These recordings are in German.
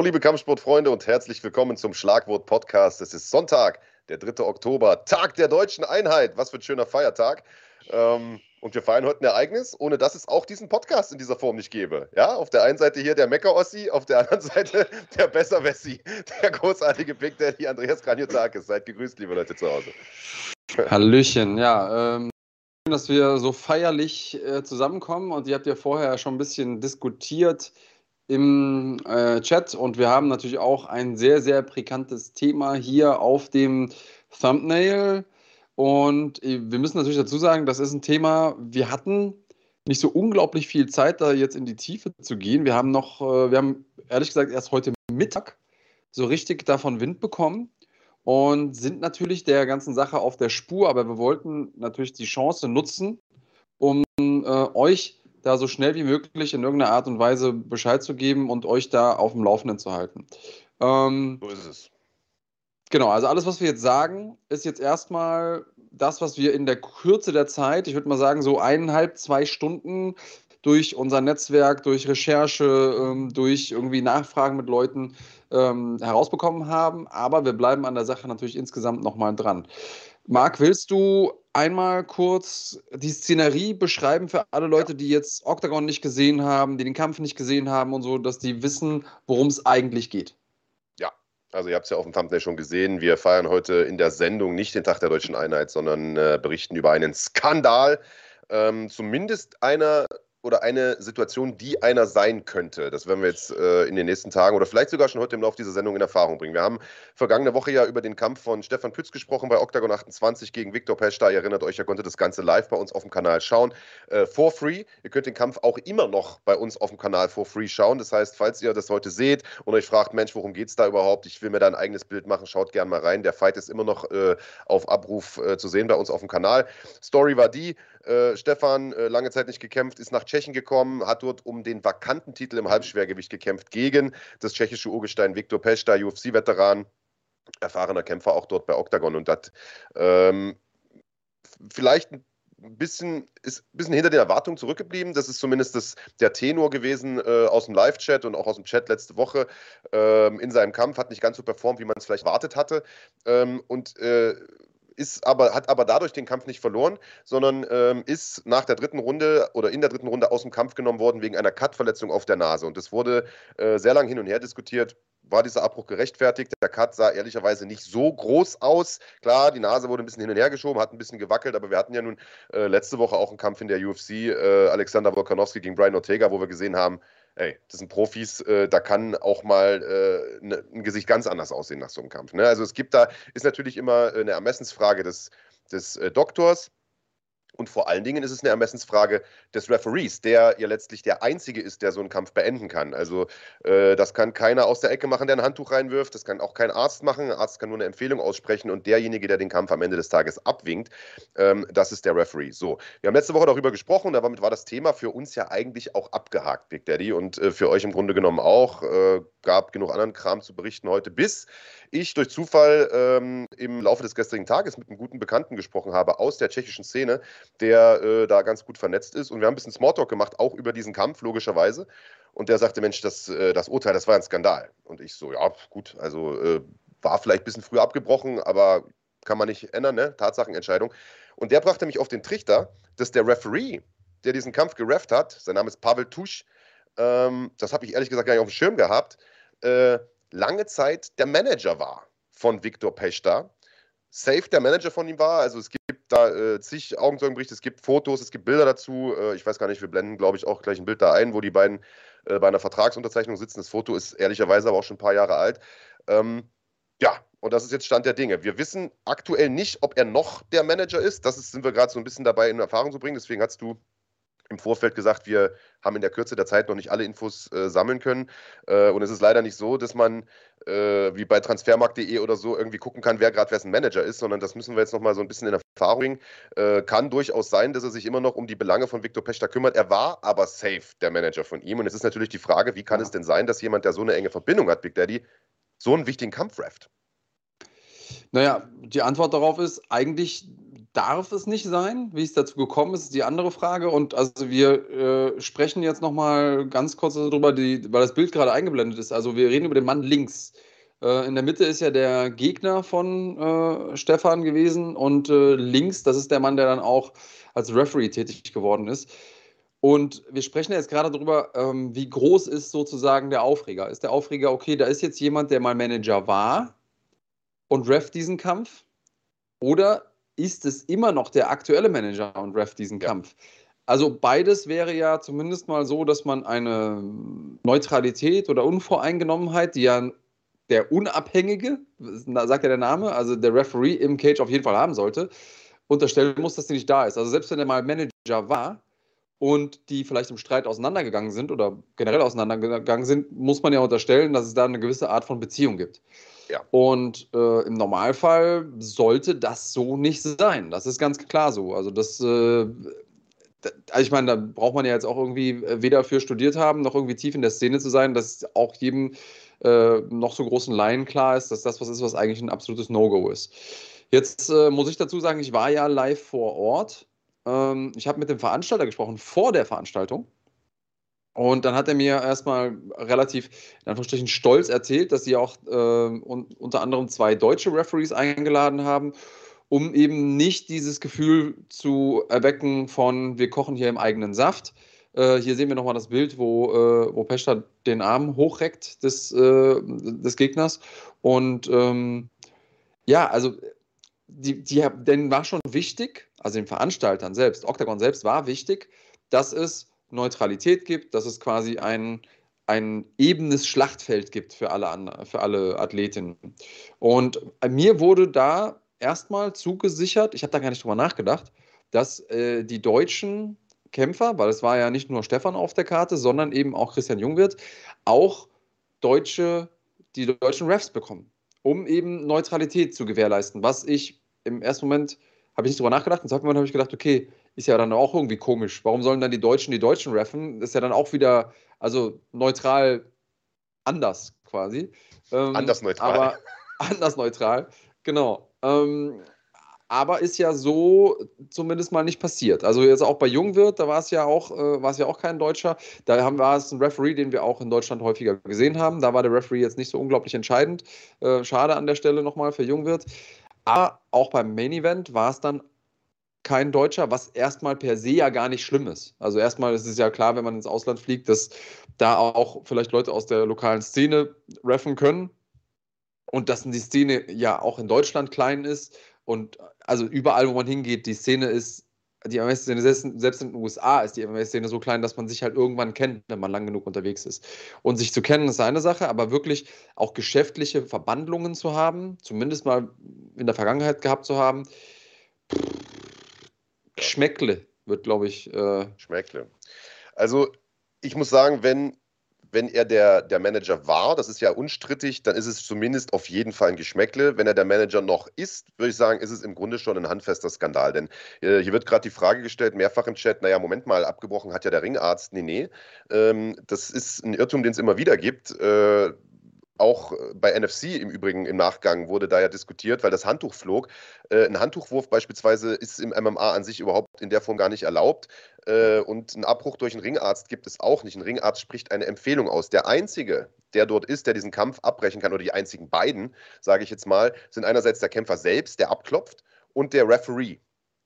Hallo, liebe Kampfsportfreunde und herzlich willkommen zum Schlagwort Podcast. Es ist Sonntag, der 3. Oktober, Tag der deutschen Einheit. Was für ein schöner Feiertag. Ähm, und wir feiern heute ein Ereignis, ohne dass es auch diesen Podcast in dieser Form nicht gäbe. Ja, auf der einen Seite hier der Mecker-Ossi, auf der anderen Seite der Besser-Wessi, der großartige Big Daddy Andreas Kranjotakis. Seid gegrüßt, liebe Leute zu Hause. Hallöchen, ja. Ähm, schön, dass wir so feierlich äh, zusammenkommen und ihr habt ja vorher schon ein bisschen diskutiert im äh, Chat und wir haben natürlich auch ein sehr, sehr brisantes Thema hier auf dem Thumbnail. Und äh, wir müssen natürlich dazu sagen, das ist ein Thema, wir hatten nicht so unglaublich viel Zeit, da jetzt in die Tiefe zu gehen. Wir haben noch, äh, wir haben ehrlich gesagt erst heute Mittag so richtig davon Wind bekommen und sind natürlich der ganzen Sache auf der Spur, aber wir wollten natürlich die Chance nutzen, um äh, euch da so schnell wie möglich in irgendeiner Art und Weise Bescheid zu geben und euch da auf dem Laufenden zu halten. Ähm, so ist es. Genau, also alles, was wir jetzt sagen, ist jetzt erstmal das, was wir in der Kürze der Zeit, ich würde mal sagen, so eineinhalb, zwei Stunden durch unser Netzwerk, durch Recherche, ähm, durch irgendwie Nachfragen mit Leuten ähm, herausbekommen haben. Aber wir bleiben an der Sache natürlich insgesamt nochmal dran. Marc, willst du einmal kurz die Szenerie beschreiben für alle Leute, die jetzt Octagon nicht gesehen haben, die den Kampf nicht gesehen haben und so, dass die wissen, worum es eigentlich geht? Ja, also ihr habt es ja auf dem Thumbnail schon gesehen. Wir feiern heute in der Sendung nicht den Tag der deutschen Einheit, sondern äh, berichten über einen Skandal. Ähm, zumindest einer oder eine Situation, die einer sein könnte. Das werden wir jetzt äh, in den nächsten Tagen oder vielleicht sogar schon heute im Laufe dieser Sendung in Erfahrung bringen. Wir haben vergangene Woche ja über den Kampf von Stefan Pütz gesprochen bei Octagon 28 gegen Viktor Pesta. Ihr erinnert euch, ihr konntet das Ganze live bei uns auf dem Kanal schauen. Äh, for free. Ihr könnt den Kampf auch immer noch bei uns auf dem Kanal for free schauen. Das heißt, falls ihr das heute seht und euch fragt, Mensch, worum geht es da überhaupt? Ich will mir da ein eigenes Bild machen, schaut gerne mal rein. Der Fight ist immer noch äh, auf Abruf äh, zu sehen bei uns auf dem Kanal. Story war die, äh, Stefan, äh, lange Zeit nicht gekämpft, ist nach Tschechien gekommen, hat dort um den vakanten Titel im Halbschwergewicht gekämpft gegen das tschechische Urgestein Viktor Pesta, UFC-Veteran, erfahrener Kämpfer auch dort bei Octagon und hat ähm, vielleicht ein bisschen, ist ein bisschen hinter den Erwartungen zurückgeblieben. Das ist zumindest das, der Tenor gewesen äh, aus dem Live-Chat und auch aus dem Chat letzte Woche ähm, in seinem Kampf. Hat nicht ganz so performt, wie man es vielleicht erwartet hatte. Ähm, und äh, ist aber, hat aber dadurch den Kampf nicht verloren, sondern ähm, ist nach der dritten Runde oder in der dritten Runde aus dem Kampf genommen worden wegen einer Cut-Verletzung auf der Nase. Und es wurde äh, sehr lange hin und her diskutiert. War dieser Abbruch gerechtfertigt? Der Cut sah ehrlicherweise nicht so groß aus. Klar, die Nase wurde ein bisschen hin und her geschoben, hat ein bisschen gewackelt, aber wir hatten ja nun äh, letzte Woche auch einen Kampf in der UFC, äh, Alexander Volkanovski gegen Brian Ortega, wo wir gesehen haben, ey, das sind Profis, äh, da kann auch mal äh, ne, ein Gesicht ganz anders aussehen nach so einem Kampf. Ne? Also es gibt da, ist natürlich immer eine Ermessensfrage des, des äh, Doktors. Und vor allen Dingen ist es eine Ermessensfrage des Referees, der ja letztlich der Einzige ist, der so einen Kampf beenden kann. Also äh, das kann keiner aus der Ecke machen, der ein Handtuch reinwirft. Das kann auch kein Arzt machen. Ein Arzt kann nur eine Empfehlung aussprechen und derjenige, der den Kampf am Ende des Tages abwinkt, ähm, das ist der Referee. So, wir haben letzte Woche darüber gesprochen. Damit war das Thema für uns ja eigentlich auch abgehakt, Big Daddy, und äh, für euch im Grunde genommen auch. Äh, gab genug anderen Kram zu berichten heute, bis ich durch Zufall ähm, im Laufe des gestrigen Tages mit einem guten Bekannten gesprochen habe aus der tschechischen Szene, der äh, da ganz gut vernetzt ist. Und wir haben ein bisschen Smalltalk gemacht, auch über diesen Kampf, logischerweise. Und der sagte, Mensch, das, äh, das Urteil, das war ein Skandal. Und ich so, ja, gut, also äh, war vielleicht ein bisschen früher abgebrochen, aber kann man nicht ändern, ne? Tatsachenentscheidung. Und der brachte mich auf den Trichter, dass der Referee, der diesen Kampf gerefft hat, sein Name ist Pavel Tusch, ähm, das habe ich ehrlich gesagt gar nicht auf dem Schirm gehabt, äh, lange Zeit der Manager war von Viktor Pechta. Safe der Manager von ihm war. Also es gibt da äh, zig Augenzeugenberichte, es gibt Fotos, es gibt Bilder dazu. Äh, ich weiß gar nicht, wir blenden, glaube ich, auch gleich ein Bild da ein, wo die beiden äh, bei einer Vertragsunterzeichnung sitzen. Das Foto ist ehrlicherweise aber auch schon ein paar Jahre alt. Ähm, ja, und das ist jetzt Stand der Dinge. Wir wissen aktuell nicht, ob er noch der Manager ist. Das ist, sind wir gerade so ein bisschen dabei in Erfahrung zu bringen. Deswegen hast du im Vorfeld gesagt, wir haben in der Kürze der Zeit noch nicht alle Infos äh, sammeln können. Äh, und es ist leider nicht so, dass man äh, wie bei transfermarkt.de oder so irgendwie gucken kann, wer gerade wessen Manager ist, sondern das müssen wir jetzt noch mal so ein bisschen in Erfahrung bringen. Äh, kann durchaus sein, dass er sich immer noch um die Belange von Viktor Pechter kümmert. Er war aber safe der Manager von ihm. Und es ist natürlich die Frage, wie kann es denn sein, dass jemand, der so eine enge Verbindung hat, Big Daddy, so einen wichtigen Kampf rafft? Naja, die Antwort darauf ist eigentlich darf es nicht sein. Wie es dazu gekommen ist, ist die andere Frage. Und also wir äh, sprechen jetzt nochmal ganz kurz darüber, die, weil das Bild gerade eingeblendet ist. Also wir reden über den Mann links. Äh, in der Mitte ist ja der Gegner von äh, Stefan gewesen und äh, links, das ist der Mann, der dann auch als Referee tätig geworden ist. Und wir sprechen jetzt gerade darüber, ähm, wie groß ist sozusagen der Aufreger. Ist der Aufreger, okay, da ist jetzt jemand, der mal Manager war und ref diesen Kampf? Oder ist es immer noch der aktuelle Manager und ref diesen. Kampf? Also beides wäre ja zumindest mal so, dass man eine Neutralität oder Unvoreingenommenheit, die ja der Unabhängige, sagt ja der Name, also der Referee im Cage auf jeden Fall haben sollte, unterstellen muss, dass die nicht da ist. Also selbst wenn er mal Manager war und die vielleicht im Streit auseinandergegangen sind oder generell auseinandergegangen sind, muss man ja unterstellen, dass es da eine gewisse Art von Beziehung gibt. Ja. Und äh, im Normalfall sollte das so nicht sein. Das ist ganz klar so. Also das, äh, also ich meine, da braucht man ja jetzt auch irgendwie äh, weder für studiert haben, noch irgendwie tief in der Szene zu sein, dass auch jedem äh, noch so großen Laien klar ist, dass das was ist, was eigentlich ein absolutes No-Go ist. Jetzt äh, muss ich dazu sagen, ich war ja live vor Ort. Ähm, ich habe mit dem Veranstalter gesprochen vor der Veranstaltung. Und dann hat er mir erstmal relativ, in Anführungsstrichen, stolz erzählt, dass sie auch äh, un unter anderem zwei deutsche Referees eingeladen haben, um eben nicht dieses Gefühl zu erwecken von, wir kochen hier im eigenen Saft. Äh, hier sehen wir nochmal das Bild, wo, äh, wo Pechta den Arm hochreckt des, äh, des Gegners. Und ähm, ja, also die, die, denen war schon wichtig, also den Veranstaltern selbst, Octagon selbst war wichtig, dass es Neutralität gibt, dass es quasi ein, ein ebenes Schlachtfeld gibt für alle, für alle Athletinnen. Und mir wurde da erstmal zugesichert, ich habe da gar nicht drüber nachgedacht, dass äh, die deutschen Kämpfer, weil es war ja nicht nur Stefan auf der Karte, sondern eben auch Christian Jungwirth, auch deutsche, die deutschen Refs bekommen, um eben Neutralität zu gewährleisten, was ich im ersten Moment habe ich nicht drüber nachgedacht. Im zweiten Moment habe ich gedacht, okay, ist ja dann auch irgendwie komisch. Warum sollen dann die Deutschen die Deutschen reffen? Ist ja dann auch wieder, also neutral anders quasi. Ähm, anders neutral. Aber anders neutral, genau. Ähm, aber ist ja so zumindest mal nicht passiert. Also jetzt auch bei Jungwirt, da war es ja auch, äh, war es ja auch kein Deutscher. Da haben, war es ein Referee, den wir auch in Deutschland häufiger gesehen haben. Da war der Referee jetzt nicht so unglaublich entscheidend. Äh, schade an der Stelle nochmal für Jungwirt. Aber auch beim Main Event war es dann kein Deutscher, was erstmal per se ja gar nicht schlimm ist. Also erstmal ist es ja klar, wenn man ins Ausland fliegt, dass da auch vielleicht Leute aus der lokalen Szene reffen können und dass die Szene ja auch in Deutschland klein ist und also überall, wo man hingeht, die Szene ist, die MMA-Szene, selbst in den USA ist die MMA-Szene so klein, dass man sich halt irgendwann kennt, wenn man lang genug unterwegs ist. Und sich zu kennen ist eine Sache, aber wirklich auch geschäftliche Verbandlungen zu haben, zumindest mal in der Vergangenheit gehabt zu haben, Schmeckle wird, glaube ich. Äh Schmeckle. Also, ich muss sagen, wenn, wenn er der, der Manager war, das ist ja unstrittig, dann ist es zumindest auf jeden Fall ein Geschmäckle. Wenn er der Manager noch ist, würde ich sagen, ist es im Grunde schon ein handfester Skandal. Denn äh, hier wird gerade die Frage gestellt, mehrfach im Chat, naja, Moment mal, abgebrochen hat ja der Ringarzt. Nee, nee. Ähm, das ist ein Irrtum, den es immer wieder gibt. Äh, auch äh, bei NFC im Übrigen im Nachgang wurde da ja diskutiert, weil das Handtuch flog. Äh, ein Handtuchwurf beispielsweise ist im MMA an sich überhaupt in der Form gar nicht erlaubt. Äh, und einen Abbruch durch einen Ringarzt gibt es auch nicht. Ein Ringarzt spricht eine Empfehlung aus. Der Einzige, der dort ist, der diesen Kampf abbrechen kann, oder die einzigen beiden, sage ich jetzt mal, sind einerseits der Kämpfer selbst, der abklopft, und der Referee,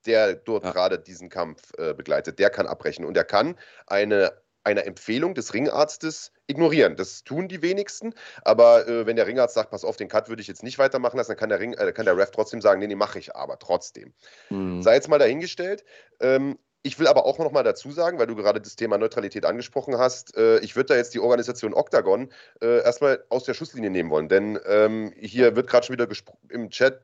der dort ja. gerade diesen Kampf äh, begleitet. Der kann abbrechen. Und er kann eine einer Empfehlung des Ringarztes ignorieren. Das tun die wenigsten, aber äh, wenn der Ringarzt sagt, pass auf, den Cut würde ich jetzt nicht weitermachen lassen, dann kann der, Ring, äh, kann der Ref trotzdem sagen, nee, nee, mache ich aber trotzdem. Mhm. Sei jetzt mal dahingestellt. Ähm, ich will aber auch noch mal dazu sagen, weil du gerade das Thema Neutralität angesprochen hast, äh, ich würde da jetzt die Organisation Octagon äh, erstmal aus der Schusslinie nehmen wollen, denn ähm, hier wird gerade schon wieder im Chat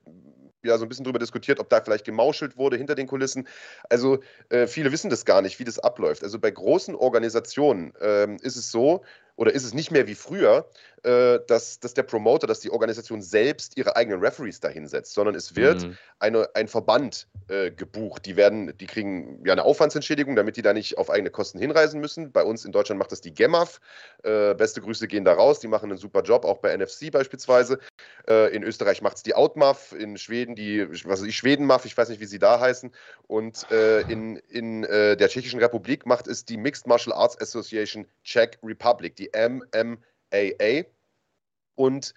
ja so ein bisschen darüber diskutiert, ob da vielleicht gemauschelt wurde hinter den Kulissen. Also äh, viele wissen das gar nicht, wie das abläuft. Also bei großen Organisationen ähm, ist es so, oder ist es nicht mehr wie früher, äh, dass, dass der Promoter, dass die Organisation selbst ihre eigenen Referees dahinsetzt, sondern es wird mhm. eine, ein Verband äh, gebucht. Die werden, die kriegen ja eine Aufwandsentschädigung, damit die da nicht auf eigene Kosten hinreisen müssen. Bei uns in Deutschland macht das die GEMAF. Äh, beste Grüße gehen da raus, die machen einen super Job, auch bei NFC beispielsweise. Äh, in Österreich macht es die Outmaf, in Schweden die, was ich, Schwedenmaf, ich weiß nicht, wie sie da heißen. Und äh, in, in der Tschechischen Republik macht es die Mixed Martial Arts Association Czech Republic, die MMAA. Und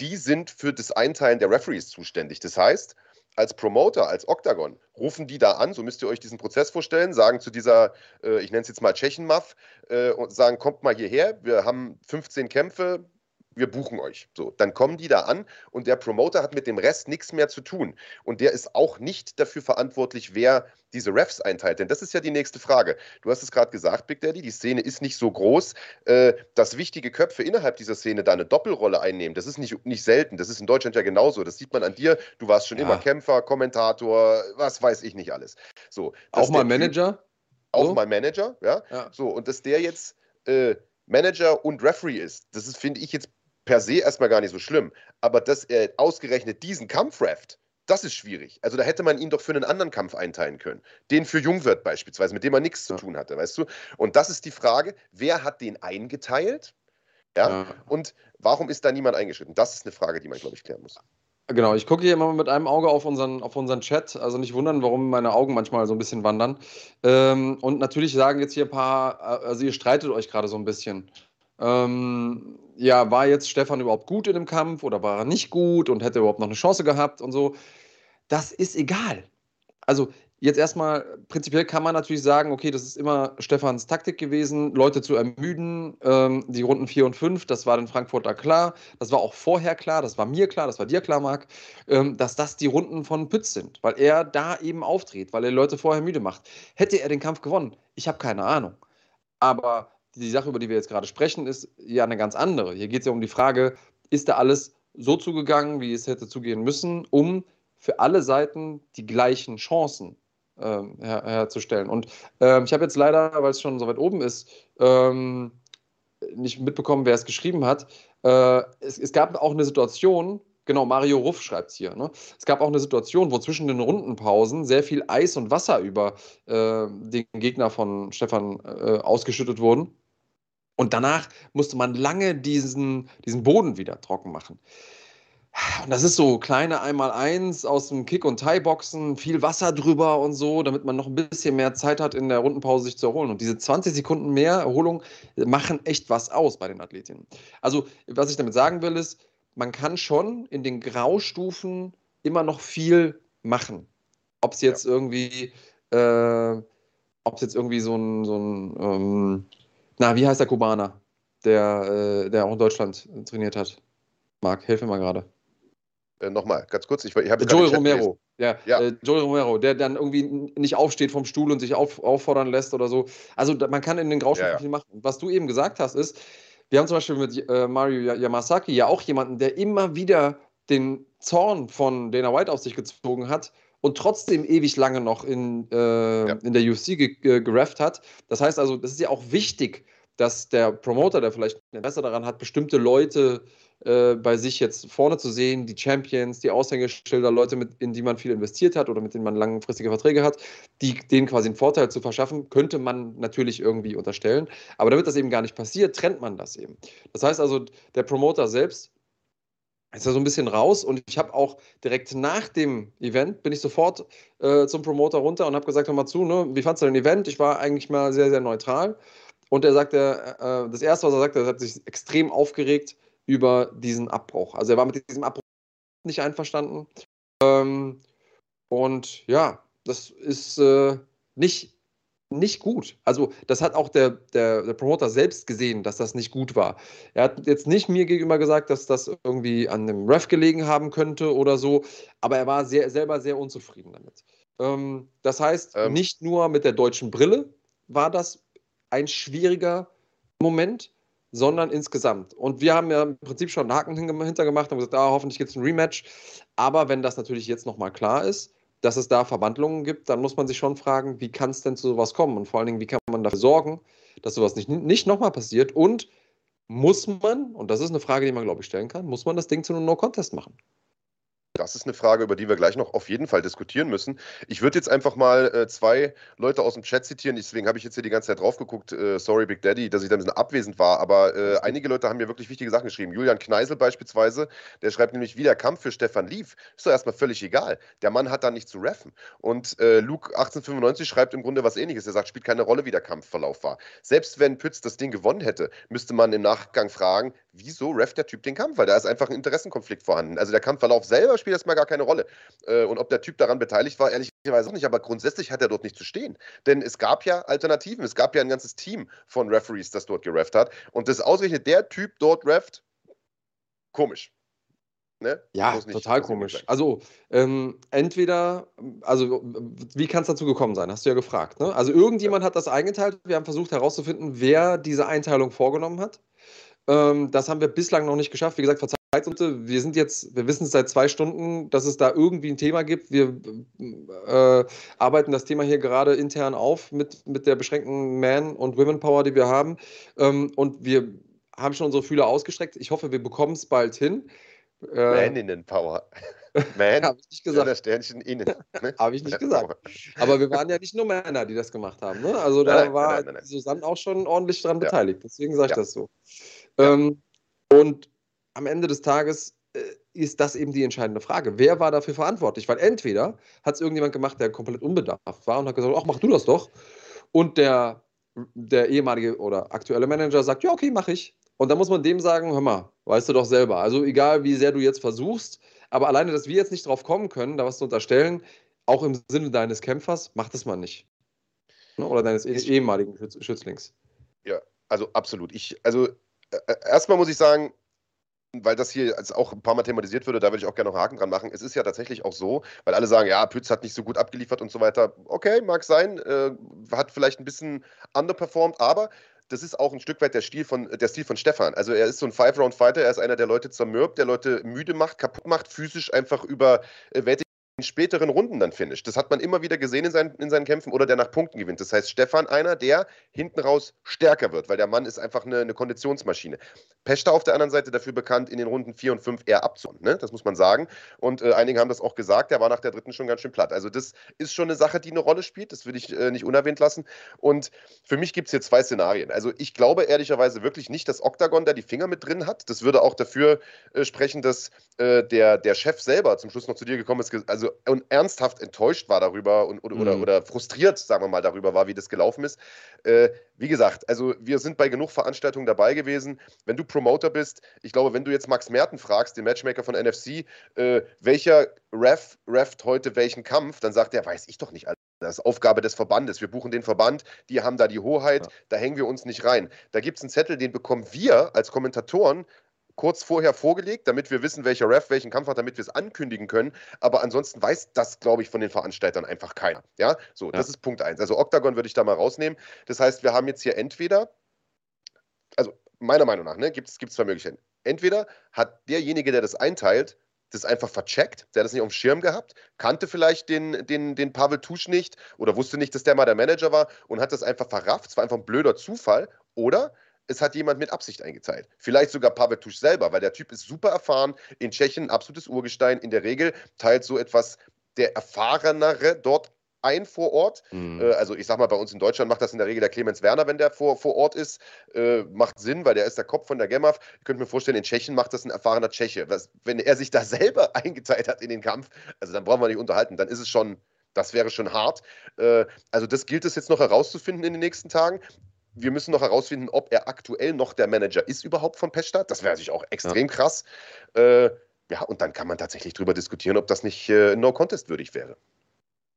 die sind für das Einteilen der Referees zuständig. Das heißt, als Promoter, als Octagon, rufen die da an, so müsst ihr euch diesen Prozess vorstellen, sagen zu dieser, äh, ich nenne es jetzt mal Tschechenmaff, äh, und sagen, kommt mal hierher, wir haben 15 Kämpfe, wir buchen euch. So, dann kommen die da an und der Promoter hat mit dem Rest nichts mehr zu tun. Und der ist auch nicht dafür verantwortlich, wer diese Refs einteilt. Denn das ist ja die nächste Frage. Du hast es gerade gesagt, Big Daddy, die Szene ist nicht so groß, äh, dass wichtige Köpfe innerhalb dieser Szene da eine Doppelrolle einnehmen. Das ist nicht, nicht selten. Das ist in Deutschland ja genauso. Das sieht man an dir. Du warst schon ja. immer Kämpfer, Kommentator, was weiß ich nicht alles. So, auch mal Manager? Typ, auch so? mal Manager, ja? ja. So, und dass der jetzt äh, Manager und Referee ist, das ist, finde ich, jetzt per se erstmal gar nicht so schlimm. Aber dass er ausgerechnet diesen Kampf rafft, das ist schwierig. Also da hätte man ihn doch für einen anderen Kampf einteilen können. Den für Jungwirt beispielsweise, mit dem er nichts zu tun hatte, weißt du? Und das ist die Frage, wer hat den eingeteilt? Ja? ja. Und warum ist da niemand eingeschritten? Das ist eine Frage, die man, glaube ich, klären muss. Genau, ich gucke hier immer mit einem Auge auf unseren, auf unseren Chat. Also nicht wundern, warum meine Augen manchmal so ein bisschen wandern. Ähm, und natürlich sagen jetzt hier ein paar, äh, also ihr streitet euch gerade so ein bisschen. Ähm, ja, war jetzt Stefan überhaupt gut in dem Kampf oder war er nicht gut und hätte überhaupt noch eine Chance gehabt und so. Das ist egal. Also jetzt erstmal, prinzipiell kann man natürlich sagen, okay, das ist immer Stefans Taktik gewesen, Leute zu ermüden. Ähm, die Runden 4 und 5, das war den Frankfurter klar. Das war auch vorher klar, das war mir klar, das war dir klar, Marc, ähm, dass das die Runden von Pütz sind, weil er da eben auftritt, weil er Leute vorher müde macht. Hätte er den Kampf gewonnen? Ich habe keine Ahnung. Aber die Sache, über die wir jetzt gerade sprechen, ist ja eine ganz andere. Hier geht es ja um die Frage, ist da alles so zugegangen, wie es hätte zugehen müssen, um für alle Seiten die gleichen Chancen ähm, her herzustellen. Und ähm, ich habe jetzt leider, weil es schon so weit oben ist, ähm, nicht mitbekommen, wer es geschrieben hat. Äh, es, es, gab auch eine Situation, genau, Mario Ruff schreibt es hier. Ne? Es gab auch eine Situation, wo zwischen den Rundenpausen sehr viel Eis und Wasser über äh, den Gegner von Stefan äh, ausgeschüttet wurden. Und danach musste man lange diesen, diesen Boden wieder trocken machen. Und das ist so kleine Einmal-Eins aus dem Kick- und Thai-Boxen, viel Wasser drüber und so, damit man noch ein bisschen mehr Zeit hat, in der Rundenpause sich zu erholen. Und diese 20 Sekunden mehr Erholung machen echt was aus bei den Athletinnen. Also, was ich damit sagen will, ist, man kann schon in den Graustufen immer noch viel machen. Ob es jetzt ja. irgendwie, äh, ob es jetzt irgendwie so ein, so ein ähm, na, wie heißt der Kubaner, der, äh, der auch in Deutschland trainiert hat? Marc, hilf mir mal gerade. Äh, Nochmal, ganz kurz. Ich, ich habe Joel Romero. Ja, ja. Äh, Joel Romero, der dann irgendwie nicht aufsteht vom Stuhl und sich auf, auffordern lässt oder so. Also man kann in den Graustufen ja, viel machen. Was du eben gesagt hast, ist, wir haben zum Beispiel mit äh, Mario Yamasaki ja auch jemanden, der immer wieder den Zorn von Dana White auf sich gezogen hat und trotzdem ewig lange noch in, äh, ja. in der UFC gerefft hat. Das heißt also, das ist ja auch wichtig, dass der Promoter, der vielleicht ein Interesse daran hat, bestimmte Leute äh, bei sich jetzt vorne zu sehen, die Champions, die Aushängeschilder, Leute, mit, in die man viel investiert hat oder mit denen man langfristige Verträge hat, die, denen quasi einen Vorteil zu verschaffen, könnte man natürlich irgendwie unterstellen. Aber damit das eben gar nicht passiert, trennt man das eben. Das heißt also, der Promoter selbst ist da so ein bisschen raus und ich habe auch direkt nach dem Event bin ich sofort äh, zum Promoter runter und habe gesagt, hör mal zu, ne, wie fandst du dein Event? Ich war eigentlich mal sehr, sehr neutral. Und er sagte, äh, das erste, was er sagte, er hat sich extrem aufgeregt über diesen Abbruch. Also er war mit diesem Abbruch nicht einverstanden. Ähm, und ja, das ist äh, nicht nicht gut. Also das hat auch der, der, der, Promoter selbst gesehen, dass das nicht gut war. Er hat jetzt nicht mir gegenüber gesagt, dass das irgendwie an dem Ref gelegen haben könnte oder so, aber er war sehr, selber sehr unzufrieden damit. Ähm, das heißt, ähm. nicht nur mit der deutschen Brille war das ein schwieriger Moment, sondern insgesamt. Und wir haben ja im Prinzip schon einen Haken hintergemacht und gesagt, ah, hoffentlich gibt es ein Rematch. Aber wenn das natürlich jetzt nochmal klar ist, dass es da Verwandlungen gibt, dann muss man sich schon fragen, wie kann es denn zu sowas kommen? Und vor allen Dingen, wie kann man dafür sorgen, dass sowas nicht, nicht nochmal passiert? Und muss man, und das ist eine Frage, die man, glaube ich, stellen kann, muss man das Ding zu einem No-Contest machen? Das ist eine Frage, über die wir gleich noch auf jeden Fall diskutieren müssen. Ich würde jetzt einfach mal äh, zwei Leute aus dem Chat zitieren. Deswegen habe ich jetzt hier die ganze Zeit drauf geguckt. Äh, sorry, Big Daddy, dass ich da ein bisschen abwesend war. Aber äh, einige Leute haben mir wirklich wichtige Sachen geschrieben. Julian Kneisel beispielsweise, der schreibt nämlich, wie der Kampf für Stefan lief. Ist doch erstmal völlig egal. Der Mann hat da nicht zu reffen. Und äh, Luke 1895 schreibt im Grunde was ähnliches. Er sagt, spielt keine Rolle, wie der Kampfverlauf war. Selbst wenn Pütz das Ding gewonnen hätte, müsste man im Nachgang fragen, wieso ref der Typ den Kampf? Weil da ist einfach ein Interessenkonflikt vorhanden. Also der Kampfverlauf selber spielt erstmal gar keine Rolle. Äh, und ob der Typ daran beteiligt war, ehrlicherweise auch nicht. Aber grundsätzlich hat er dort nicht zu stehen. Denn es gab ja Alternativen. Es gab ja ein ganzes Team von Referees, das dort gerefft hat. Und das ausgerechnet der Typ dort refft, komisch. Ne? Ja, total komisch. Also ähm, entweder, also wie kann es dazu gekommen sein? Hast du ja gefragt. Ne? Also irgendjemand ja. hat das eingeteilt. Wir haben versucht herauszufinden, wer diese Einteilung vorgenommen hat. Ähm, das haben wir bislang noch nicht geschafft. Wie gesagt, verzeiht uns, wir sind jetzt, wir wissen es seit zwei Stunden, dass es da irgendwie ein Thema gibt. Wir äh, arbeiten das Thema hier gerade intern auf mit, mit der beschränkten Man- und Women-Power, die wir haben. Ähm, und wir haben schon unsere Fühler ausgestreckt. Ich hoffe, wir bekommen es bald hin. Äh, Maninnen-Power. Man, habe ich nicht gesagt. Das Sternchen innen. Ne? habe ich nicht gesagt. Aber wir waren ja nicht nur Männer, die das gemacht haben. Ne? Also da nein, war nein, nein, Susanne auch schon ordentlich dran ja. beteiligt. Deswegen sage ich ja. das so. Ähm, und am Ende des Tages äh, ist das eben die entscheidende Frage. Wer war dafür verantwortlich? Weil entweder hat es irgendjemand gemacht, der komplett unbedarft war und hat gesagt, ach, mach du das doch. Und der, der ehemalige oder aktuelle Manager sagt, ja, okay, mach ich. Und dann muss man dem sagen, hör mal, weißt du doch selber. Also egal, wie sehr du jetzt versuchst, aber alleine, dass wir jetzt nicht drauf kommen können, da was zu unterstellen, auch im Sinne deines Kämpfers, macht es man nicht. Ne? Oder deines ehemaligen Schützlings. Ja, also absolut. Ich, also erstmal muss ich sagen, weil das hier jetzt auch ein paar Mal thematisiert würde, da würde ich auch gerne noch einen Haken dran machen. Es ist ja tatsächlich auch so, weil alle sagen, ja, Pütz hat nicht so gut abgeliefert und so weiter. Okay, mag sein, äh, hat vielleicht ein bisschen underperformed, aber das ist auch ein Stück weit der Stil von, der Stil von Stefan. Also er ist so ein Five-Round-Fighter, er ist einer, der Leute zermürbt, der Leute müde macht, kaputt macht, physisch einfach überwältigt in späteren Runden dann finisht. Das hat man immer wieder gesehen in seinen, in seinen Kämpfen oder der nach Punkten gewinnt. Das heißt, Stefan einer, der hinten raus stärker wird, weil der Mann ist einfach eine, eine Konditionsmaschine. Pechter auf der anderen Seite dafür bekannt, in den Runden 4 und 5 eher abzuhauen. Ne? Das muss man sagen. Und äh, einige haben das auch gesagt, der war nach der dritten schon ganz schön platt. Also das ist schon eine Sache, die eine Rolle spielt. Das würde ich äh, nicht unerwähnt lassen. Und für mich gibt es hier zwei Szenarien. Also ich glaube ehrlicherweise wirklich nicht, dass Octagon da die Finger mit drin hat. Das würde auch dafür äh, sprechen, dass äh, der, der Chef selber zum Schluss noch zu dir gekommen ist, also und ernsthaft enttäuscht war darüber und, oder, mhm. oder, oder, frustriert, sagen wir mal, darüber war, wie das gelaufen ist. Äh, wie gesagt, also wir sind bei genug Veranstaltungen dabei gewesen. Wenn du Promoter bist, ich glaube, wenn du jetzt Max Merten fragst, den Matchmaker von NFC, äh, welcher Ref reft heute welchen Kampf, dann sagt er, weiß ich doch nicht, Alter. Das ist Aufgabe des Verbandes. Wir buchen den Verband, die haben da die Hoheit, ja. da hängen wir uns nicht rein. Da gibt es einen Zettel, den bekommen wir als Kommentatoren kurz vorher vorgelegt, damit wir wissen, welcher Ref welchen Kampf hat, damit wir es ankündigen können. Aber ansonsten weiß das, glaube ich, von den Veranstaltern einfach keiner. Ja, so, ja. das ist Punkt eins. Also Octagon würde ich da mal rausnehmen. Das heißt, wir haben jetzt hier entweder, also meiner Meinung nach, ne, gibt es zwei Möglichkeiten. Entweder hat derjenige, der das einteilt, das einfach vercheckt, der hat das nicht auf dem Schirm gehabt, kannte vielleicht den, den, den Pavel Tusch nicht oder wusste nicht, dass der mal der Manager war und hat das einfach verrafft. Es war einfach ein blöder Zufall. Oder es hat jemand mit Absicht eingeteilt. Vielleicht sogar Pavel Tusch selber, weil der Typ ist super erfahren, in Tschechien absolutes Urgestein. In der Regel teilt so etwas der Erfahrenere dort ein vor Ort. Mhm. Äh, also ich sag mal, bei uns in Deutschland macht das in der Regel der Clemens Werner, wenn der vor, vor Ort ist. Äh, macht Sinn, weil der ist der Kopf von der GEMAF. Ich könnte mir vorstellen, in Tschechien macht das ein erfahrener Tscheche. Was, wenn er sich da selber eingeteilt hat in den Kampf, also dann brauchen wir nicht unterhalten, dann ist es schon, das wäre schon hart. Äh, also das gilt es jetzt noch herauszufinden in den nächsten Tagen wir müssen noch herausfinden, ob er aktuell noch der Manager ist überhaupt von Peststadt. Das wäre natürlich auch extrem ja. krass. Äh, ja, und dann kann man tatsächlich darüber diskutieren, ob das nicht äh, No-Contest würdig wäre.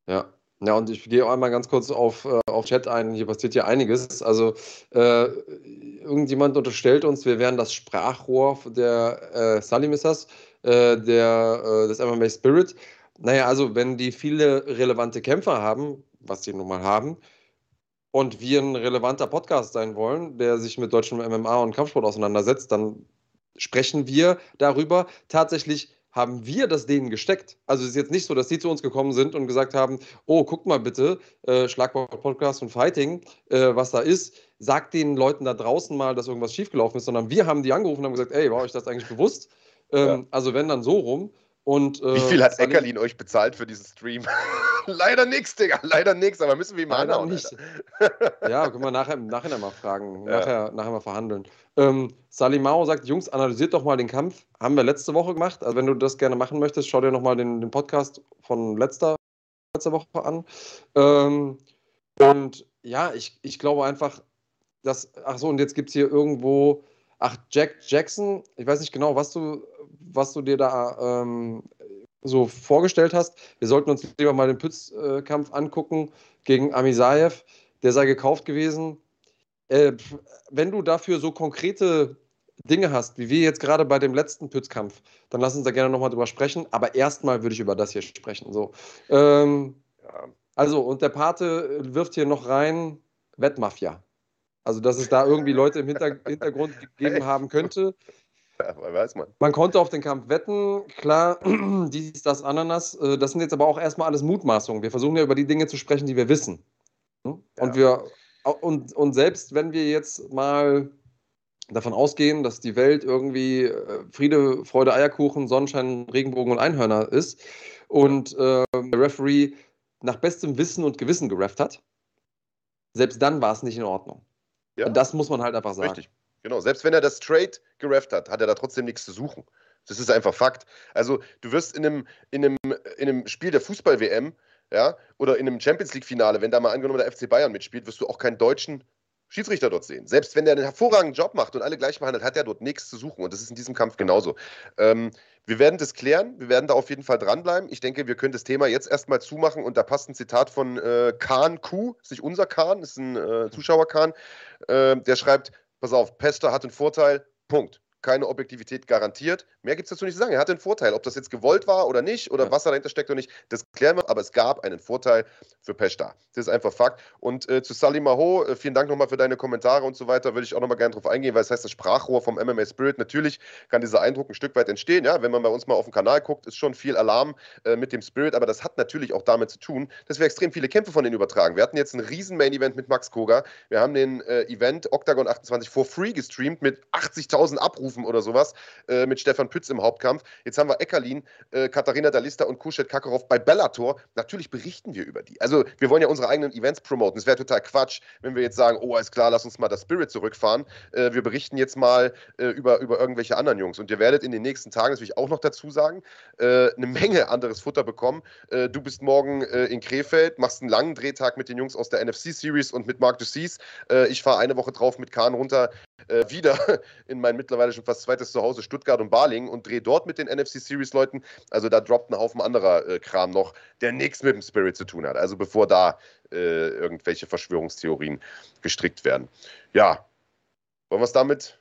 Ja. Ja, und ich gehe auch einmal ganz kurz auf, äh, auf Chat ein. Hier passiert ja einiges. Also, äh, irgendjemand unterstellt uns, wir wären das Sprachrohr der äh, Salim ist das, äh, der, äh, des MMA Spirit. Naja, also, wenn die viele relevante Kämpfer haben, was die nun mal haben, und wir ein relevanter Podcast sein wollen, der sich mit deutschem MMA und Kampfsport auseinandersetzt, dann sprechen wir darüber. Tatsächlich haben wir das denen gesteckt. Also es ist jetzt nicht so, dass sie zu uns gekommen sind und gesagt haben, oh, guck mal bitte, äh, Schlagwort Podcast und Fighting, äh, was da ist. sagt den Leuten da draußen mal, dass irgendwas schiefgelaufen ist, sondern wir haben die angerufen und haben gesagt, ey, war euch das eigentlich bewusst? Ähm, ja. Also wenn dann so rum. Und, äh, Wie viel hat Eckerlin euch bezahlt für diesen Stream? leider nichts, Digga, leider nichts, aber müssen wir ihm anhauen, nicht. ja, können wir nachher, nachher mal fragen, ja. nachher, nachher mal verhandeln. Ähm, Salimao sagt, Jungs, analysiert doch mal den Kampf. Haben wir letzte Woche gemacht. Also wenn du das gerne machen möchtest, schau dir nochmal den, den Podcast von letzter, letzter Woche an. Ähm, und ja, ich, ich glaube einfach, dass, ach so, und jetzt gibt es hier irgendwo, ach, Jack Jackson, ich weiß nicht genau, was du, was du dir da ähm, so vorgestellt hast. Wir sollten uns lieber mal den Pützkampf angucken gegen Amisayev. Der sei gekauft gewesen. Äh, wenn du dafür so konkrete Dinge hast, wie wir jetzt gerade bei dem letzten Pützkampf, dann lass uns da gerne nochmal drüber sprechen. Aber erstmal würde ich über das hier sprechen. So. Ähm. Also, und der Pate wirft hier noch rein Wettmafia. Also, dass es da irgendwie Leute im Hintergrund gegeben haben könnte. Ja, weiß man. Man konnte auf den Kampf wetten, klar, dies, das, Ananas. Äh, das sind jetzt aber auch erstmal alles Mutmaßungen. Wir versuchen ja über die Dinge zu sprechen, die wir wissen. Hm? Und, ja. wir, und, und selbst wenn wir jetzt mal davon ausgehen, dass die Welt irgendwie äh, Friede, Freude, Eierkuchen, Sonnenschein, Regenbogen und Einhörner ist und äh, der Referee nach bestem Wissen und Gewissen gerefft hat, selbst dann war es nicht in Ordnung. Ja. Und das muss man halt einfach sagen. Richtig. Genau, selbst wenn er das straight gerefft hat, hat er da trotzdem nichts zu suchen. Das ist einfach Fakt. Also, du wirst in einem, in einem, in einem Spiel der Fußball-WM, ja, oder in einem Champions League-Finale, wenn da mal angenommen der FC Bayern mitspielt, wirst du auch keinen deutschen Schiedsrichter dort sehen. Selbst wenn der einen hervorragenden Job macht und alle gleich behandelt, hat er dort nichts zu suchen. Und das ist in diesem Kampf genauso. Ähm, wir werden das klären. Wir werden da auf jeden Fall dranbleiben. Ich denke, wir können das Thema jetzt erstmal zumachen. Und da passt ein Zitat von äh, Kahn Q. Ist nicht unser Kahn, ist ein äh, Zuschauer-Kahn. Äh, der schreibt: pass auf, Pester hat einen Vorteil, Punkt keine Objektivität garantiert. Mehr gibt es dazu nicht zu sagen. Er hatte einen Vorteil. Ob das jetzt gewollt war oder nicht oder ja. was dahinter steckt oder nicht, das klären wir. Aber es gab einen Vorteil für Peshta. Das ist einfach Fakt. Und äh, zu Sally Maho, äh, vielen Dank nochmal für deine Kommentare und so weiter. Würde ich auch nochmal gerne drauf eingehen, weil es heißt das Sprachrohr vom MMA Spirit. Natürlich kann dieser Eindruck ein Stück weit entstehen. Ja, wenn man bei uns mal auf dem Kanal guckt, ist schon viel Alarm äh, mit dem Spirit. Aber das hat natürlich auch damit zu tun, dass wir extrem viele Kämpfe von denen übertragen. Wir hatten jetzt ein riesen Main-Event mit Max Koga. Wir haben den äh, Event Octagon 28 for free gestreamt mit 80.000 Abrufen oder sowas äh, mit Stefan Pütz im Hauptkampf. Jetzt haben wir Eckerlin, äh, Katharina Dalista und Kuschet Kakarov bei Bellator. Natürlich berichten wir über die. Also wir wollen ja unsere eigenen Events promoten. Es wäre total Quatsch, wenn wir jetzt sagen, oh, ist klar, lass uns mal das Spirit zurückfahren. Äh, wir berichten jetzt mal äh, über, über irgendwelche anderen Jungs. Und ihr werdet in den nächsten Tagen, das will ich auch noch dazu sagen, äh, eine Menge anderes Futter bekommen. Äh, du bist morgen in Krefeld, machst einen langen Drehtag mit den Jungs aus der NFC Series und mit Mark Ducis. ich fahre eine Woche drauf mit Kahn runter äh, wieder in mein mittlerweile schon fast zweites Zuhause Stuttgart und Baling und drehe dort mit den NFC Series Leuten. Also da droppt ein Haufen anderer äh, Kram noch, der nichts mit dem Spirit zu tun hat. Also bevor da äh, irgendwelche Verschwörungstheorien gestrickt werden. Ja, wollen wir es damit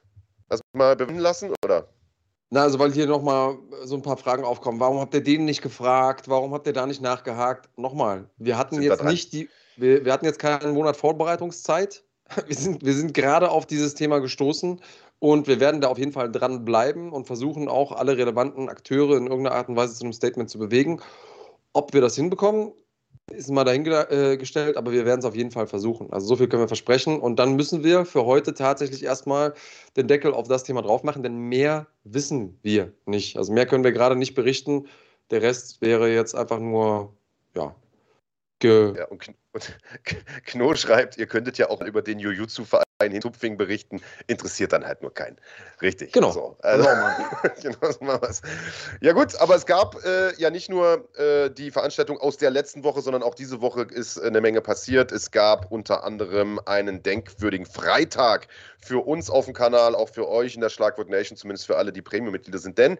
erstmal bewenden lassen oder? Na, also weil hier nochmal so ein paar Fragen aufkommen. Warum habt ihr den nicht gefragt? Warum habt ihr da nicht nachgehakt? Nochmal, wir hatten Sind jetzt nicht die, wir, wir hatten jetzt keinen Monat Vorbereitungszeit. wir sind, wir sind gerade auf dieses Thema gestoßen und wir werden da auf jeden Fall dranbleiben und versuchen auch alle relevanten Akteure in irgendeiner Art und Weise zu einem Statement zu bewegen. Ob wir das hinbekommen, ist mal dahingestellt, aber wir werden es auf jeden Fall versuchen. Also so viel können wir versprechen. Und dann müssen wir für heute tatsächlich erstmal den Deckel auf das Thema drauf machen, denn mehr wissen wir nicht. Also mehr können wir gerade nicht berichten. Der Rest wäre jetzt einfach nur, ja, Ge ja, und, und Kno schreibt, ihr könntet ja auch über den Jujutsu-Verein in Tupfing berichten, interessiert dann halt nur keinen. Richtig. Genau. So, also, genau, so ja gut, aber es gab äh, ja nicht nur äh, die Veranstaltung aus der letzten Woche, sondern auch diese Woche ist eine Menge passiert. Es gab unter anderem einen denkwürdigen Freitag für uns auf dem Kanal, auch für euch in der Schlagwort Nation, zumindest für alle, die Premium-Mitglieder sind. Denn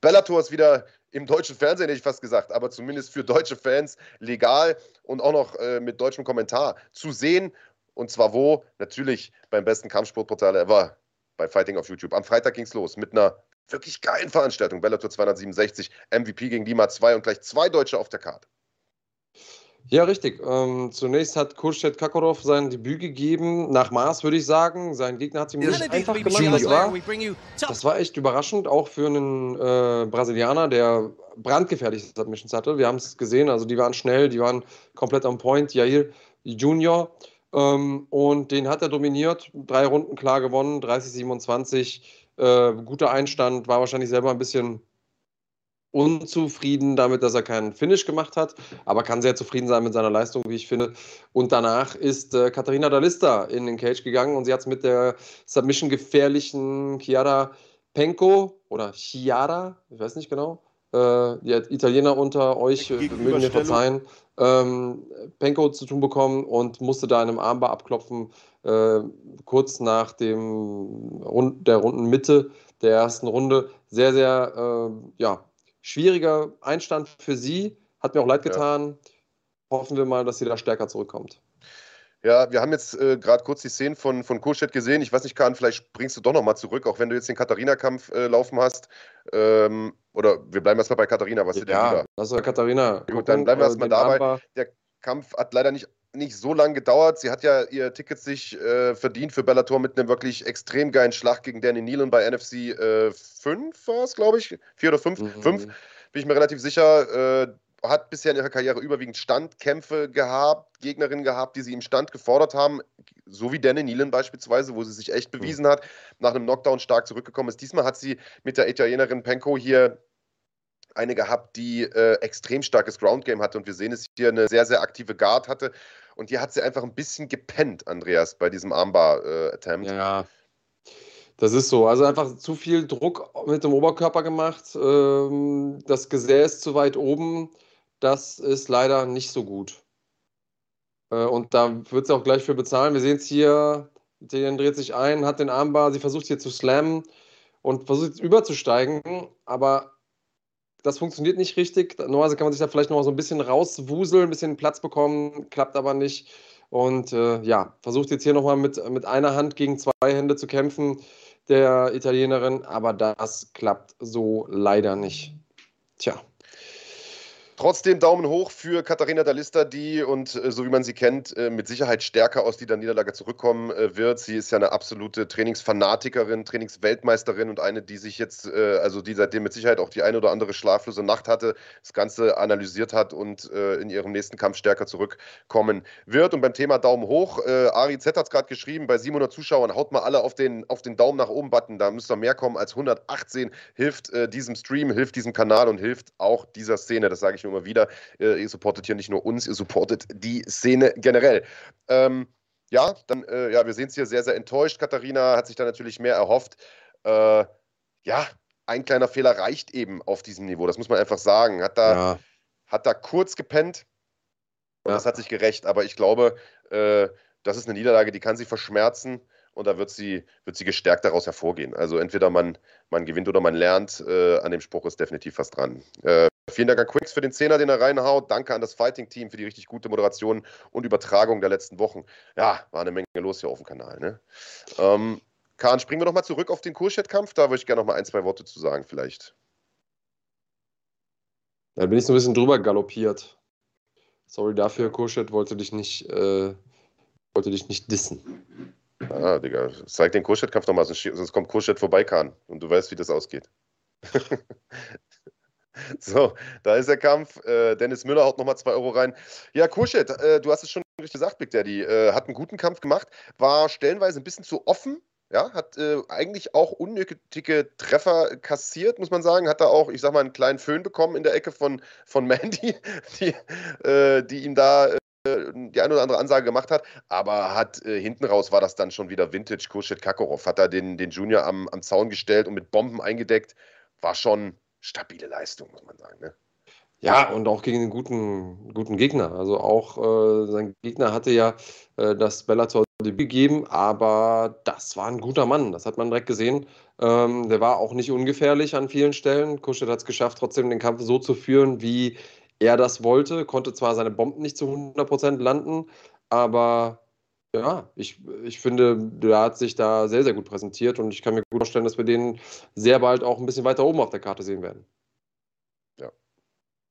Bellator ist wieder im deutschen Fernsehen, hätte ich fast gesagt, aber zumindest für deutsche Fans legal und auch noch äh, mit deutschem Kommentar zu sehen. Und zwar wo? Natürlich beim besten Kampfsportportal ever, bei Fighting auf YouTube. Am Freitag ging es los mit einer wirklich geilen Veranstaltung. Bellator 267, MVP gegen Lima 2 und gleich zwei Deutsche auf der Karte. Ja, richtig. Ähm, zunächst hat Kurschet Kakorov sein Debüt gegeben, nach Maß würde ich sagen. Sein Gegner hat ihm nicht einfach gemacht. Das war, das war echt überraschend, auch für einen äh, Brasilianer, der brandgefährliche Submissions hatte. Wir haben es gesehen, also die waren schnell, die waren komplett on point. Jair Junior. Ähm, und den hat er dominiert, drei Runden klar gewonnen, 30, 27. Äh, guter Einstand, war wahrscheinlich selber ein bisschen unzufrieden damit, dass er keinen Finish gemacht hat, aber kann sehr zufrieden sein mit seiner Leistung, wie ich finde. Und danach ist äh, Katharina Dalista in den Cage gegangen und sie hat es mit der Submission gefährlichen Chiara Penko oder Chiara, ich weiß nicht genau, äh, die Italiener unter euch äh, mögen mir verzeihen, ähm, Penko zu tun bekommen und musste da in einem Armbar abklopfen, äh, kurz nach dem Rund, der Rundenmitte der ersten Runde. Sehr, sehr äh, ja, schwieriger Einstand für sie. Hat mir auch leid getan. Ja. Hoffen wir mal, dass sie da stärker zurückkommt. Ja, wir haben jetzt äh, gerade kurz die Szenen von, von Kurstedt gesehen. Ich weiß nicht, Kahn, vielleicht bringst du doch nochmal zurück, auch wenn du jetzt den Katharina-Kampf äh, laufen hast. Ähm, oder wir bleiben erstmal bei Katharina. Was ja, dir lieber? lass uns Katharina. Gut, dann bleiben wir erstmal dabei. Der Kampf hat leider nicht, nicht so lange gedauert. Sie hat ja ihr Ticket sich äh, verdient für Bellator mit einem wirklich extrem geilen Schlag gegen Danny Nealon bei NFC 5 war es, glaube ich. 4 oder 5. 5 mhm. bin ich mir relativ sicher. Äh, hat bisher in ihrer Karriere überwiegend Standkämpfe gehabt, Gegnerinnen gehabt, die sie im Stand gefordert haben, so wie Danny Nealon beispielsweise, wo sie sich echt mhm. bewiesen hat, nach einem Knockdown stark zurückgekommen ist. Diesmal hat sie mit der Italienerin Penko hier eine gehabt, die äh, extrem starkes Ground-Game hatte und wir sehen es hier eine sehr, sehr aktive Guard hatte und die hat sie einfach ein bisschen gepennt, Andreas, bei diesem Armbar-Attempt. Ja, das ist so. Also einfach zu viel Druck mit dem Oberkörper gemacht. Ähm, das Gesäß zu weit oben das ist leider nicht so gut. Äh, und da wird sie auch gleich für bezahlen. Wir sehen es hier, Italien dreht sich ein, hat den Armbar, sie versucht hier zu slammen und versucht überzusteigen, aber das funktioniert nicht richtig. Normalerweise kann man sich da vielleicht noch so ein bisschen rauswuseln, ein bisschen Platz bekommen, klappt aber nicht. Und äh, ja, versucht jetzt hier nochmal mit, mit einer Hand gegen zwei Hände zu kämpfen, der Italienerin, aber das klappt so leider nicht. Tja. Trotzdem Daumen hoch für Katharina Dalista, die und äh, so wie man sie kennt, äh, mit Sicherheit stärker aus dieser Niederlage zurückkommen äh, wird. Sie ist ja eine absolute Trainingsfanatikerin, Trainingsweltmeisterin und eine, die sich jetzt, also die seitdem mit Sicherheit auch die eine oder andere schlaflose Nacht hatte, das Ganze analysiert hat und in ihrem nächsten Kampf stärker zurückkommen wird. Und beim Thema Daumen hoch, Ari Z hat es gerade geschrieben, bei 700 Zuschauern, haut mal alle auf den, auf den Daumen nach oben Button, da müsste mehr kommen als 118, hilft diesem Stream, hilft diesem Kanal und hilft auch dieser Szene, das sage ich immer wieder. Äh, ihr supportet hier nicht nur uns, ihr supportet die Szene generell. Ähm, ja, dann, äh, ja, wir sehen es hier sehr, sehr enttäuscht. Katharina hat sich da natürlich mehr erhofft. Äh, ja, ein kleiner Fehler reicht eben auf diesem Niveau, das muss man einfach sagen. Hat da, ja. hat da kurz gepennt und ja. das hat sich gerecht, aber ich glaube, äh, das ist eine Niederlage, die kann sie verschmerzen und da wird sie, wird sie gestärkt daraus hervorgehen. Also entweder man, man gewinnt oder man lernt. Äh, an dem Spruch ist definitiv was dran. Vielen Dank an Quicks für den Zehner, den er reinhaut. Danke an das Fighting-Team für die richtig gute Moderation und Übertragung der letzten Wochen. Ja, war eine Menge los hier auf dem Kanal. Ne? Ähm, Kahn, springen wir nochmal zurück auf den Kurschett-Kampf. Da würde ich gerne noch mal ein, zwei Worte zu sagen, vielleicht. Da bin ich so ein bisschen drüber galoppiert. Sorry dafür, Kurschett wollte dich nicht, äh, wollte dich nicht dissen. Ah, Digga, zeig den Kurschett-Kampf nochmal, sonst kommt Kurschett vorbei, Kahn. Und du weißt, wie das ausgeht. So, da ist der Kampf. Äh, Dennis Müller haut nochmal 2 Euro rein. Ja, Kurschet, äh, du hast es schon richtig gesagt, Big Daddy. Äh, hat einen guten Kampf gemacht, war stellenweise ein bisschen zu offen. Ja, hat äh, eigentlich auch unnötige Treffer kassiert, muss man sagen. Hat da auch, ich sag mal, einen kleinen Föhn bekommen in der Ecke von, von Mandy, die, äh, die ihm da äh, die eine oder andere Ansage gemacht hat, aber hat äh, hinten raus war das dann schon wieder Vintage Kurschet Kakorov. Hat da den, den Junior am, am Zaun gestellt und mit Bomben eingedeckt. War schon, stabile Leistung, muss man sagen. Ne? Ja, und auch gegen einen guten, guten Gegner. Also auch äh, sein Gegner hatte ja äh, das Bellator Debüt gegeben, aber das war ein guter Mann. Das hat man direkt gesehen. Ähm, der war auch nicht ungefährlich an vielen Stellen. Kuschet hat es geschafft, trotzdem den Kampf so zu führen, wie er das wollte. Konnte zwar seine Bomben nicht zu 100% landen, aber ja, ich, ich finde, der hat sich da sehr, sehr gut präsentiert und ich kann mir gut vorstellen, dass wir den sehr bald auch ein bisschen weiter oben auf der Karte sehen werden. Ja,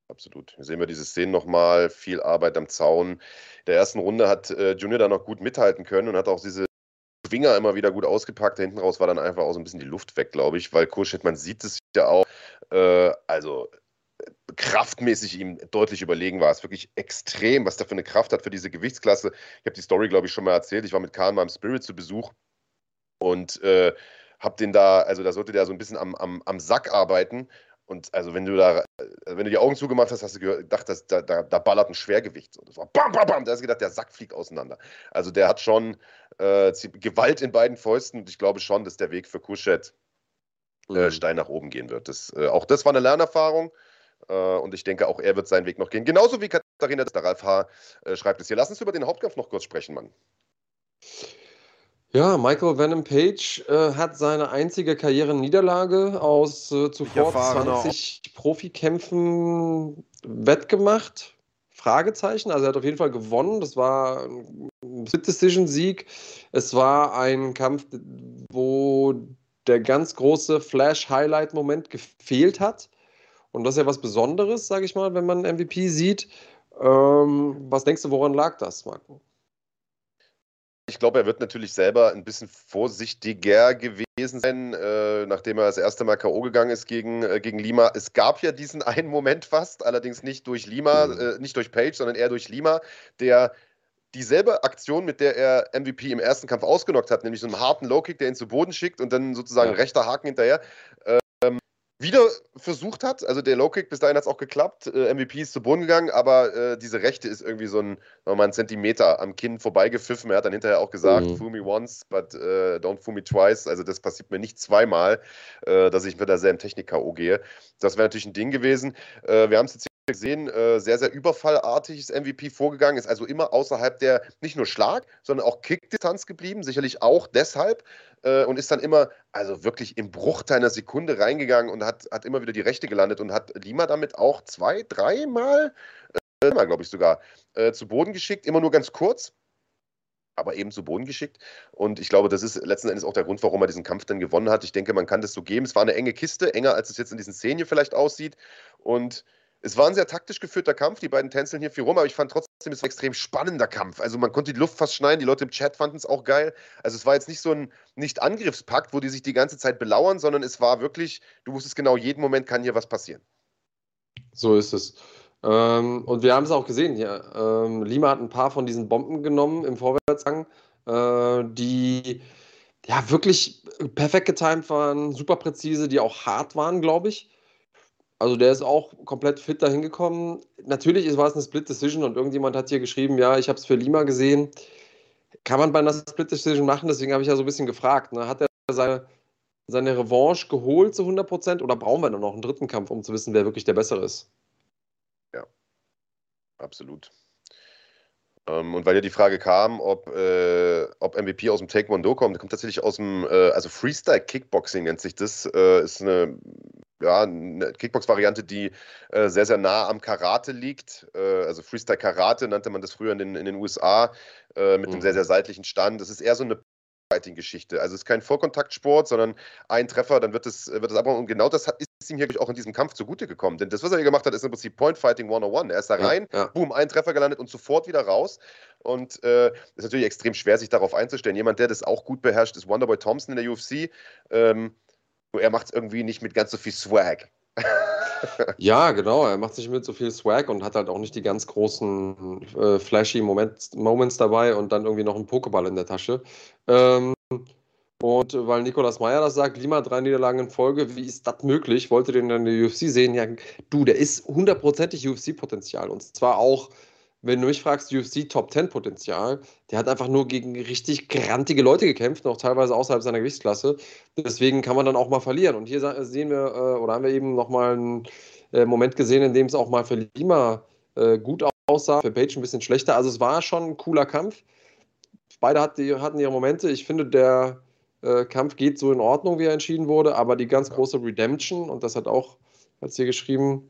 absolut. Hier sehen wir diese Szenen nochmal, viel Arbeit am Zaun. In der ersten Runde hat äh, Junior da noch gut mithalten können und hat auch diese Winger immer wieder gut ausgepackt. Da hinten raus war dann einfach auch so ein bisschen die Luft weg, glaube ich, weil Kurschett, man sieht es ja auch, äh, also kraftmäßig ihm deutlich überlegen war. Es ist wirklich extrem, was der für eine Kraft hat für diese Gewichtsklasse. Ich habe die Story, glaube ich, schon mal erzählt. Ich war mit Kahn mal im Spirit zu Besuch und äh, habe den da, also da sollte der so ein bisschen am, am, am Sack arbeiten. Und also wenn du da, wenn du die Augen zugemacht hast, hast du gedacht, dass da, da, da ballert ein Schwergewicht. So, das war bam, bam, bam. Da hast du gedacht, der Sack fliegt auseinander. Also der hat schon äh, Gewalt in beiden Fäusten und ich glaube schon, dass der Weg für Kuschet äh, mhm. steil nach oben gehen wird. Das, äh, auch das war eine Lernerfahrung. Äh, und ich denke, auch er wird seinen Weg noch gehen. Genauso wie Katharina, der Ralf H. Äh, schreibt es hier. Lass uns über den Hauptkampf noch kurz sprechen, Mann. Ja, Michael Venom Page äh, hat seine einzige Karrierenniederlage aus äh, zuvor 20 Profikämpfen wettgemacht. Fragezeichen. Also er hat auf jeden Fall gewonnen. Das war ein Split-Decision-Sieg. Es war ein Kampf, wo der ganz große Flash-Highlight-Moment gefehlt hat. Und das ist ja was Besonderes, sage ich mal, wenn man MVP sieht. Ähm, was denkst du, woran lag das, Marco? Ich glaube, er wird natürlich selber ein bisschen vorsichtiger gewesen sein, äh, nachdem er das erste Mal K.O. gegangen ist gegen, äh, gegen Lima. Es gab ja diesen einen Moment fast, allerdings nicht durch Lima, mhm. äh, nicht durch Page, sondern eher durch Lima, der dieselbe Aktion, mit der er MVP im ersten Kampf ausgenockt hat, nämlich so einen harten Low-Kick, der ihn zu Boden schickt und dann sozusagen ja. rechter Haken hinterher, ähm, wieder versucht hat. Also der Low-Kick, bis dahin hat es auch geklappt. Äh, MVP ist zu Boden gegangen, aber äh, diese rechte ist irgendwie so ein, mal einen Zentimeter am Kinn vorbeigepfiffen. Er hat dann hinterher auch gesagt, mhm. fool me once, but uh, don't fool me twice. Also das passiert mir nicht zweimal, äh, dass ich mit derselben Technik K.O. gehe. Das wäre natürlich ein Ding gewesen. Äh, wir haben es jetzt gesehen, äh, sehr, sehr überfallartig ist MVP vorgegangen, ist also immer außerhalb der nicht nur Schlag, sondern auch Kickdistanz geblieben, sicherlich auch deshalb äh, und ist dann immer, also wirklich im Bruchteil einer Sekunde reingegangen und hat, hat immer wieder die Rechte gelandet und hat Lima damit auch zwei, dreimal, äh, glaube ich sogar, äh, zu Boden geschickt, immer nur ganz kurz aber eben zu Boden geschickt. Und ich glaube, das ist letzten Endes auch der Grund, warum er diesen Kampf dann gewonnen hat. Ich denke, man kann das so geben. Es war eine enge Kiste, enger als es jetzt in diesen Szenen hier vielleicht aussieht. Und es war ein sehr taktisch geführter Kampf, die beiden tänzeln hier viel rum, aber ich fand trotzdem, es war ein extrem spannender Kampf. Also man konnte die Luft fast schneiden, die Leute im Chat fanden es auch geil. Also es war jetzt nicht so ein Nicht-Angriffspakt, wo die sich die ganze Zeit belauern, sondern es war wirklich, du wusstest genau, jeden Moment kann hier was passieren. So ist es. Ähm, und wir haben es auch gesehen hier. Ähm, Lima hat ein paar von diesen Bomben genommen im Vorwärtsgang, äh, die ja wirklich perfekt getimt waren, super präzise, die auch hart waren, glaube ich. Also der ist auch komplett fit dahin gekommen. Natürlich war es eine Split Decision und irgendjemand hat hier geschrieben, ja, ich habe es für Lima gesehen. Kann man bei einer Split Decision machen? Deswegen habe ich ja so ein bisschen gefragt. Ne? Hat er seine, seine Revanche geholt zu 100 Prozent oder brauchen wir noch einen dritten Kampf, um zu wissen, wer wirklich der Bessere ist? Ja, absolut. Ähm, und weil ja die Frage kam, ob, äh, ob MVP aus dem Taekwondo kommt, kommt tatsächlich aus dem, äh, also Freestyle Kickboxing nennt sich das, äh, ist eine ja, eine Kickbox-Variante, die äh, sehr, sehr nah am Karate liegt. Äh, also Freestyle Karate nannte man das früher in den, in den USA äh, mit mhm. einem sehr, sehr seitlichen Stand. Das ist eher so eine Fighting-Geschichte. Also es ist kein Vollkontaktsport, sondern ein Treffer, dann wird es, wird es abgehauen. Und genau das hat, ist ihm hier auch in diesem Kampf zugute gekommen. Denn das, was er hier gemacht hat, ist im Prinzip Point Fighting 101. Er ist da rein, ja, ja. boom, ein Treffer gelandet und sofort wieder raus. Und es äh, ist natürlich extrem schwer, sich darauf einzustellen. Jemand, der das auch gut beherrscht, ist Wonderboy Thompson in der UFC. Ähm, er macht es irgendwie nicht mit ganz so viel Swag. ja, genau. Er macht sich mit so viel Swag und hat halt auch nicht die ganz großen äh, flashy Moment, Moments dabei und dann irgendwie noch einen Pokéball in der Tasche. Ähm, und weil Nikolas Meyer das sagt, Lima drei Niederlagen in Folge, wie ist das möglich? Wollte den dann in der UFC sehen? Ja, du, der ist hundertprozentig UFC-Potenzial und zwar auch wenn du mich fragst, UFC Top 10 Potenzial, der hat einfach nur gegen richtig grantige Leute gekämpft, noch teilweise außerhalb seiner Gewichtsklasse. Deswegen kann man dann auch mal verlieren. Und hier sehen wir, äh, oder haben wir eben nochmal einen äh, Moment gesehen, in dem es auch mal für Lima äh, gut aussah, für Page ein bisschen schlechter. Also es war schon ein cooler Kampf. Beide hatten ihre Momente. Ich finde, der Kampf geht so in Ordnung, wie er entschieden wurde, aber die ganz große Redemption, und das hat auch, als hier geschrieben,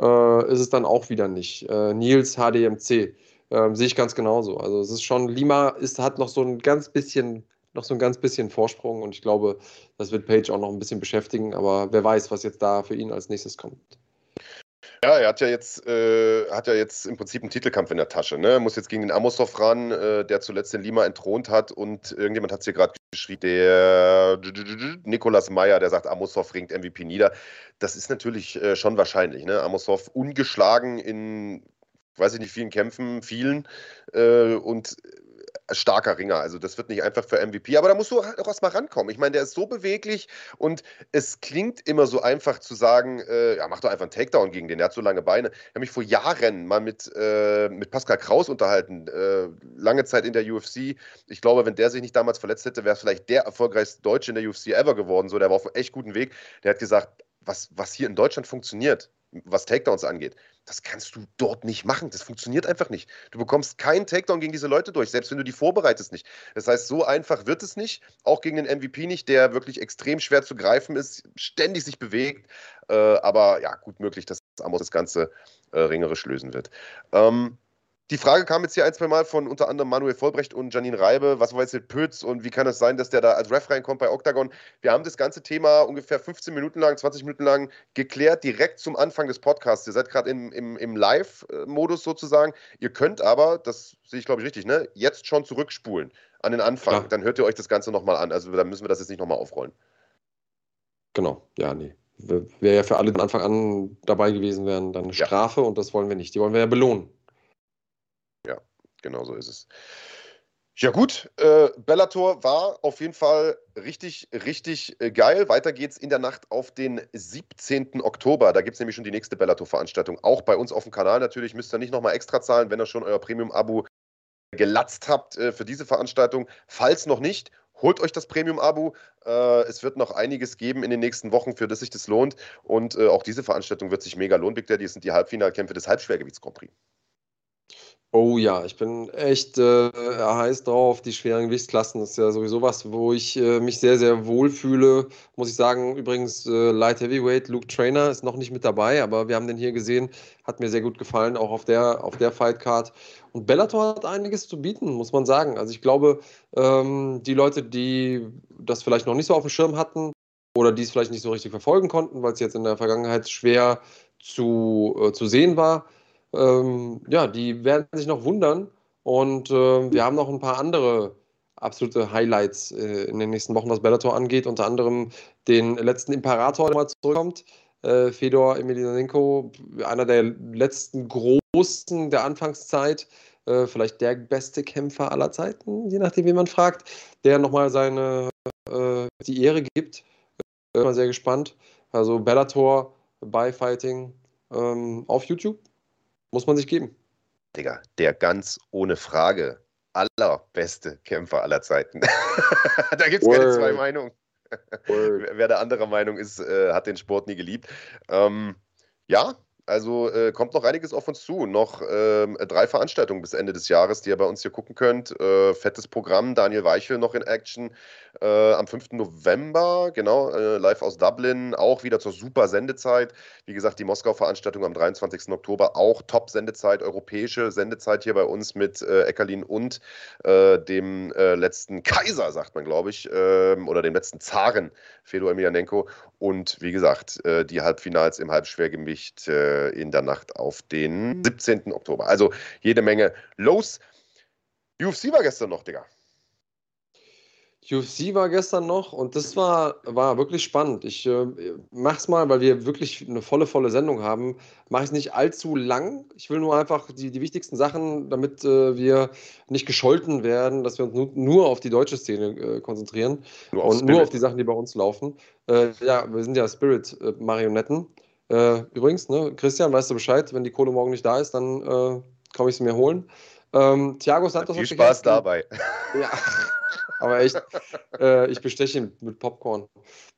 äh, ist es dann auch wieder nicht. Äh, Nils HDMC äh, sehe ich ganz genauso. Also es ist schon, Lima ist, hat noch so ein ganz bisschen, noch so ein ganz bisschen Vorsprung und ich glaube, das wird Page auch noch ein bisschen beschäftigen, aber wer weiß, was jetzt da für ihn als nächstes kommt. Ja, er hat ja jetzt, äh, hat ja jetzt im Prinzip einen Titelkampf in der Tasche. Ne? Er muss jetzt gegen den Amosov ran, äh, der zuletzt den Lima entthront hat. Und irgendjemand hat es hier gerade geschrieben, der Nikolas Meyer, der sagt, Amosov ringt MVP nieder. Das ist natürlich äh, schon wahrscheinlich. Ne? Amosov ungeschlagen in, weiß ich nicht, vielen Kämpfen, vielen. Äh, und starker Ringer. Also das wird nicht einfach für MVP, aber da musst du halt auch erstmal rankommen. Ich meine, der ist so beweglich und es klingt immer so einfach zu sagen, äh, ja, mach doch einfach einen Takedown gegen den, der hat so lange Beine. Ich habe mich vor Jahren mal mit, äh, mit Pascal Kraus unterhalten, äh, lange Zeit in der UFC. Ich glaube, wenn der sich nicht damals verletzt hätte, wäre es vielleicht der erfolgreichste Deutsche in der UFC ever geworden. So, der war auf einem echt guten Weg. Der hat gesagt, was, was hier in Deutschland funktioniert, was Takedowns angeht, das kannst du dort nicht machen. Das funktioniert einfach nicht. Du bekommst keinen Takedown gegen diese Leute durch, selbst wenn du die vorbereitest nicht. Das heißt, so einfach wird es nicht. Auch gegen den MVP nicht, der wirklich extrem schwer zu greifen ist, ständig sich bewegt. Äh, aber ja, gut möglich, dass Amos das Ganze äh, ringerisch lösen wird. Ähm, die Frage kam jetzt hier ein, zwei Mal von unter anderem Manuel Vollbrecht und Janine Reibe. Was war jetzt mit Pütz und wie kann es sein, dass der da als Ref reinkommt bei Octagon? Wir haben das ganze Thema ungefähr 15 Minuten lang, 20 Minuten lang geklärt, direkt zum Anfang des Podcasts. Ihr seid gerade im, im, im Live-Modus sozusagen. Ihr könnt aber, das sehe ich glaube ich richtig, ne, jetzt schon zurückspulen an den Anfang. Ja. Dann hört ihr euch das Ganze nochmal an. Also dann müssen wir das jetzt nicht nochmal aufrollen. Genau, ja, nee. Wäre ja für alle, von Anfang an dabei gewesen wären, dann eine Strafe ja. und das wollen wir nicht. Die wollen wir ja belohnen. Genau so ist es. Ja gut, äh, Bellator war auf jeden Fall richtig, richtig äh, geil. Weiter geht's in der Nacht auf den 17. Oktober. Da gibt es nämlich schon die nächste Bellator-Veranstaltung. Auch bei uns auf dem Kanal natürlich. Müsst ihr nicht nochmal extra zahlen, wenn ihr schon euer Premium-Abo gelatzt habt äh, für diese Veranstaltung. Falls noch nicht, holt euch das Premium-Abo. Äh, es wird noch einiges geben in den nächsten Wochen, für das sich das lohnt. Und äh, auch diese Veranstaltung wird sich mega lohnen, Big Daddy. Es sind die Halbfinalkämpfe des Halbschwergewichts-Grand Prix. Oh ja, ich bin echt äh, heiß drauf. Die schweren Gewichtsklassen ist ja sowieso was, wo ich äh, mich sehr, sehr wohl fühle. Muss ich sagen, übrigens, äh, Light Heavyweight, Luke Trainer ist noch nicht mit dabei, aber wir haben den hier gesehen. Hat mir sehr gut gefallen, auch auf der, auf der Fightcard. Und Bellator hat einiges zu bieten, muss man sagen. Also ich glaube, ähm, die Leute, die das vielleicht noch nicht so auf dem Schirm hatten oder die es vielleicht nicht so richtig verfolgen konnten, weil es jetzt in der Vergangenheit schwer zu, äh, zu sehen war, ähm, ja, die werden sich noch wundern. Und äh, wir haben noch ein paar andere absolute Highlights äh, in den nächsten Wochen, was Bellator angeht. Unter anderem den letzten Imperator, der mal zurückkommt. Äh, Fedor Emelianenko, einer der letzten Großen der Anfangszeit. Äh, vielleicht der beste Kämpfer aller Zeiten, je nachdem, wie man fragt. Der nochmal seine äh, die Ehre gibt. Bin mal sehr gespannt. Also Bellator bei Fighting ähm, auf YouTube muss man sich geben. Digga, der ganz ohne Frage allerbeste Kämpfer aller Zeiten. da gibt es keine zwei Meinungen. Wer der anderer Meinung ist, äh, hat den Sport nie geliebt. Ähm, ja, also äh, kommt noch einiges auf uns zu. Noch ähm, drei Veranstaltungen bis Ende des Jahres, die ihr bei uns hier gucken könnt. Äh, fettes Programm, Daniel Weichel noch in Action äh, am 5. November, genau, äh, live aus Dublin, auch wieder zur super Sendezeit. Wie gesagt, die Moskau-Veranstaltung am 23. Oktober, auch Top-Sendezeit, europäische Sendezeit hier bei uns mit äh, Eckerlin und äh, dem letzten Kaiser, sagt man, glaube ich, ähm, oder dem letzten Zaren, Fedor Emelianenko. Und wie gesagt, die Halbfinals im Halbschwergewicht in der Nacht auf den 17. Oktober. Also jede Menge los. UFC war gestern noch, Digga. UFC war gestern noch und das war, war wirklich spannend. Ich äh, es mal, weil wir wirklich eine volle, volle Sendung haben, mache ich es nicht allzu lang. Ich will nur einfach die, die wichtigsten Sachen, damit äh, wir nicht gescholten werden, dass wir uns nur, nur auf die deutsche Szene äh, konzentrieren nur und Spirit. nur auf die Sachen, die bei uns laufen. Äh, ja, wir sind ja Spirit-Marionetten. Äh, übrigens, ne, Christian, weißt du Bescheid, wenn die Kohle morgen nicht da ist, dann äh, komme ich sie mir holen. Ähm, Thiago Santos Viel Spaß dabei. Ja. Aber echt, äh, ich besteche ihn mit Popcorn.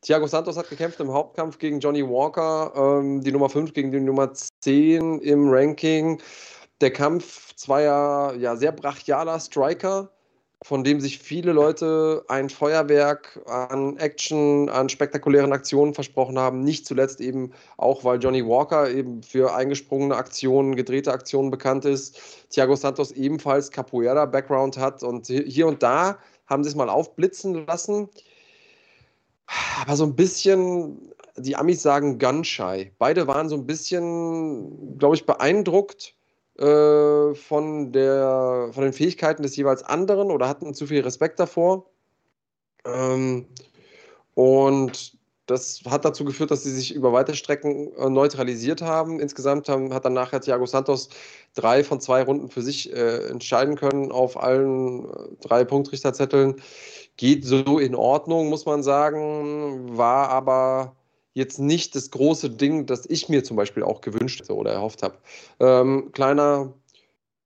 Thiago Santos hat gekämpft im Hauptkampf gegen Johnny Walker, ähm, die Nummer 5 gegen die Nummer 10 im Ranking. Der Kampf zweier ja, sehr brachialer Striker, von dem sich viele Leute ein Feuerwerk an Action, an spektakulären Aktionen versprochen haben. Nicht zuletzt eben auch, weil Johnny Walker eben für eingesprungene Aktionen, gedrehte Aktionen bekannt ist. Thiago Santos ebenfalls Capoeira-Background hat und hier und da haben sie es mal aufblitzen lassen. Aber so ein bisschen die Amis sagen Gunshy. Beide waren so ein bisschen, glaube ich, beeindruckt äh, von, der, von den Fähigkeiten des jeweils anderen oder hatten zu viel Respekt davor. Ähm, und das hat dazu geführt, dass sie sich über weite Strecken äh, neutralisiert haben. Insgesamt haben, hat dann nachher Thiago Santos drei von zwei Runden für sich äh, entscheiden können auf allen äh, drei Punktrichterzetteln. Geht so in Ordnung, muss man sagen, war aber jetzt nicht das große Ding, das ich mir zum Beispiel auch gewünscht hätte oder erhofft habe. Ähm, kleiner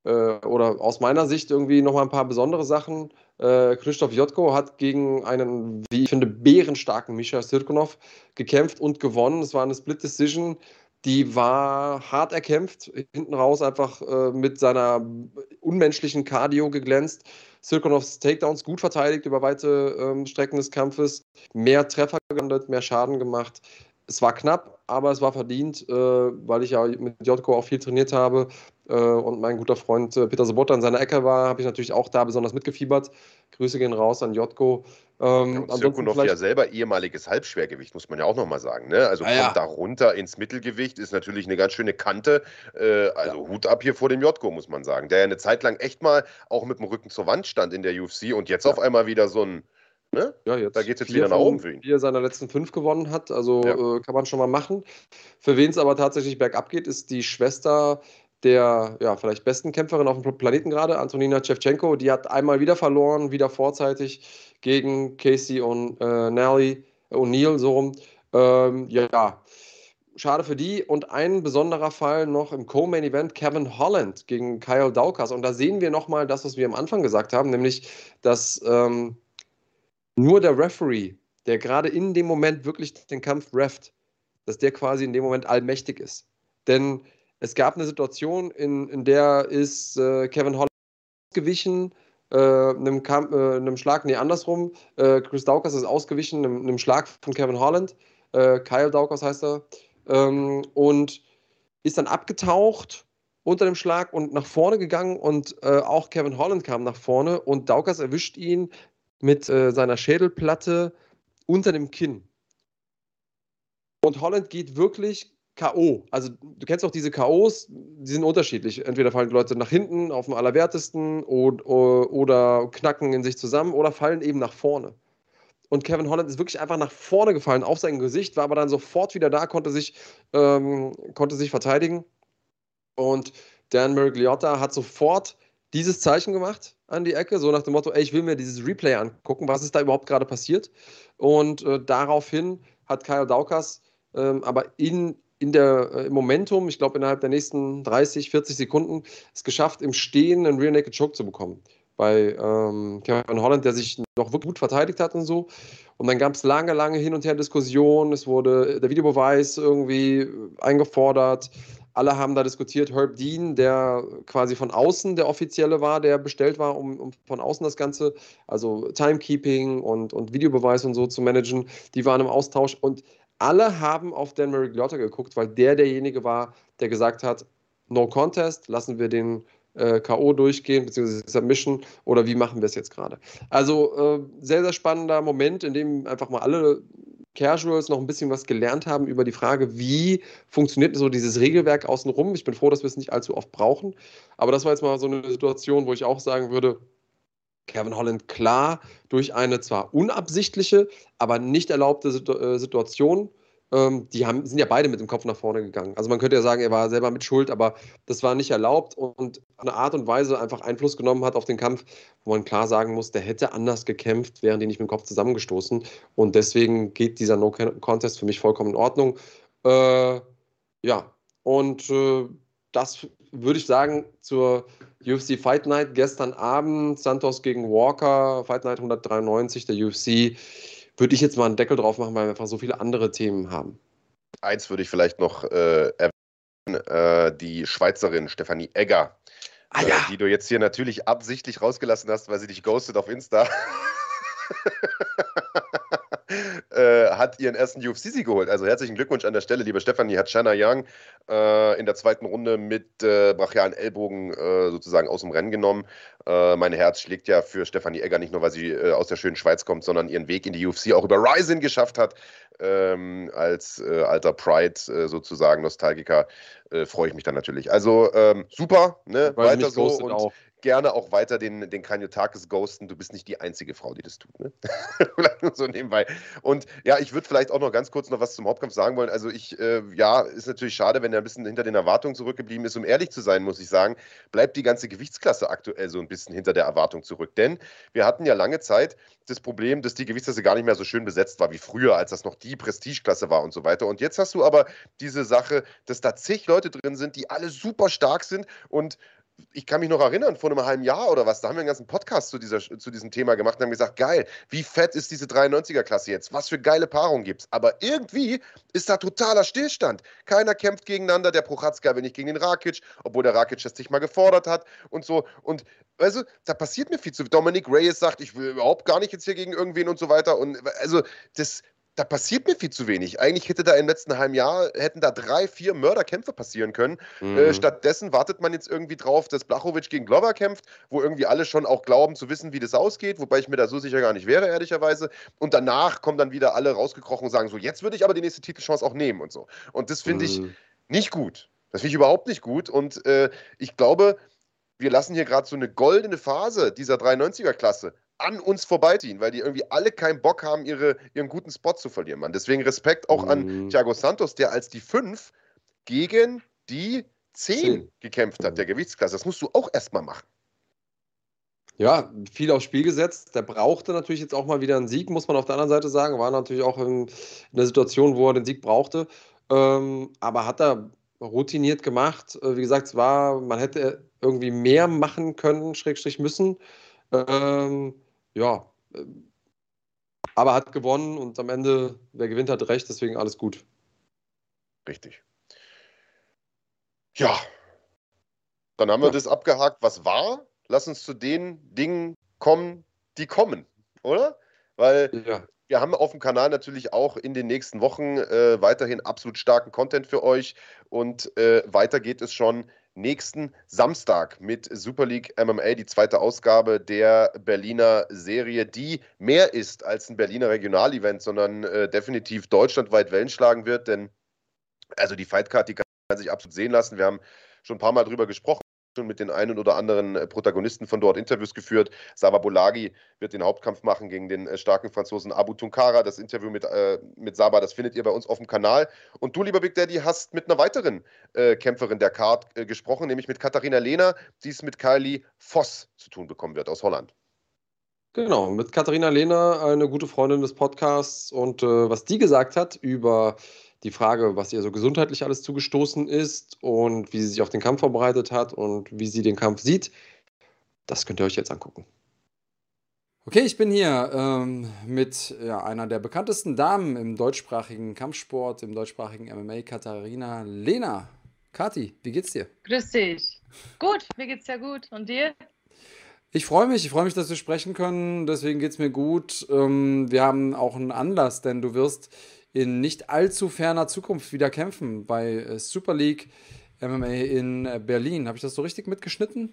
äh, oder aus meiner Sicht irgendwie nochmal ein paar besondere Sachen. Äh, Christoph Jotko hat gegen einen, wie ich finde, bärenstarken Mischa Sirkunov gekämpft und gewonnen. Es war eine Split Decision. Die war hart erkämpft, hinten raus einfach äh, mit seiner unmenschlichen Cardio geglänzt. Sirkonovs Takedowns gut verteidigt über weite ähm, Strecken des Kampfes, mehr Treffer gelandet, mehr Schaden gemacht. Es war knapp, aber es war verdient, äh, weil ich ja mit Jotko auch viel trainiert habe äh, und mein guter Freund äh, Peter Sobotta in seiner Ecke war, habe ich natürlich auch da besonders mitgefiebert. Grüße gehen raus an Jotko. Ähm, ja, Sirkunov ja selber ehemaliges Halbschwergewicht, muss man ja auch nochmal sagen. Ne? Also ah, kommt ja. da runter ins Mittelgewicht, ist natürlich eine ganz schöne Kante. Äh, also ja. Hut ab hier vor dem Jotko, muss man sagen. Der ja eine Zeit lang echt mal auch mit dem Rücken zur Wand stand in der UFC und jetzt auf einmal wieder so ein Ne? Ja, jetzt da geht es jetzt wieder nach oben für ihn. Wie er seine letzten fünf gewonnen hat, also ja. äh, kann man schon mal machen. Für wen es aber tatsächlich bergab geht, ist die Schwester der ja, vielleicht besten Kämpferin auf dem Planeten gerade, Antonina Shevchenko. Die hat einmal wieder verloren, wieder vorzeitig gegen Casey und äh, Nelly O'Neill so rum. Ähm, ja, schade für die. Und ein besonderer Fall noch im Co-Main Event, Kevin Holland gegen Kyle Daukas. Und da sehen wir nochmal das, was wir am Anfang gesagt haben, nämlich, dass ähm, nur der Referee, der gerade in dem Moment wirklich den Kampf refft, dass der quasi in dem Moment allmächtig ist. Denn es gab eine Situation, in, in der ist äh, Kevin Holland ausgewichen, äh, einem, Kamp, äh, einem Schlag, nee, andersrum. Äh, Chris Daukas ist ausgewichen, einem, einem Schlag von Kevin Holland. Äh, Kyle Daukas heißt er. Ähm, und ist dann abgetaucht unter dem Schlag und nach vorne gegangen und äh, auch Kevin Holland kam nach vorne und Daukas erwischt ihn mit seiner Schädelplatte unter dem Kinn. Und Holland geht wirklich K.O. Also du kennst auch diese K.O.s, die sind unterschiedlich. Entweder fallen Leute nach hinten auf dem Allerwertesten oder, oder knacken in sich zusammen oder fallen eben nach vorne. Und Kevin Holland ist wirklich einfach nach vorne gefallen auf sein Gesicht, war aber dann sofort wieder da, konnte sich, ähm, konnte sich verteidigen. Und Dan Merigliotta hat sofort dieses Zeichen gemacht an die Ecke, so nach dem Motto, ey, ich will mir dieses Replay angucken, was ist da überhaupt gerade passiert. Und äh, daraufhin hat Kyle Daukas ähm, aber in in der, äh, im Momentum, ich glaube innerhalb der nächsten 30, 40 Sekunden, es geschafft, im Stehen einen Rear Naked Choke zu bekommen. Bei ähm, Kevin Holland, der sich noch wirklich gut verteidigt hat und so. Und dann gab es lange, lange hin und her Diskussionen. Es wurde der Videobeweis irgendwie eingefordert. Alle haben da diskutiert. Herb Dean, der quasi von außen der Offizielle war, der bestellt war, um, um von außen das Ganze, also Timekeeping und, und Videobeweis und so zu managen, die waren im Austausch. Und alle haben auf Dan Marigliotta geguckt, weil der derjenige war, der gesagt hat, no contest, lassen wir den äh, K.O. durchgehen, beziehungsweise Submission, oder wie machen wir es jetzt gerade? Also äh, sehr, sehr spannender Moment, in dem einfach mal alle Casuals noch ein bisschen was gelernt haben über die Frage, wie funktioniert so dieses Regelwerk außenrum. Ich bin froh, dass wir es nicht allzu oft brauchen. Aber das war jetzt mal so eine Situation, wo ich auch sagen würde, Kevin Holland klar durch eine zwar unabsichtliche, aber nicht erlaubte äh, Situation. Ähm, die haben, sind ja beide mit dem Kopf nach vorne gegangen. Also man könnte ja sagen, er war selber mit Schuld, aber das war nicht erlaubt und eine Art und Weise einfach Einfluss genommen hat auf den Kampf, wo man klar sagen muss, der hätte anders gekämpft, wären die nicht mit dem Kopf zusammengestoßen. Und deswegen geht dieser No-Contest für mich vollkommen in Ordnung. Äh, ja, und äh, das würde ich sagen zur UFC Fight Night gestern Abend, Santos gegen Walker, Fight Night 193 der UFC, würde ich jetzt mal einen Deckel drauf machen, weil wir einfach so viele andere Themen haben. Eins würde ich vielleicht noch äh, erwähnen, äh, die Schweizerin Stefanie Egger, ah, ja. äh, die du jetzt hier natürlich absichtlich rausgelassen hast, weil sie dich ghostet auf Insta. äh, hat ihren ersten UFC-Sieg geholt. Also herzlichen Glückwunsch an der Stelle, liebe Stefanie. Hat Shanna Young äh, in der zweiten Runde mit äh, brachialen Ellbogen äh, sozusagen aus dem Rennen genommen. Äh, mein Herz schlägt ja für Stefanie Egger, nicht nur, weil sie aus der schönen Schweiz kommt, sondern ihren Weg in die UFC auch über Ryzen geschafft hat. Ähm, als alter Pride sozusagen Nostalgiker freue ich mich dann natürlich. Also ähm, super, ne? weiter so. Und auch gerne auch weiter den, den Kraniotakis ghosten. Du bist nicht die einzige Frau, die das tut. Ne? vielleicht nur so nebenbei. Und ja, ich würde vielleicht auch noch ganz kurz noch was zum Hauptkampf sagen wollen. Also ich, äh, ja, ist natürlich schade, wenn er ein bisschen hinter den Erwartungen zurückgeblieben ist. Um ehrlich zu sein, muss ich sagen, bleibt die ganze Gewichtsklasse aktuell so ein bisschen hinter der Erwartung zurück. Denn wir hatten ja lange Zeit das Problem, dass die Gewichtsklasse gar nicht mehr so schön besetzt war wie früher, als das noch die Prestigeklasse war und so weiter. Und jetzt hast du aber diese Sache, dass da zig Leute drin sind, die alle super stark sind und ich kann mich noch erinnern, vor einem halben Jahr oder was, da haben wir einen ganzen Podcast zu, dieser, zu diesem Thema gemacht und haben gesagt, geil, wie fett ist diese 93er-Klasse jetzt? Was für geile Paarungen gibt es? Aber irgendwie ist da totaler Stillstand. Keiner kämpft gegeneinander, der Prochatzka will nicht gegen den Rakic, obwohl der Rakic das nicht mal gefordert hat und so. Und also, da passiert mir viel zu. Dominic Reyes sagt, ich will überhaupt gar nicht jetzt hier gegen irgendwen und so weiter. Und also, das, da passiert mir viel zu wenig. Eigentlich hätte da im letzten halben Jahr, hätten da drei, vier Mörderkämpfe passieren können. Mhm. Äh, stattdessen wartet man jetzt irgendwie drauf, dass Blachowicz gegen Glover kämpft, wo irgendwie alle schon auch glauben zu wissen, wie das ausgeht, wobei ich mir da so sicher gar nicht wäre, ehrlicherweise. Und danach kommen dann wieder alle rausgekrochen und sagen so, jetzt würde ich aber die nächste Titelchance auch nehmen und so. Und das finde mhm. ich nicht gut. Das finde ich überhaupt nicht gut. Und äh, ich glaube, wir lassen hier gerade so eine goldene Phase dieser 93er-Klasse an uns vorbeiziehen, weil die irgendwie alle keinen Bock haben, ihre, ihren guten Spot zu verlieren, Mann. Deswegen Respekt auch mhm. an Thiago Santos, der als die 5 gegen die 10 gekämpft hat, der Gewichtsklasse. Das musst du auch erstmal machen. Ja, viel aufs Spiel gesetzt. Der brauchte natürlich jetzt auch mal wieder einen Sieg, muss man auf der anderen Seite sagen. War natürlich auch in, in der Situation, wo er den Sieg brauchte. Ähm, aber hat er routiniert gemacht. Äh, wie gesagt, es war, man hätte irgendwie mehr machen können, Schrägstrich müssen. Ähm, ja, äh, aber hat gewonnen und am Ende, wer gewinnt, hat recht, deswegen alles gut. Richtig. Ja, dann haben wir ja. das abgehakt, was war. Lass uns zu den Dingen kommen, die kommen, oder? Weil ja. wir haben auf dem Kanal natürlich auch in den nächsten Wochen äh, weiterhin absolut starken Content für euch und äh, weiter geht es schon nächsten Samstag mit Super League MMA, die zweite Ausgabe der Berliner Serie, die mehr ist als ein Berliner Regionalevent, sondern äh, definitiv deutschlandweit Wellen schlagen wird, denn also die Fightcard, die kann sich absolut sehen lassen. Wir haben schon ein paar Mal drüber gesprochen schon mit den einen oder anderen äh, Protagonisten von dort Interviews geführt. Sava Bolagi wird den Hauptkampf machen gegen den äh, starken Franzosen Abu Tunkara. Das Interview mit, äh, mit Saba, das findet ihr bei uns auf dem Kanal. Und du, lieber Big Daddy, hast mit einer weiteren äh, Kämpferin der Card äh, gesprochen, nämlich mit Katharina Lehner, die es mit Kylie Voss zu tun bekommen wird aus Holland. Genau, mit Katharina Lehner, eine gute Freundin des Podcasts. Und äh, was die gesagt hat über die Frage, was ihr so gesundheitlich alles zugestoßen ist und wie sie sich auf den Kampf vorbereitet hat und wie sie den Kampf sieht, das könnt ihr euch jetzt angucken. Okay, ich bin hier ähm, mit ja, einer der bekanntesten Damen im deutschsprachigen Kampfsport, im deutschsprachigen MMA, Katharina Lena. Kathi, wie geht's dir? Grüß dich. Gut, mir geht's ja gut. Und dir? Ich freue mich, ich freue mich, dass wir sprechen können. Deswegen geht's mir gut. Ähm, wir haben auch einen Anlass, denn du wirst in nicht allzu ferner Zukunft wieder kämpfen bei äh, Super League MMA in äh, Berlin. Habe ich das so richtig mitgeschnitten?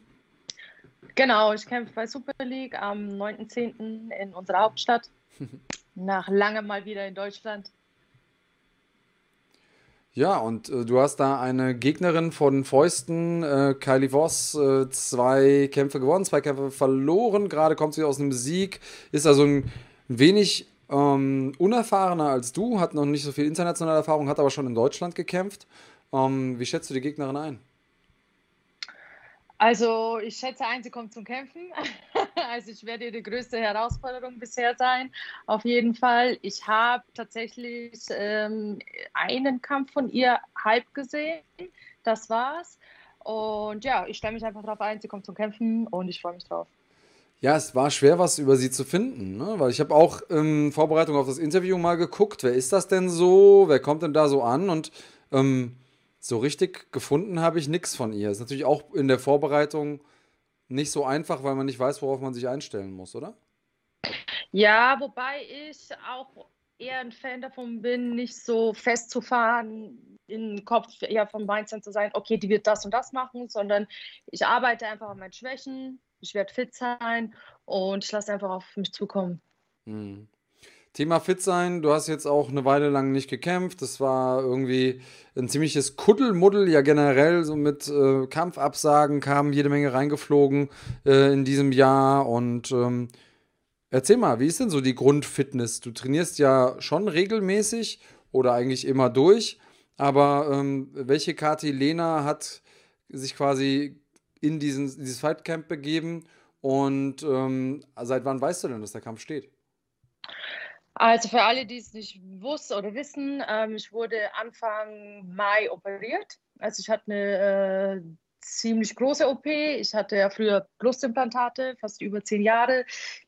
Genau, ich kämpfe bei Super League am 9.10. in unserer Hauptstadt. Nach langem mal wieder in Deutschland. Ja, und äh, du hast da eine Gegnerin von Fäusten, äh, Kylie Voss, äh, zwei Kämpfe gewonnen, zwei Kämpfe verloren. Gerade kommt sie aus einem Sieg, ist also ein wenig ähm, unerfahrener als du, hat noch nicht so viel internationale Erfahrung, hat aber schon in Deutschland gekämpft. Ähm, wie schätzt du die Gegnerin ein? Also ich schätze ein, sie kommt zum Kämpfen. also ich werde die größte Herausforderung bisher sein, auf jeden Fall. Ich habe tatsächlich ähm, einen Kampf von ihr halb gesehen. Das war's. Und ja, ich stelle mich einfach darauf ein, sie kommt zum Kämpfen und ich freue mich drauf. Ja, es war schwer, was über sie zu finden, ne? weil ich habe auch in Vorbereitung auf das Interview mal geguckt, wer ist das denn so, wer kommt denn da so an und ähm, so richtig gefunden habe ich nichts von ihr. Ist natürlich auch in der Vorbereitung nicht so einfach, weil man nicht weiß, worauf man sich einstellen muss, oder? Ja, wobei ich auch eher ein Fan davon bin, nicht so festzufahren, im Kopf eher vom Mindset zu sein, okay, die wird das und das machen, sondern ich arbeite einfach an meinen Schwächen, ich werde fit sein und ich lasse einfach auf mich zukommen. Hm. Thema fit sein, du hast jetzt auch eine Weile lang nicht gekämpft. Das war irgendwie ein ziemliches Kuddelmuddel, ja generell, so mit äh, Kampfabsagen kamen jede Menge reingeflogen äh, in diesem Jahr. Und ähm, erzähl mal, wie ist denn so die Grundfitness? Du trainierst ja schon regelmäßig oder eigentlich immer durch, aber ähm, welche Kati Lena hat sich quasi in diesen, dieses Fightcamp begeben und ähm, seit wann weißt du denn, dass der Kampf steht? Also für alle, die es nicht wussten oder wissen, ähm, ich wurde Anfang Mai operiert. Also ich hatte eine äh, ziemlich große OP. Ich hatte ja früher Brustimplantate, fast über zehn Jahre.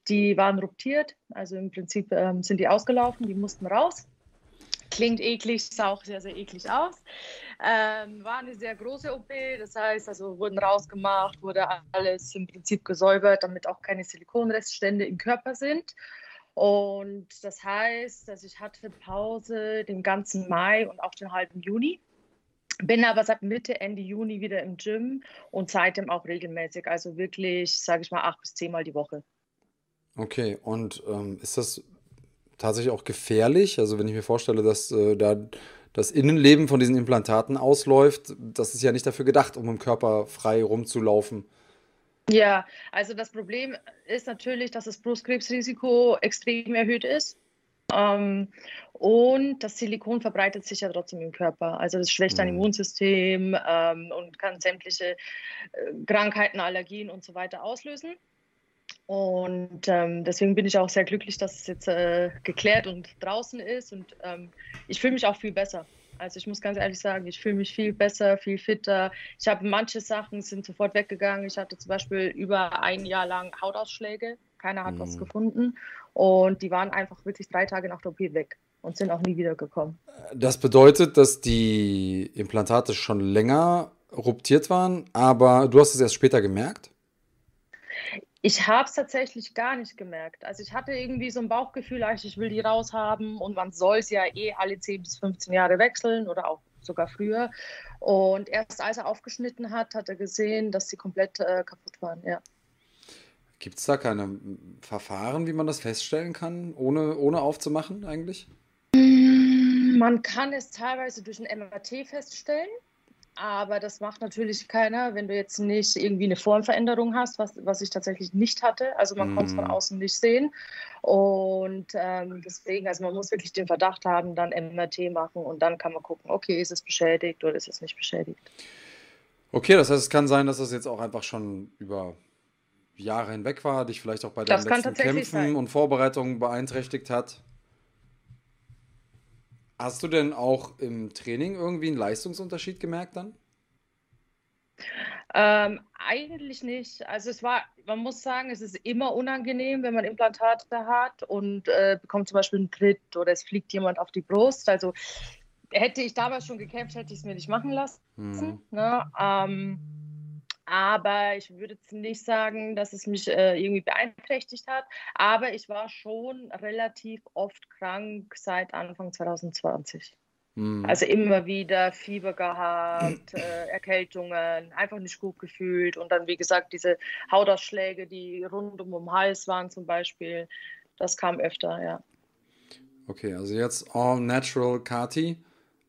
Die waren ruptiert, also im Prinzip ähm, sind die ausgelaufen, die mussten raus. Klingt eklig, sah auch sehr, sehr eklig aus. Ähm, war eine sehr große OP, das heißt, also wurden rausgemacht, wurde alles im Prinzip gesäubert, damit auch keine Silikonreststände im Körper sind. Und das heißt, dass ich hatte Pause den ganzen Mai und auch den halben Juni. Bin aber seit Mitte, Ende Juni wieder im Gym und seitdem auch regelmäßig. Also wirklich, sage ich mal, acht bis zehnmal die Woche. Okay, und ähm, ist das tatsächlich auch gefährlich? Also wenn ich mir vorstelle, dass äh, da das Innenleben von diesen Implantaten ausläuft, das ist ja nicht dafür gedacht, um im Körper frei rumzulaufen. Ja, also das Problem ist natürlich, dass das Brustkrebsrisiko extrem erhöht ist. Ähm, und das Silikon verbreitet sich ja trotzdem im Körper. Also das schwächt dein mhm. Immunsystem ähm, und kann sämtliche äh, Krankheiten, Allergien und so weiter auslösen. Und ähm, deswegen bin ich auch sehr glücklich, dass es jetzt äh, geklärt und draußen ist. Und ähm, ich fühle mich auch viel besser. Also ich muss ganz ehrlich sagen, ich fühle mich viel besser, viel fitter. Ich habe manche Sachen sind sofort weggegangen. Ich hatte zum Beispiel über ein Jahr lang Hautausschläge. Keiner hat mhm. was gefunden. Und die waren einfach wirklich drei Tage nach der OP weg und sind auch nie wiedergekommen. Das bedeutet, dass die Implantate schon länger ruptiert waren, aber du hast es erst später gemerkt? Ich habe es tatsächlich gar nicht gemerkt. Also ich hatte irgendwie so ein Bauchgefühl, ich will die raushaben und man soll es ja eh alle 10 bis 15 Jahre wechseln oder auch sogar früher. Und erst als er aufgeschnitten hat, hat er gesehen, dass sie komplett äh, kaputt waren, ja. Gibt es da keine Verfahren, wie man das feststellen kann, ohne, ohne aufzumachen eigentlich? Man kann es teilweise durch ein MRT feststellen. Aber das macht natürlich keiner, wenn du jetzt nicht irgendwie eine Formveränderung hast, was, was ich tatsächlich nicht hatte. Also man mm. konnte es von mhm. außen nicht sehen. Und ähm, deswegen, also man muss wirklich den Verdacht haben, dann MRT machen und dann kann man gucken, okay, ist es beschädigt oder ist es nicht beschädigt. Okay, das heißt, es kann sein, dass das jetzt auch einfach schon über Jahre hinweg war, dich vielleicht auch bei deinen letzten Kämpfen sein. und Vorbereitungen beeinträchtigt hat. Hast du denn auch im Training irgendwie einen Leistungsunterschied gemerkt dann? Ähm, eigentlich nicht. Also es war, man muss sagen, es ist immer unangenehm, wenn man Implantate hat und äh, bekommt zum Beispiel einen Tritt oder es fliegt jemand auf die Brust. Also hätte ich damals schon gekämpft, hätte ich es mir nicht machen lassen. Mhm. Ne? Ähm, aber ich würde jetzt nicht sagen, dass es mich äh, irgendwie beeinträchtigt hat. Aber ich war schon relativ oft krank seit Anfang 2020. Mhm. Also immer wieder Fieber gehabt, äh, Erkältungen, einfach nicht gut gefühlt und dann, wie gesagt, diese Hautausschläge, die rund um den Hals waren zum Beispiel, das kam öfter, ja. Okay, also jetzt All Natural Kati.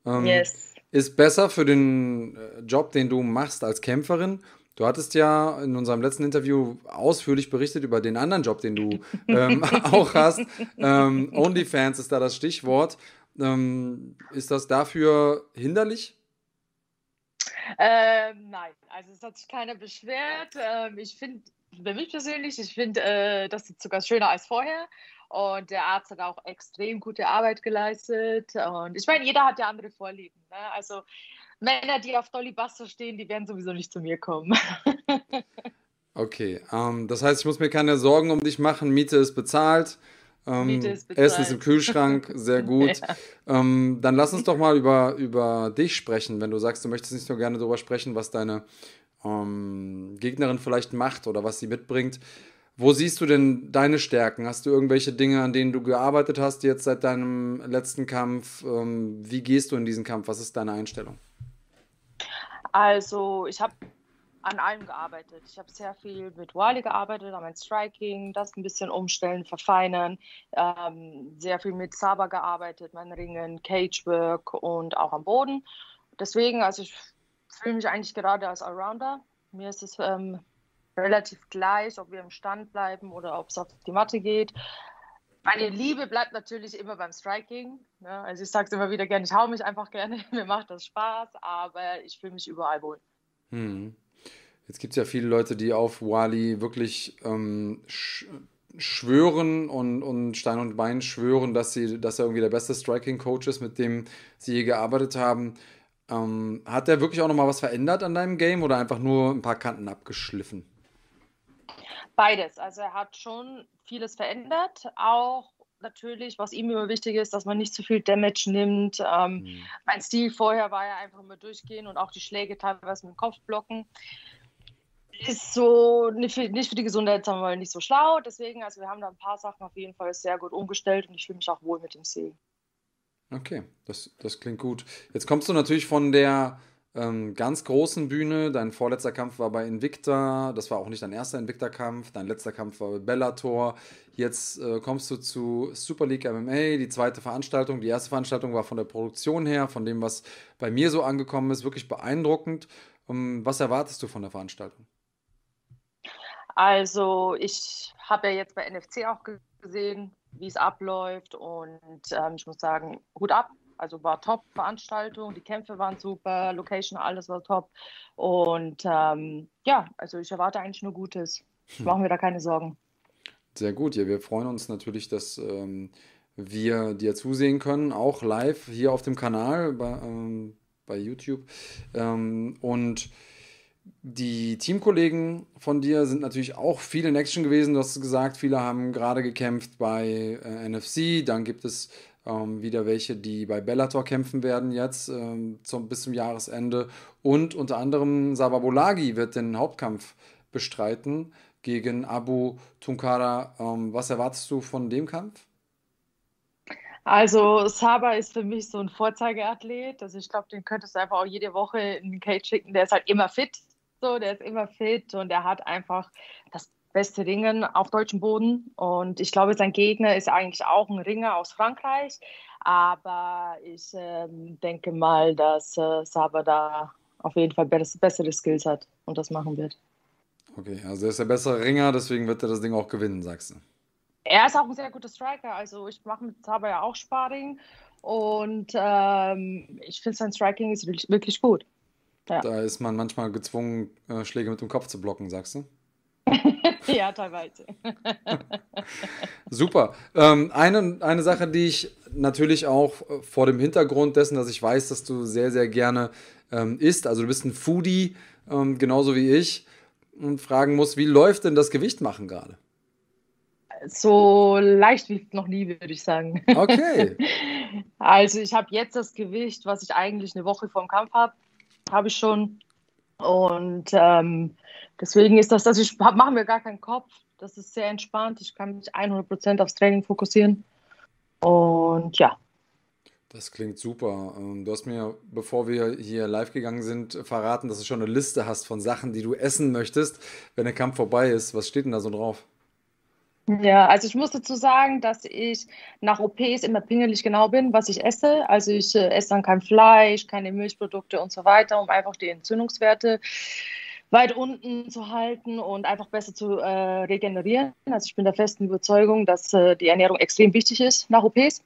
Ähm, yes. Ist besser für den äh, Job, den du machst als Kämpferin Du hattest ja in unserem letzten Interview ausführlich berichtet über den anderen Job, den du ähm, auch hast. Ähm, OnlyFans ist da das Stichwort. Ähm, ist das dafür hinderlich? Ähm, nein, also es hat sich keiner beschwert. Ähm, ich finde, bei mir persönlich, ich finde, äh, das ist sogar schöner als vorher. Und der Arzt hat auch extrem gute Arbeit geleistet. Und ich meine, jeder hat ja andere Vorlieben. Ne? Also Männer, die auf Dolly Buster stehen, die werden sowieso nicht zu mir kommen. okay, ähm, das heißt, ich muss mir keine Sorgen um dich machen. Miete ist bezahlt. Ähm, Miete ist bezahlt. Essen ist im Kühlschrank, sehr gut. ja. ähm, dann lass uns doch mal über, über dich sprechen, wenn du sagst, du möchtest nicht so gerne darüber sprechen, was deine ähm, Gegnerin vielleicht macht oder was sie mitbringt. Wo siehst du denn deine Stärken? Hast du irgendwelche Dinge, an denen du gearbeitet hast jetzt seit deinem letzten Kampf? Ähm, wie gehst du in diesen Kampf? Was ist deine Einstellung? Also, ich habe an allem gearbeitet. Ich habe sehr viel mit Wally gearbeitet, an meinem Striking, das ein bisschen umstellen, verfeinern, ähm, sehr viel mit Saba gearbeitet, mein Ringen, Cagework und auch am Boden. Deswegen, also ich fühle mich eigentlich gerade als Allrounder. Mir ist es ähm, relativ gleich, ob wir im Stand bleiben oder ob es auf die Matte geht. Meine Liebe bleibt natürlich immer beim Striking. Ne? Also ich sage es immer wieder gerne, ich hau mich einfach gerne, mir macht das Spaß, aber ich fühle mich überall wohl. Hm. Jetzt gibt es ja viele Leute, die auf Wally wirklich ähm, sch schwören und, und Stein und Bein schwören, dass, sie, dass er irgendwie der beste Striking-Coach ist, mit dem sie je gearbeitet haben. Ähm, hat er wirklich auch nochmal was verändert an deinem Game oder einfach nur ein paar Kanten abgeschliffen? Beides. Also er hat schon vieles verändert. Auch natürlich, was ihm immer wichtig ist, dass man nicht zu viel Damage nimmt. Ähm, mhm. Mein Stil vorher war ja einfach immer durchgehen und auch die Schläge teilweise mit dem Kopf blocken ist so nicht für, nicht für die Gesundheit, sagen wir mal, nicht so schlau. Deswegen, also wir haben da ein paar Sachen auf jeden Fall sehr gut umgestellt und ich fühle mich auch wohl mit dem Stil. Okay, das, das klingt gut. Jetzt kommst du natürlich von der ähm, ganz großen Bühne. Dein vorletzter Kampf war bei Invicta. Das war auch nicht dein erster Invicta-Kampf. Dein letzter Kampf war bei Bellator. Jetzt äh, kommst du zu Super League MMA, die zweite Veranstaltung. Die erste Veranstaltung war von der Produktion her, von dem, was bei mir so angekommen ist, wirklich beeindruckend. Um, ähm, was erwartest du von der Veranstaltung? Also ich habe ja jetzt bei NFC auch gesehen, wie es abläuft und ähm, ich muss sagen, Hut ab. Also war top Veranstaltung, die Kämpfe waren super, Location, alles war top. Und ähm, ja, also ich erwarte eigentlich nur Gutes. Hm. Machen wir da keine Sorgen. Sehr gut, ja, wir freuen uns natürlich, dass ähm, wir dir zusehen können, auch live hier auf dem Kanal bei, ähm, bei YouTube. Ähm, und die Teamkollegen von dir sind natürlich auch viele in Action gewesen. Du hast gesagt, viele haben gerade gekämpft bei äh, NFC. Dann gibt es ähm, wieder welche, die bei Bellator kämpfen werden jetzt ähm, zum, bis zum Jahresende. Und unter anderem Sababolagi wird den Hauptkampf bestreiten gegen Abu Tunkara. Ähm, was erwartest du von dem Kampf? Also Saba ist für mich so ein Vorzeigeathlet. Also ich glaube, den könntest du einfach auch jede Woche in den Cage schicken. Der ist halt immer fit so, der ist immer fit und er hat einfach das beste Ringen auf deutschem Boden. Und ich glaube, sein Gegner ist eigentlich auch ein Ringer aus Frankreich. Aber ich ähm, denke mal, dass äh, Saba da auf jeden Fall bessere Skills hat und das machen wird. Okay, also er ist der bessere Ringer, deswegen wird er das Ding auch gewinnen, sagst du. Er ist auch ein sehr guter Striker. Also ich mache mit Saba ja auch Sparring und ähm, ich finde sein Striking ist wirklich, wirklich gut. Ja. Da ist man manchmal gezwungen, äh, Schläge mit dem Kopf zu blocken, sagst du? ja, teilweise. Super. Ähm, eine, eine Sache, die ich natürlich auch äh, vor dem Hintergrund dessen, dass ich weiß, dass du sehr, sehr gerne ähm, isst, also du bist ein Foodie, ähm, genauso wie ich, und fragen muss, wie läuft denn das Gewicht machen gerade? So leicht wie noch nie, würde ich sagen. Okay. Also ich habe jetzt das Gewicht, was ich eigentlich eine Woche vor dem Kampf habe habe ich schon. Und ähm, deswegen ist das, dass ich mache mir gar keinen Kopf. Das ist sehr entspannt. Ich kann mich 100% aufs Training fokussieren. Und ja. Das klingt super. Ähm, du hast mir, bevor wir hier live gegangen sind, verraten, dass du schon eine Liste hast von Sachen, die du essen möchtest, wenn der Kampf vorbei ist. Was steht denn da so drauf? Ja, also ich muss dazu sagen, dass ich nach OPs immer pingelig genau bin, was ich esse. Also ich äh, esse dann kein Fleisch, keine Milchprodukte und so weiter, um einfach die Entzündungswerte weit unten zu halten und einfach besser zu äh, regenerieren. Also ich bin der festen Überzeugung, dass äh, die Ernährung extrem wichtig ist nach OPs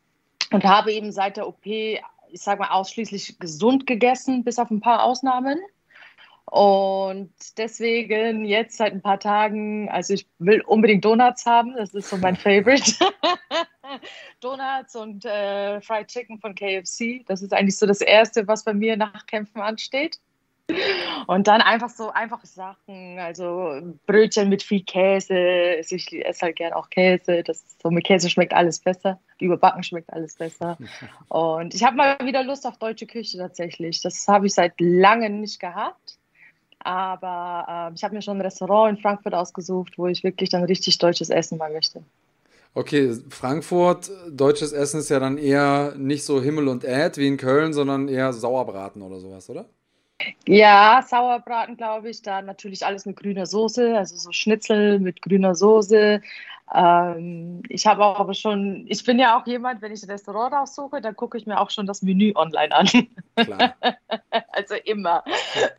und habe eben seit der OP, ich sage mal, ausschließlich gesund gegessen, bis auf ein paar Ausnahmen. Und deswegen jetzt seit ein paar Tagen, also ich will unbedingt Donuts haben, das ist so mein Favorite. Donuts und äh, Fried Chicken von KFC, das ist eigentlich so das Erste, was bei mir nach Kämpfen ansteht. Und dann einfach so einfache Sachen, also Brötchen mit viel Käse. Ich esse halt gern auch Käse. Das, so mit Käse schmeckt alles besser. Überbacken schmeckt alles besser. Und ich habe mal wieder Lust auf deutsche Küche tatsächlich. Das habe ich seit langem nicht gehabt. Aber äh, ich habe mir schon ein Restaurant in Frankfurt ausgesucht, wo ich wirklich dann richtig deutsches Essen mal möchte. Okay, Frankfurt, deutsches Essen ist ja dann eher nicht so Himmel und Äd wie in Köln, sondern eher Sauerbraten oder sowas, oder? Ja, Sauerbraten, glaube ich. Da natürlich alles mit grüner Soße, also so Schnitzel mit grüner Soße. Ähm, ich habe auch aber schon, ich bin ja auch jemand, wenn ich ein Restaurant raussuche, dann gucke ich mir auch schon das Menü online an. Klar. also immer.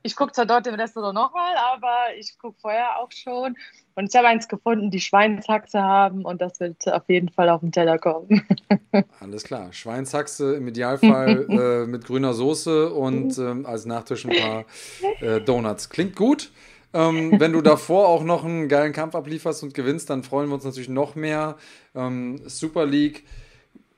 Ich gucke zwar dort im Restaurant nochmal, aber ich gucke vorher auch schon. Und ich habe eins gefunden, die Schweinshaxe haben und das wird auf jeden Fall auf den Teller kommen. Alles klar. Schweinshaxe im Idealfall äh, mit grüner Soße und äh, als Nachtisch ein paar äh, Donuts. Klingt gut. Ähm, wenn du davor auch noch einen geilen Kampf ablieferst und gewinnst, dann freuen wir uns natürlich noch mehr. Ähm, Super League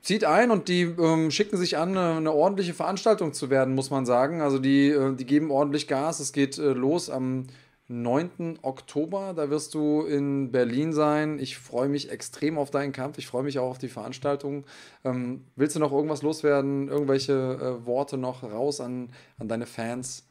zieht ein und die ähm, schicken sich an, eine, eine, ordentliche Veranstaltung zu werden, muss man sagen. Also die, äh, die geben ordentlich Gas. Es geht äh, los am 9. Oktober. Da wirst du in Berlin sein. Ich freue mich extrem auf deinen Kampf. Ich freue mich auch auf die Veranstaltung. Ähm, willst du noch irgendwas loswerden? Irgendwelche äh, Worte noch raus an, an deine Fans?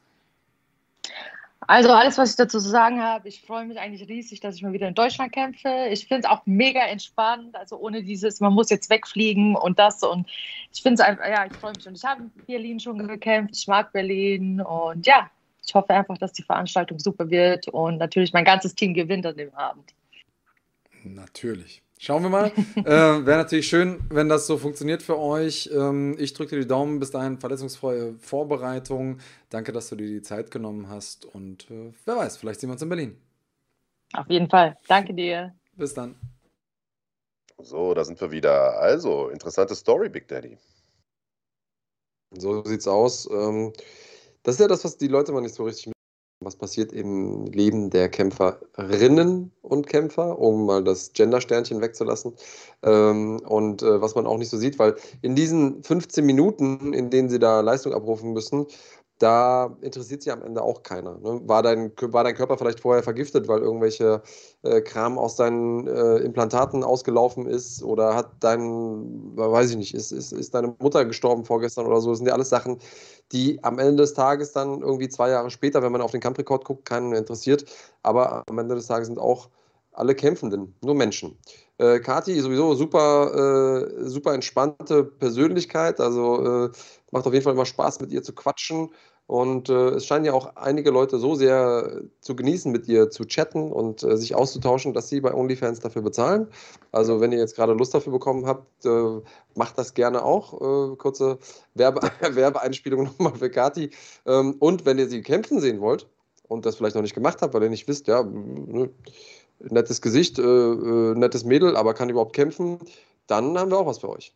Also alles, was ich dazu zu sagen habe, ich freue mich eigentlich riesig, dass ich mal wieder in Deutschland kämpfe. Ich finde es auch mega entspannt, also ohne dieses, man muss jetzt wegfliegen und das und ich finde es einfach, ja, ich freue mich und ich habe in Berlin schon gekämpft, ich mag Berlin und ja, ich hoffe einfach, dass die Veranstaltung super wird und natürlich mein ganzes Team gewinnt an dem Abend. Natürlich. Schauen wir mal. äh, Wäre natürlich schön, wenn das so funktioniert für euch. Ähm, ich drücke dir die Daumen. Bis dahin verletzungsfreie Vorbereitung. Danke, dass du dir die Zeit genommen hast. Und äh, wer weiß, vielleicht sehen wir uns in Berlin. Auf jeden Fall. Danke dir. Bis dann. So, da sind wir wieder. Also, interessante Story, Big Daddy. So sieht's aus. Ähm, das ist ja das, was die Leute mal nicht so richtig was passiert im Leben der Kämpferinnen und Kämpfer, um mal das Gender-Sternchen wegzulassen. Ähm, und äh, was man auch nicht so sieht, weil in diesen 15 Minuten, in denen sie da Leistung abrufen müssen, da interessiert sich am Ende auch keiner. Ne? War, dein, war dein Körper vielleicht vorher vergiftet, weil irgendwelche äh, Kram aus deinen äh, Implantaten ausgelaufen ist oder hat dein, weiß ich nicht, ist, ist, ist deine Mutter gestorben vorgestern oder so? Das sind ja alles Sachen, die am Ende des Tages dann irgendwie zwei Jahre später, wenn man auf den Kampfrekord guckt, keinen interessiert. Aber am Ende des Tages sind auch alle Kämpfenden nur Menschen. Äh, Kati sowieso super, äh, super entspannte Persönlichkeit, also äh, macht auf jeden Fall immer Spaß mit ihr zu quatschen. Und äh, es scheinen ja auch einige Leute so sehr zu genießen, mit ihr zu chatten und äh, sich auszutauschen, dass sie bei OnlyFans dafür bezahlen. Also wenn ihr jetzt gerade Lust dafür bekommen habt, äh, macht das gerne auch. Äh, kurze Werbe Werbeeinspielung nochmal für Kati. Ähm, und wenn ihr sie kämpfen sehen wollt und das vielleicht noch nicht gemacht habt, weil ihr nicht wisst, ja, ne, nettes Gesicht, äh, äh, nettes Mädel, aber kann überhaupt kämpfen, dann haben wir auch was für euch.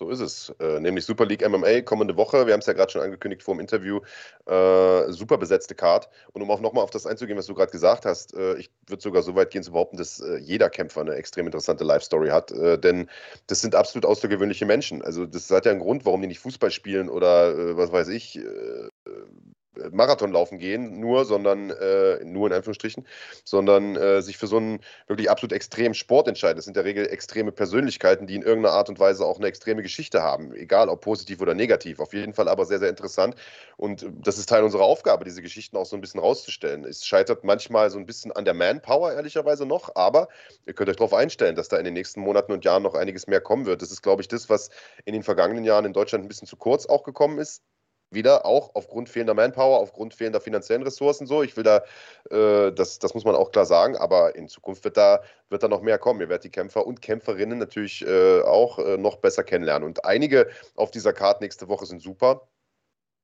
So ist es. Äh, nämlich Super League MMA kommende Woche. Wir haben es ja gerade schon angekündigt vor dem Interview. Äh, super besetzte Card. Und um auch nochmal auf das einzugehen, was du gerade gesagt hast, äh, ich würde sogar so weit gehen zu behaupten, dass äh, jeder Kämpfer eine extrem interessante Life-Story hat. Äh, denn das sind absolut außergewöhnliche Menschen. Also das hat ja einen Grund, warum die nicht Fußball spielen oder äh, was weiß ich Marathon laufen gehen, nur, sondern äh, nur in Anführungsstrichen, sondern äh, sich für so einen wirklich absolut extremen Sport entscheiden. Das sind in der Regel extreme Persönlichkeiten, die in irgendeiner Art und Weise auch eine extreme Geschichte haben, egal ob positiv oder negativ. Auf jeden Fall aber sehr, sehr interessant. Und das ist Teil unserer Aufgabe, diese Geschichten auch so ein bisschen rauszustellen. Es scheitert manchmal so ein bisschen an der Manpower, ehrlicherweise noch, aber ihr könnt euch darauf einstellen, dass da in den nächsten Monaten und Jahren noch einiges mehr kommen wird. Das ist, glaube ich, das, was in den vergangenen Jahren in Deutschland ein bisschen zu kurz auch gekommen ist wieder auch aufgrund fehlender Manpower, aufgrund fehlender finanziellen Ressourcen so. Ich will da, äh, das, das muss man auch klar sagen, aber in Zukunft wird da, wird da noch mehr kommen. Ihr werdet die Kämpfer und Kämpferinnen natürlich äh, auch äh, noch besser kennenlernen. Und einige auf dieser Karte nächste Woche sind super.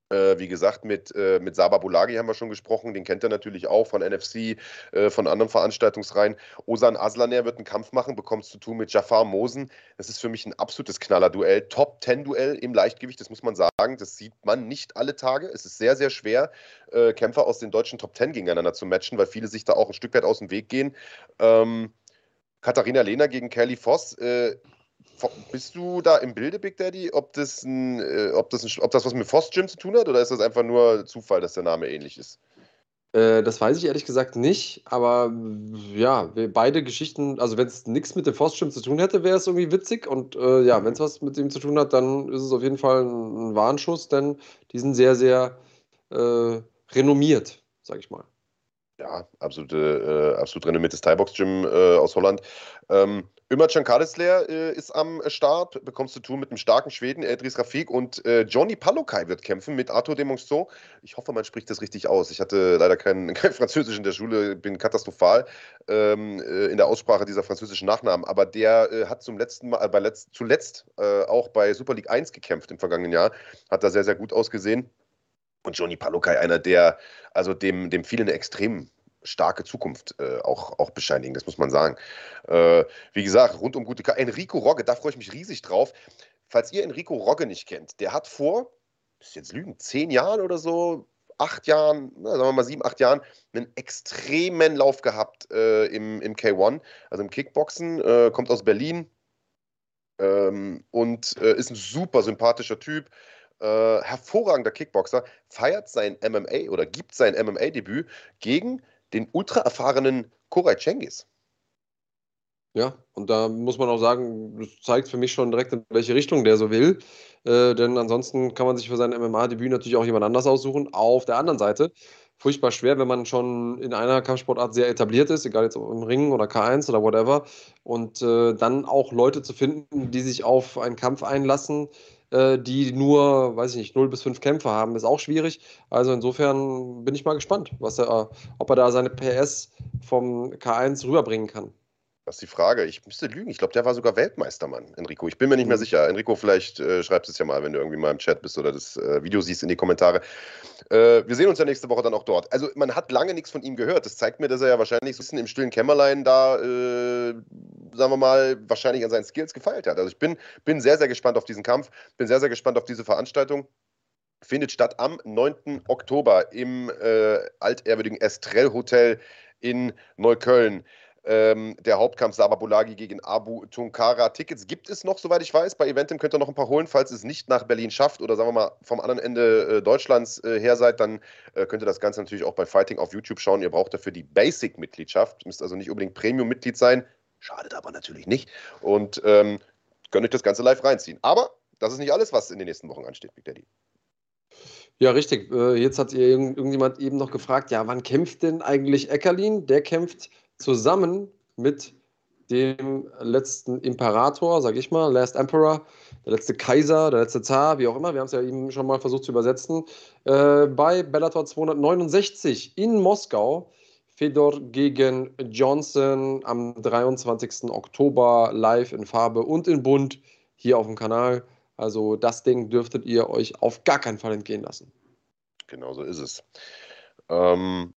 Äh, wie gesagt, mit, äh, mit Saba Bulagi haben wir schon gesprochen. Den kennt er natürlich auch von NFC, äh, von anderen Veranstaltungsreihen. Osan Aslaner wird einen Kampf machen, bekommt es zu tun mit Jafar Mosen. Das ist für mich ein absolutes Knaller-Duell. Top-10-Duell im Leichtgewicht, das muss man sagen. Das sieht man nicht alle Tage. Es ist sehr, sehr schwer, äh, Kämpfer aus den deutschen Top 10 gegeneinander zu matchen, weil viele sich da auch ein Stück weit aus dem Weg gehen. Ähm, Katharina Lehner gegen Kelly Voss äh, bist du da im Bilde, Big Daddy, ob das, ein, äh, ob das, ein, ob das was mit Foss Gym zu tun hat oder ist das einfach nur Zufall, dass der Name ähnlich ist? Äh, das weiß ich ehrlich gesagt nicht, aber ja, beide Geschichten, also wenn es nichts mit dem Foss Gym zu tun hätte, wäre es irgendwie witzig und äh, ja, wenn es was mit dem zu tun hat, dann ist es auf jeden Fall ein, ein Warnschuss, denn die sind sehr, sehr äh, renommiert, sage ich mal. Ja, absolute, äh, absolut renommiertes Thai-Box-Gym aus Holland. Ähm, Ömer Cankadesler äh, ist am Start, bekommst du tun mit einem starken Schweden, Edris Rafik und äh, Johnny Palokai wird kämpfen mit Arthur Demonceau. Ich hoffe, man spricht das richtig aus. Ich hatte leider kein, kein Französisch in der Schule, bin katastrophal ähm, äh, in der Aussprache dieser französischen Nachnamen, aber der äh, hat zum letzten Mal, bei letzt, zuletzt auch bei Super League 1 gekämpft im vergangenen Jahr, hat da sehr, sehr gut ausgesehen. Und Johnny Palokai, einer, der, also dem, dem viele eine extrem starke Zukunft äh, auch, auch bescheinigen, das muss man sagen. Äh, wie gesagt, rund um gute K Enrico Rogge, da freue ich mich riesig drauf. Falls ihr Enrico Rogge nicht kennt, der hat vor, ist jetzt lügen, zehn Jahren oder so, acht Jahren, na, sagen wir mal sieben, acht Jahren, einen extremen Lauf gehabt äh, im, im K1, also im Kickboxen, äh, kommt aus Berlin ähm, und äh, ist ein super sympathischer Typ äh, hervorragender Kickboxer, feiert sein MMA oder gibt sein MMA-Debüt gegen den ultra erfahrenen Koray Cengiz. Ja, und da muss man auch sagen, das zeigt für mich schon direkt, in welche Richtung der so will. Äh, denn ansonsten kann man sich für sein MMA-Debüt natürlich auch jemand anders aussuchen. Auf der anderen Seite, furchtbar schwer, wenn man schon in einer Kampfsportart sehr etabliert ist, egal jetzt im Ring oder K1 oder whatever, und äh, dann auch Leute zu finden, die sich auf einen Kampf einlassen, äh, die nur, weiß ich nicht, 0 bis 5 Kämpfe haben, ist auch schwierig. Also insofern bin ich mal gespannt, was er, ob er da seine PS vom K1 rüberbringen kann. Das ist die Frage. Ich müsste lügen. Ich glaube, der war sogar Weltmeistermann, Enrico. Ich bin mir nicht mehr mhm. sicher. Enrico, vielleicht äh, schreibst es ja mal, wenn du irgendwie mal im Chat bist oder das äh, Video siehst in die Kommentare. Äh, wir sehen uns ja nächste Woche dann auch dort. Also, man hat lange nichts von ihm gehört. Das zeigt mir, dass er ja wahrscheinlich so ein bisschen im stillen Kämmerlein da, äh, sagen wir mal, wahrscheinlich an seinen Skills gefeilt hat. Also, ich bin, bin sehr, sehr gespannt auf diesen Kampf. Bin sehr, sehr gespannt auf diese Veranstaltung findet statt am 9. Oktober im äh, altehrwürdigen Estrell Hotel in Neukölln ähm, der Hauptkampf Sabah gegen Abu Tunkara. Tickets gibt es noch, soweit ich weiß. Bei Eventim könnt ihr noch ein paar holen, falls es nicht nach Berlin schafft oder sagen wir mal vom anderen Ende äh, Deutschlands äh, her seid, dann äh, könnt ihr das Ganze natürlich auch bei Fighting auf YouTube schauen. Ihr braucht dafür die Basic-Mitgliedschaft. Müsst also nicht unbedingt Premium-Mitglied sein. Schadet aber natürlich nicht. Und ähm, könnt euch das Ganze live reinziehen. Aber das ist nicht alles, was in den nächsten Wochen ansteht, Big Daddy. Ja, richtig. Äh, jetzt hat irgendjemand eben noch gefragt, ja, wann kämpft denn eigentlich Eckerlin? Der kämpft zusammen mit dem letzten Imperator, sag ich mal, Last Emperor, der letzte Kaiser, der letzte Zar, wie auch immer, wir haben es ja eben schon mal versucht zu übersetzen, äh, bei Bellator 269 in Moskau. Fedor gegen Johnson am 23. Oktober live in Farbe und in Bunt hier auf dem Kanal. Also das Ding dürftet ihr euch auf gar keinen Fall entgehen lassen. Genau so ist es. Ähm,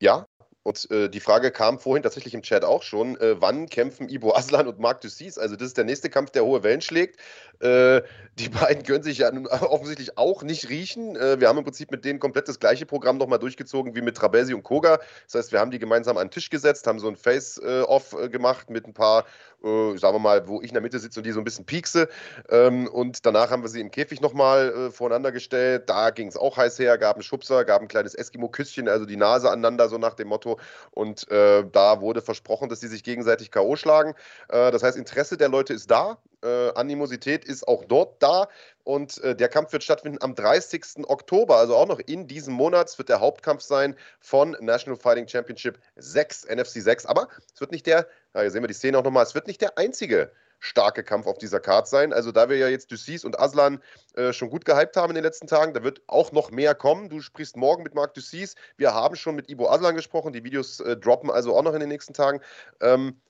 ja, und äh, die Frage kam vorhin tatsächlich im Chat auch schon, äh, wann kämpfen Ibo Aslan und Marc Dussis? Also das ist der nächste Kampf, der hohe Wellen schlägt. Äh, die beiden können sich ja offensichtlich auch nicht riechen. Äh, wir haben im Prinzip mit denen komplett das gleiche Programm nochmal durchgezogen wie mit Trabesi und Koga. Das heißt, wir haben die gemeinsam an den Tisch gesetzt, haben so ein Face-Off äh, gemacht mit ein paar, äh, sagen wir mal, wo ich in der Mitte sitze und die so ein bisschen piekse. Ähm, und danach haben wir sie im Käfig nochmal voreinander gestellt. Da ging es auch heiß her, gab einen Schubser, gab ein kleines Eskimo-Küsschen, also die Nase aneinander, so nach dem Motto, und äh, da wurde versprochen, dass sie sich gegenseitig K.O. schlagen. Äh, das heißt, Interesse der Leute ist da, äh, Animosität ist auch dort da. Und äh, der Kampf wird stattfinden am 30. Oktober, also auch noch in diesem Monat. Wird der Hauptkampf sein von National Fighting Championship 6, NFC 6. Aber es wird nicht der, ja, hier sehen wir die Szene auch nochmal, es wird nicht der einzige starke Kampf auf dieser Card sein. Also da wir ja jetzt Dussis und Aslan äh, schon gut gehypt haben in den letzten Tagen, da wird auch noch mehr kommen. Du sprichst morgen mit Marc Dussis. Wir haben schon mit Ibo Aslan gesprochen. Die Videos äh, droppen also auch noch in den nächsten Tagen. Ähm,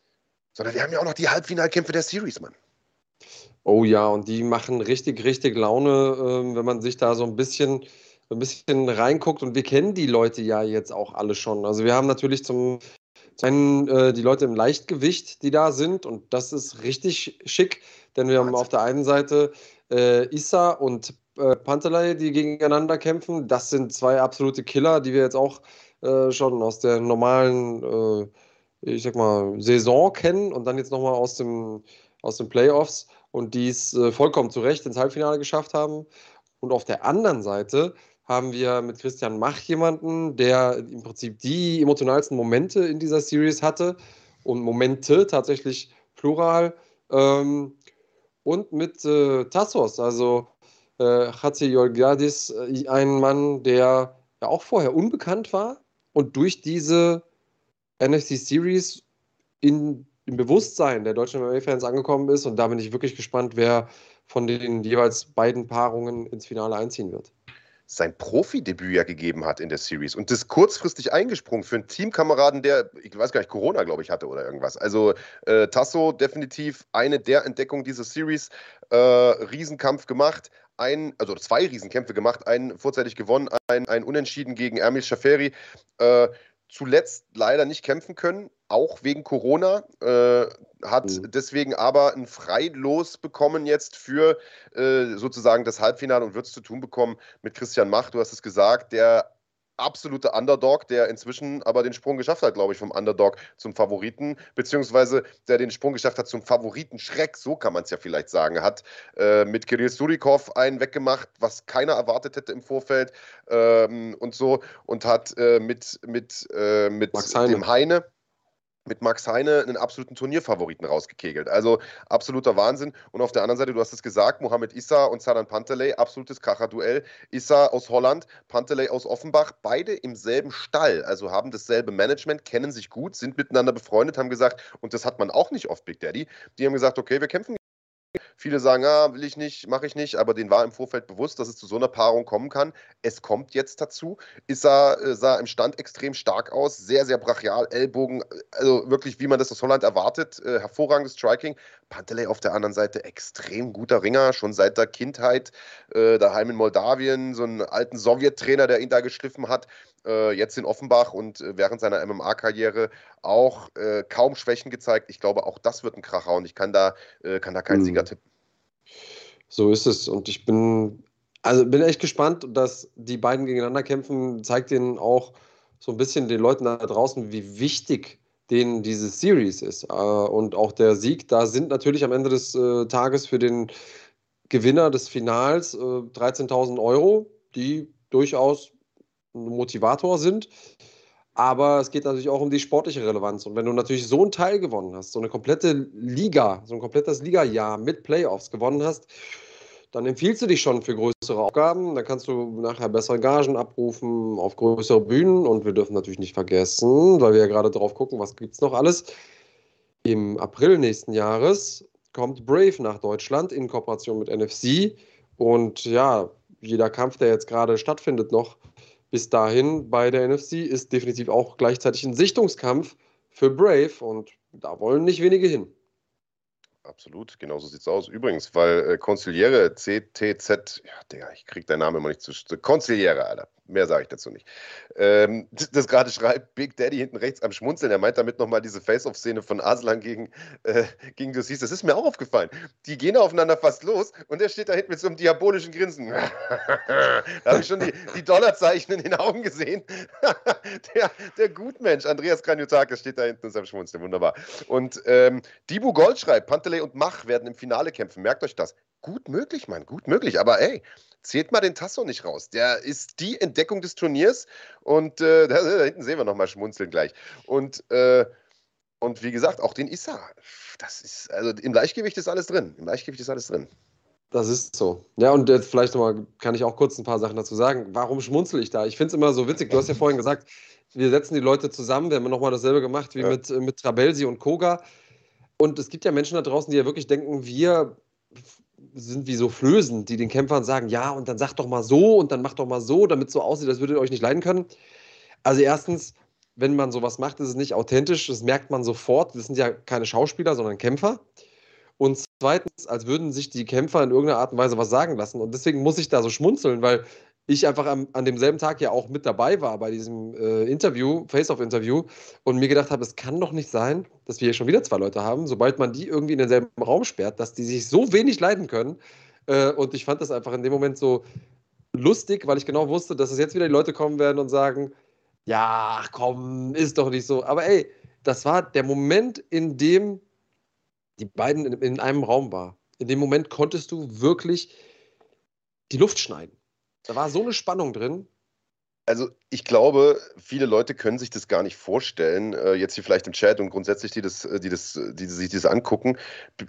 sondern wir haben ja auch noch die Halbfinalkämpfe der Series, Mann. Oh ja, und die machen richtig, richtig Laune, äh, wenn man sich da so ein bisschen ein bisschen reinguckt und wir kennen die Leute ja jetzt auch alle schon. Also wir haben natürlich zum zum äh, die Leute im Leichtgewicht, die da sind, und das ist richtig schick, denn wir haben auf der einen Seite äh, Issa und äh, Pantelei, die gegeneinander kämpfen. Das sind zwei absolute Killer, die wir jetzt auch äh, schon aus der normalen, äh, ich sag mal, Saison kennen und dann jetzt nochmal aus, dem, aus den Playoffs und die es äh, vollkommen zu Recht ins Halbfinale geschafft haben. Und auf der anderen Seite haben wir mit Christian Mach jemanden, der im Prinzip die emotionalsten Momente in dieser Series hatte und Momente tatsächlich plural. Ähm, und mit äh, Tassos, also äh, Hatzi Yolgadis, äh, ein Mann, der ja auch vorher unbekannt war und durch diese NFC Series in, im Bewusstsein der deutschen MMA-Fans angekommen ist. Und da bin ich wirklich gespannt, wer von den jeweils beiden Paarungen ins Finale einziehen wird sein Profidebüt ja gegeben hat in der Series und das kurzfristig eingesprungen für einen Teamkameraden, der, ich weiß gar nicht, Corona, glaube ich, hatte oder irgendwas. Also äh, Tasso definitiv eine der Entdeckungen dieser Series. Äh, Riesenkampf gemacht, ein, also zwei Riesenkämpfe gemacht, einen vorzeitig gewonnen, ein, ein Unentschieden gegen Ermil Schaferi. Äh, zuletzt leider nicht kämpfen können, auch wegen Corona, äh, hat mhm. deswegen aber ein Freilos bekommen jetzt für äh, sozusagen das Halbfinale und wird es zu tun bekommen mit Christian Mach, du hast es gesagt, der absolute Underdog, der inzwischen aber den Sprung geschafft hat, glaube ich, vom Underdog zum Favoriten, beziehungsweise der den Sprung geschafft hat zum Favoritenschreck, so kann man es ja vielleicht sagen, hat äh, mit Kirill Surikov einen weggemacht, was keiner erwartet hätte im Vorfeld ähm, und so und hat äh, mit, mit, äh, mit dem Heine mit Max Heine einen absoluten Turnierfavoriten rausgekegelt. Also absoluter Wahnsinn. Und auf der anderen Seite, du hast es gesagt, Mohamed Issa und Saran Panteley, absolutes Kracherduell. Issa aus Holland, Panteley aus Offenbach, beide im selben Stall, also haben dasselbe Management, kennen sich gut, sind miteinander befreundet, haben gesagt, und das hat man auch nicht oft, Big Daddy, die haben gesagt, okay, wir kämpfen Viele sagen, ah, will ich nicht, mache ich nicht, aber denen war im Vorfeld bewusst, dass es zu so einer Paarung kommen kann. Es kommt jetzt dazu. Issa äh, sah im Stand extrem stark aus, sehr, sehr brachial, Ellbogen, also wirklich, wie man das aus Holland erwartet, äh, hervorragendes Striking. Panteley auf der anderen Seite extrem guter Ringer, schon seit der Kindheit, äh, daheim in Moldawien, so einen alten Sowjettrainer, der ihn da geschliffen hat äh, jetzt in Offenbach und äh, während seiner MMA-Karriere auch äh, kaum Schwächen gezeigt. Ich glaube, auch das wird ein Kracher und ich kann da, äh, kann da keinen hm. Sieger tippen. So ist es. Und ich bin, also bin echt gespannt, dass die beiden gegeneinander kämpfen, zeigt ihnen auch so ein bisschen den Leuten da draußen, wie wichtig denen diese Series ist. Äh, und auch der Sieg, da sind natürlich am Ende des äh, Tages für den Gewinner des Finals 13.000 Euro, die durchaus Motivator sind. Aber es geht natürlich auch um die sportliche Relevanz. Und wenn du natürlich so einen Teil gewonnen hast, so eine komplette Liga, so ein komplettes Liga-Jahr mit Playoffs gewonnen hast, dann empfiehlst du dich schon für größere Aufgaben. Dann kannst du nachher bessere Gagen abrufen auf größere Bühnen. Und wir dürfen natürlich nicht vergessen, weil wir ja gerade drauf gucken, was gibt es noch alles. Im April nächsten Jahres kommt Brave nach Deutschland in Kooperation mit NFC. Und ja, jeder Kampf, der jetzt gerade stattfindet, noch bis dahin bei der NFC ist definitiv auch gleichzeitig ein Sichtungskampf für Brave und da wollen nicht wenige hin. Absolut, genau so sieht es aus. Übrigens, weil äh, Conciliere, CTZ, ja, Digga, ich krieg deinen Namen immer nicht zu. Conciliere, Alter. Mehr sage ich dazu nicht. Ähm, das gerade schreibt Big Daddy hinten rechts am Schmunzeln. Er meint damit nochmal diese Face-Off-Szene von Aslan gegen, äh, gegen Dussis. Das ist mir auch aufgefallen. Die gehen aufeinander fast los und er steht da hinten mit so einem diabolischen Grinsen. da habe ich schon die, die Dollarzeichen in den Augen gesehen. der, der Gutmensch, Andreas Kranjotakis, steht da hinten und seinem Schmunzeln. Wunderbar. Und ähm, Dibu Gold schreibt, Panteley und Mach werden im Finale kämpfen. Merkt euch das. Gut möglich, Mann, gut möglich. Aber ey, zählt mal den Tasso nicht raus. Der ist die Entdeckung des Turniers und äh, da, da, hinten sehen wir nochmal schmunzeln gleich. Und, äh, und wie gesagt, auch den Issa. Das ist, also im Gleichgewicht ist alles drin. Im Gleichgewicht ist alles drin. Das ist so. Ja, und jetzt vielleicht nochmal, kann ich auch kurz ein paar Sachen dazu sagen. Warum schmunzel ich da? Ich finde es immer so witzig. Du hast ja vorhin gesagt, wir setzen die Leute zusammen. Wir haben nochmal dasselbe gemacht wie ja. mit, mit Trabelsi und Koga. Und es gibt ja Menschen da draußen, die ja wirklich denken, wir sind wie so Flößen, die den Kämpfern sagen, ja, und dann sagt doch mal so und dann macht doch mal so, damit es so aussieht, als würdet ihr euch nicht leiden können. Also erstens, wenn man sowas macht, ist es nicht authentisch, das merkt man sofort. Das sind ja keine Schauspieler, sondern Kämpfer. Und zweitens, als würden sich die Kämpfer in irgendeiner Art und Weise was sagen lassen. Und deswegen muss ich da so schmunzeln, weil ich einfach am, an demselben Tag ja auch mit dabei war bei diesem äh, Interview, Face-Off-Interview, und mir gedacht habe, es kann doch nicht sein, dass wir hier schon wieder zwei Leute haben, sobald man die irgendwie in denselben Raum sperrt, dass die sich so wenig leiden können. Äh, und ich fand das einfach in dem Moment so lustig, weil ich genau wusste, dass es jetzt wieder die Leute kommen werden und sagen, ja, komm, ist doch nicht so. Aber ey, das war der Moment, in dem die beiden in, in einem Raum waren. In dem Moment konntest du wirklich die Luft schneiden. Da war so eine Spannung drin. Also ich glaube, viele Leute können sich das gar nicht vorstellen, äh, jetzt hier vielleicht im Chat und grundsätzlich, die, das, äh, die, das, die sich das angucken.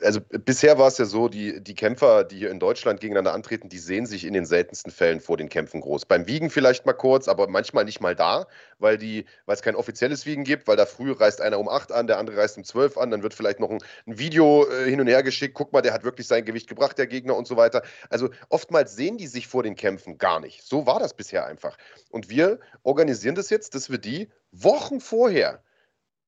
Also bisher war es ja so, die, die Kämpfer, die hier in Deutschland gegeneinander antreten, die sehen sich in den seltensten Fällen vor den Kämpfen groß. Beim Wiegen vielleicht mal kurz, aber manchmal nicht mal da, weil, es kein offizielles Wiegen gibt, weil da früh reist einer um 8 an, der andere reist um 12 an, dann wird vielleicht noch ein, ein Video äh, hin und her geschickt, guck mal, der hat wirklich sein Gewicht gebracht, der Gegner und so weiter. Also oftmals sehen die sich vor den Kämpfen gar nicht. So war das bisher einfach. Und wir organisieren das jetzt, dass wir die Wochen vorher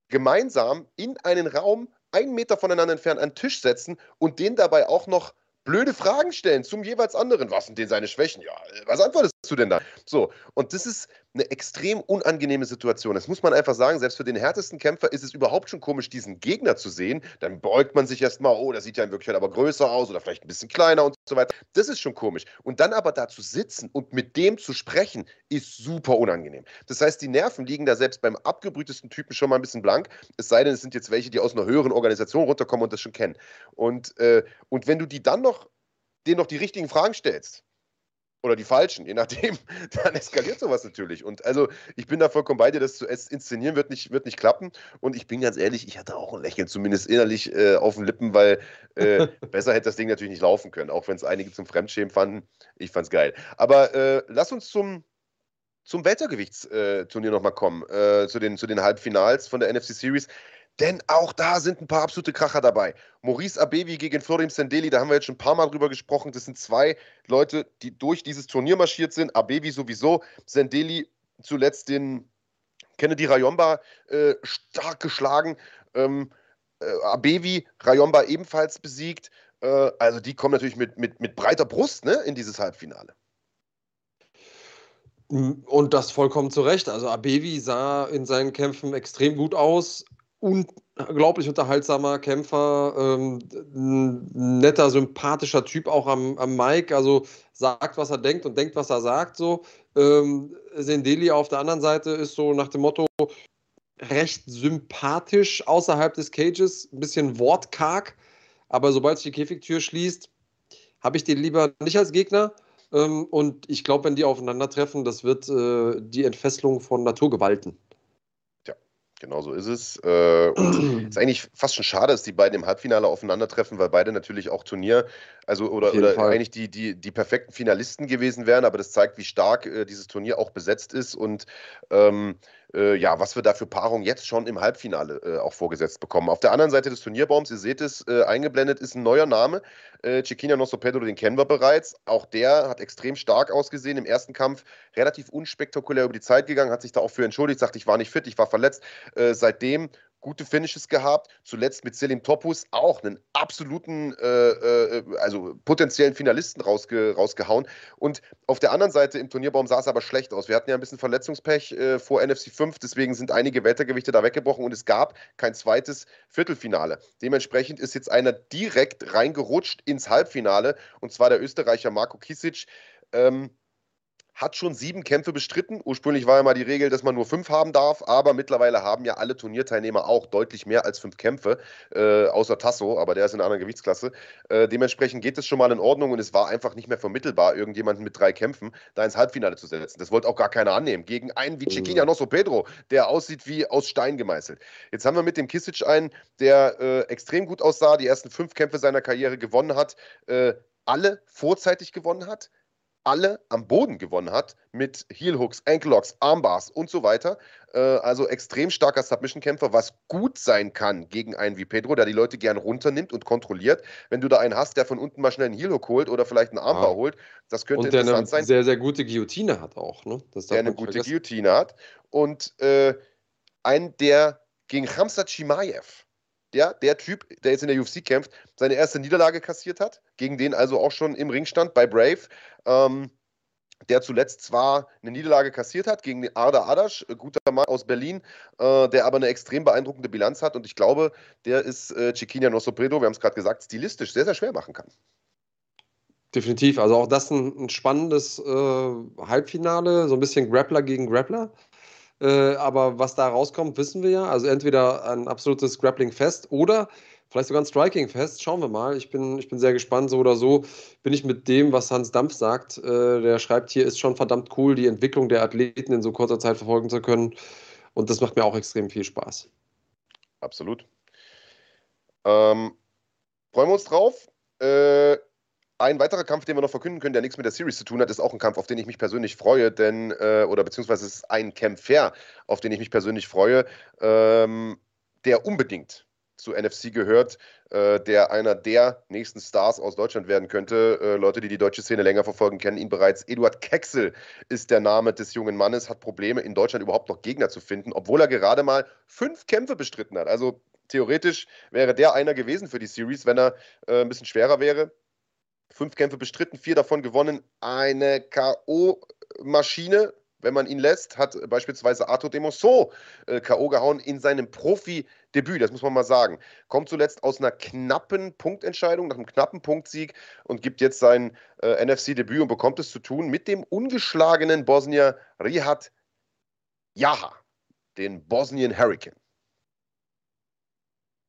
gemeinsam in einen Raum einen Meter voneinander entfernt an den Tisch setzen und den dabei auch noch blöde Fragen stellen zum jeweils anderen. Was sind denn seine Schwächen? Ja, was antwortest du denn da? So, und das ist eine extrem unangenehme Situation. Das muss man einfach sagen. Selbst für den härtesten Kämpfer ist es überhaupt schon komisch, diesen Gegner zu sehen. Dann beugt man sich erstmal, oh, der sieht ja in Wirklichkeit aber größer aus oder vielleicht ein bisschen kleiner und so weiter. Das ist schon komisch. Und dann aber da zu sitzen und mit dem zu sprechen, ist super unangenehm. Das heißt, die Nerven liegen da selbst beim abgebrühtesten Typen schon mal ein bisschen blank. Es sei denn, es sind jetzt welche, die aus einer höheren Organisation runterkommen und das schon kennen. Und, äh, und wenn du die dann noch, denen noch die richtigen Fragen stellst, oder die falschen, je nachdem, dann eskaliert sowas natürlich. Und also ich bin da vollkommen bei dir, das zu inszenieren wird nicht, wird nicht klappen. Und ich bin ganz ehrlich, ich hatte auch ein Lächeln, zumindest innerlich äh, auf den Lippen, weil äh, besser hätte das Ding natürlich nicht laufen können, auch wenn es einige zum Fremdschämen fanden. Ich fand's geil. Aber äh, lass uns zum, zum Weltergewichtsturnier nochmal kommen, äh, zu, den, zu den Halbfinals von der NFC Series. Denn auch da sind ein paar absolute Kracher dabei. Maurice Abevi gegen Florim Sendeli, da haben wir jetzt schon ein paar Mal drüber gesprochen. Das sind zwei Leute, die durch dieses Turnier marschiert sind. Abevi sowieso, Sendeli zuletzt den Kennedy Rayomba äh, stark geschlagen. Ähm, äh, Abevi, Rayomba ebenfalls besiegt. Äh, also die kommen natürlich mit, mit, mit breiter Brust ne, in dieses Halbfinale. Und das vollkommen zu Recht. Also Abevi sah in seinen Kämpfen extrem gut aus unglaublich unterhaltsamer Kämpfer, ähm, netter, sympathischer Typ auch am, am Mike, also sagt, was er denkt und denkt, was er sagt. So. Ähm, Sendeli auf der anderen Seite ist so nach dem Motto recht sympathisch außerhalb des Cages, ein bisschen wortkarg, aber sobald sich die Käfigtür schließt, habe ich den lieber nicht als Gegner. Ähm, und ich glaube, wenn die aufeinandertreffen, das wird äh, die Entfesselung von Naturgewalten. Genau so ist es. Äh, und ist eigentlich fast schon schade, dass die beiden im Halbfinale aufeinandertreffen, weil beide natürlich auch Turnier, also oder, oder eigentlich die, die, die perfekten Finalisten gewesen wären, aber das zeigt, wie stark äh, dieses Turnier auch besetzt ist und ähm, äh, ja, was wir da für Paarungen jetzt schon im Halbfinale äh, auch vorgesetzt bekommen. Auf der anderen Seite des Turnierbaums, ihr seht es, äh, eingeblendet ist ein neuer Name. Äh, Chiquinha Nosso Pedro, den kennen wir bereits. Auch der hat extrem stark ausgesehen im ersten Kampf, relativ unspektakulär über die Zeit gegangen, hat sich da auch für entschuldigt, sagt, ich war nicht fit, ich war verletzt. Äh, seitdem gute Finishes gehabt. Zuletzt mit Selim Topus auch einen absoluten, äh, äh, also potenziellen Finalisten rausge rausgehauen. Und auf der anderen Seite im Turnierbaum sah es aber schlecht aus. Wir hatten ja ein bisschen Verletzungspech äh, vor NFC 5, deswegen sind einige Weltergewichte da weggebrochen und es gab kein zweites Viertelfinale. Dementsprechend ist jetzt einer direkt reingerutscht ins Halbfinale und zwar der Österreicher Marco Kisic. Ähm, hat schon sieben Kämpfe bestritten. Ursprünglich war ja mal die Regel, dass man nur fünf haben darf, aber mittlerweile haben ja alle Turnierteilnehmer auch deutlich mehr als fünf Kämpfe, äh, außer Tasso, aber der ist in einer anderen Gewichtsklasse. Äh, dementsprechend geht es schon mal in Ordnung und es war einfach nicht mehr vermittelbar, irgendjemanden mit drei Kämpfen da ins Halbfinale zu setzen. Das wollte auch gar keiner annehmen. Gegen einen wie Chiquinha mhm. Nosso Pedro, der aussieht wie aus Stein gemeißelt. Jetzt haben wir mit dem Kisic einen, der äh, extrem gut aussah, die ersten fünf Kämpfe seiner Karriere gewonnen hat, äh, alle vorzeitig gewonnen hat alle am Boden gewonnen hat mit Heelhooks, Ankle-Locks, Armbars und so weiter. Äh, also extrem starker Submission-Kämpfer, was gut sein kann gegen einen wie Pedro, der die Leute gern runternimmt und kontrolliert. Wenn du da einen hast, der von unten mal schnell einen Heelhook holt oder vielleicht einen Armbar ah. holt, das könnte und der interessant eine sein. sehr, sehr gute Guillotine hat auch. Ne? der eine gute vergessen. Guillotine hat. Und äh, ein, der gegen Khamzat Chimaev der, der Typ, der jetzt in der UFC kämpft, seine erste Niederlage kassiert hat, gegen den also auch schon im Ring stand bei Brave. Ähm, der zuletzt zwar eine Niederlage kassiert hat gegen Arda Adasch, äh, guter Mann aus Berlin, äh, der aber eine extrem beeindruckende Bilanz hat und ich glaube, der ist äh, Chiquinha Nossopredo, wir haben es gerade gesagt, stilistisch sehr, sehr schwer machen kann. Definitiv, also auch das ein, ein spannendes äh, Halbfinale, so ein bisschen Grappler gegen Grappler. Äh, aber was da rauskommt, wissen wir ja. Also entweder ein absolutes Grappling-Fest oder vielleicht sogar ein Striking-Fest. Schauen wir mal. Ich bin, ich bin sehr gespannt. So oder so bin ich mit dem, was Hans Dampf sagt. Äh, der schreibt hier, ist schon verdammt cool, die Entwicklung der Athleten in so kurzer Zeit verfolgen zu können. Und das macht mir auch extrem viel Spaß. Absolut. Ähm, freuen wir uns drauf. Äh, ein weiterer Kampf, den wir noch verkünden können, der nichts mit der Series zu tun hat, ist auch ein Kampf, auf den ich mich persönlich freue, denn, äh, oder beziehungsweise es ist ein Kämpfer, auf den ich mich persönlich freue, ähm, der unbedingt zu NFC gehört, äh, der einer der nächsten Stars aus Deutschland werden könnte. Äh, Leute, die die deutsche Szene länger verfolgen, kennen ihn bereits. Eduard Kexel ist der Name des jungen Mannes, hat Probleme in Deutschland überhaupt noch Gegner zu finden, obwohl er gerade mal fünf Kämpfe bestritten hat. Also theoretisch wäre der einer gewesen für die Series, wenn er äh, ein bisschen schwerer wäre. Fünf Kämpfe bestritten, vier davon gewonnen. Eine K.O.-Maschine, wenn man ihn lässt, hat beispielsweise Arthur Demosso äh, K.O. gehauen in seinem Profi-Debüt, das muss man mal sagen. Kommt zuletzt aus einer knappen Punktentscheidung, nach einem knappen Punktsieg und gibt jetzt sein äh, NFC-Debüt und bekommt es zu tun mit dem ungeschlagenen Bosnier Rihad Jaha, den Bosnian Hurricane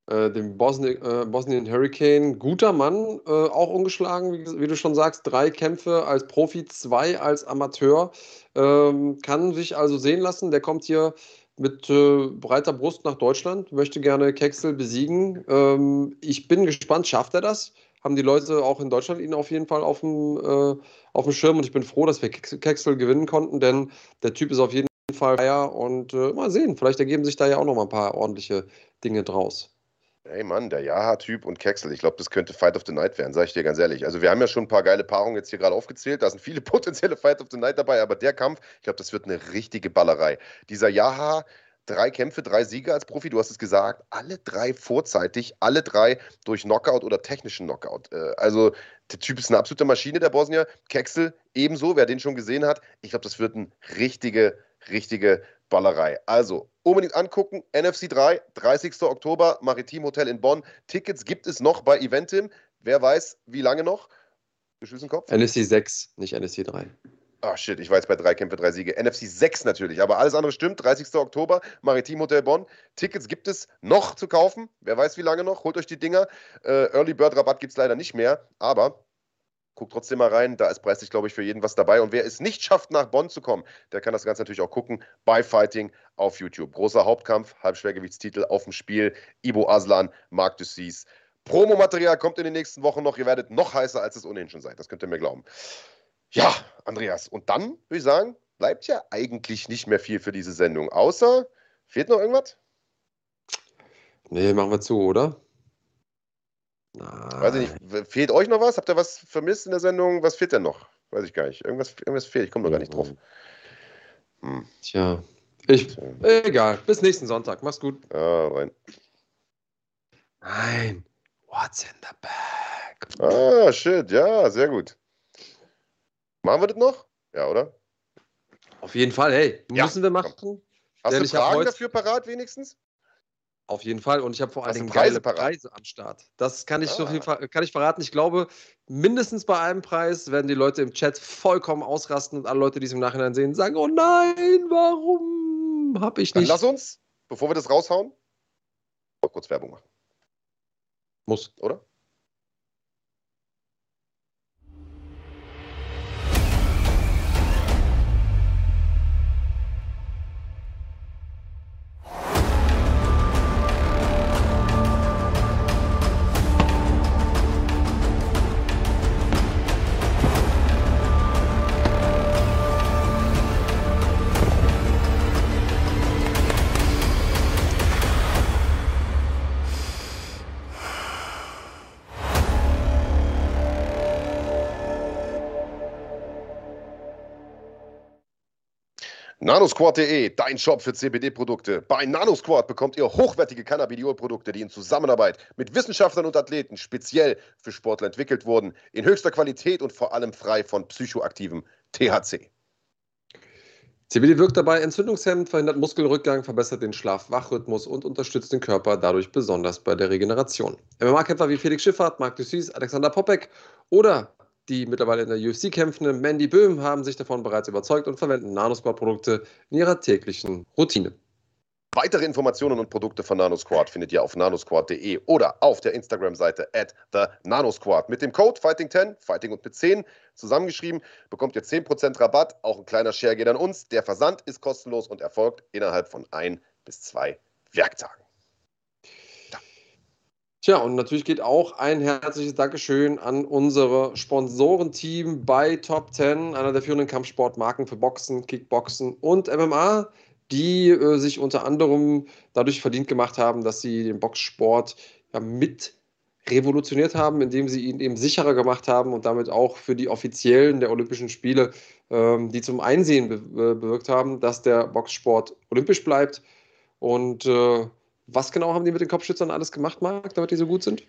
äh, dem Bosni äh, Bosnian Hurricane. Guter Mann, äh, auch ungeschlagen, wie, wie, du schon sagst. Drei Kämpfe als Profi, zwei als Amateur. Ähm, kann sich also sehen lassen. Der kommt hier mit äh, breiter Brust nach Deutschland, möchte gerne Kecksel besiegen. Ähm, ich bin gespannt, schafft er das? Haben die Leute auch in Deutschland ihn auf jeden Fall auf dem, äh, auf dem Schirm und ich bin froh, dass wir Kecksel gewinnen konnten, denn der Typ ist auf jeden Fall und äh, mal sehen, vielleicht ergeben sich da ja auch noch mal ein paar ordentliche Dinge draus. Ey Mann, der Jaha-Typ und Kexel, ich glaube, das könnte Fight of the Night werden, sage ich dir ganz ehrlich. Also wir haben ja schon ein paar geile Paarungen jetzt hier gerade aufgezählt, da sind viele potenzielle Fight of the Night dabei, aber der Kampf, ich glaube, das wird eine richtige Ballerei. Dieser Jaha, drei Kämpfe, drei Siege als Profi, du hast es gesagt, alle drei vorzeitig, alle drei durch Knockout oder technischen Knockout. Äh, also der Typ ist eine absolute Maschine, der Bosnier. Kexel ebenso, wer den schon gesehen hat. Ich glaube, das wird eine richtige, richtige Ballerei. Also unbedingt angucken. NFC 3, 30. Oktober, Maritim Hotel in Bonn. Tickets gibt es noch bei Eventim. Wer weiß, wie lange noch? Geschüssen Kopf? NSC 6, nicht NSC 3. Ah, shit, ich jetzt bei drei Kämpfe, drei Siege. NFC 6 natürlich, aber alles andere stimmt. 30. Oktober, Maritim Hotel Bonn. Tickets gibt es noch zu kaufen. Wer weiß, wie lange noch. Holt euch die Dinger. Äh, Early Bird Rabatt gibt es leider nicht mehr, aber Guckt trotzdem mal rein, da ist preislich, glaube ich, für jeden was dabei. Und wer es nicht schafft, nach Bonn zu kommen, der kann das Ganze natürlich auch gucken bei Fighting auf YouTube. Großer Hauptkampf, Halbschwergewichtstitel auf dem Spiel. Ibo Aslan, Marc Dussis. Promomaterial kommt in den nächsten Wochen noch. Ihr werdet noch heißer, als es ohnehin schon seid. Das könnt ihr mir glauben. Ja, Andreas. Und dann würde ich sagen, bleibt ja eigentlich nicht mehr viel für diese Sendung. Außer, fehlt noch irgendwas? Nee, machen wir zu, oder? Nein. Weiß ich nicht, fehlt euch noch was? Habt ihr was vermisst in der Sendung? Was fehlt denn noch? Weiß ich gar nicht. Irgendwas, irgendwas fehlt, ich komme noch gar nicht drauf. Hm. Tja, ich, egal. Bis nächsten Sonntag. Mach's gut. Ja, rein. Nein. What's in the bag? Ah, shit. Ja, sehr gut. Machen wir das noch? Ja, oder? Auf jeden Fall. Hey, müssen ja, wir machen. Komm. Hast Denn du Fragen dafür parat wenigstens? Auf jeden Fall. Und ich habe vor allen Dingen geile Preise am Start. Das kann ich, ah. so kann ich verraten. Ich glaube, mindestens bei einem Preis werden die Leute im Chat vollkommen ausrasten und alle Leute, die es im Nachhinein sehen, sagen: Oh nein, warum habe ich nicht. Dann lass uns, bevor wir das raushauen, noch kurz Werbung machen. Muss. Oder? Nanosquad.de, dein Shop für CBD-Produkte. Bei Nanosquad bekommt ihr hochwertige Cannabidiol-Produkte, die in Zusammenarbeit mit Wissenschaftlern und Athleten speziell für Sportler entwickelt wurden, in höchster Qualität und vor allem frei von psychoaktivem THC. CBD wirkt dabei entzündungshemmend, verhindert Muskelrückgang, verbessert den Schlaf-Wach-Rhythmus und unterstützt den Körper dadurch besonders bei der Regeneration. MMA-Kämpfer wie Felix Schiffert, Marc Dussis, Alexander Popek oder die mittlerweile in der UFC kämpfende Mandy Böhm haben sich davon bereits überzeugt und verwenden Nanosquad-Produkte in ihrer täglichen Routine. Weitere Informationen und Produkte von NanoSquad findet ihr auf nanosquad.de oder auf der Instagram-Seite at the NanoSquad. Mit dem Code Fighting10, Fighting und mit 10 zusammengeschrieben, bekommt ihr 10% Rabatt. Auch ein kleiner Share geht an uns. Der Versand ist kostenlos und erfolgt innerhalb von ein bis zwei Werktagen. Tja, und natürlich geht auch ein herzliches Dankeschön an unsere Sponsorenteam bei Top 10, einer der führenden Kampfsportmarken für Boxen, Kickboxen und MMA, die äh, sich unter anderem dadurch verdient gemacht haben, dass sie den Boxsport ja, mit revolutioniert haben, indem sie ihn eben sicherer gemacht haben und damit auch für die Offiziellen der Olympischen Spiele, ähm, die zum Einsehen be bewirkt haben, dass der Boxsport olympisch bleibt. Und äh, was genau haben die mit den Kopfschützern alles gemacht, Marc, damit die so gut sind?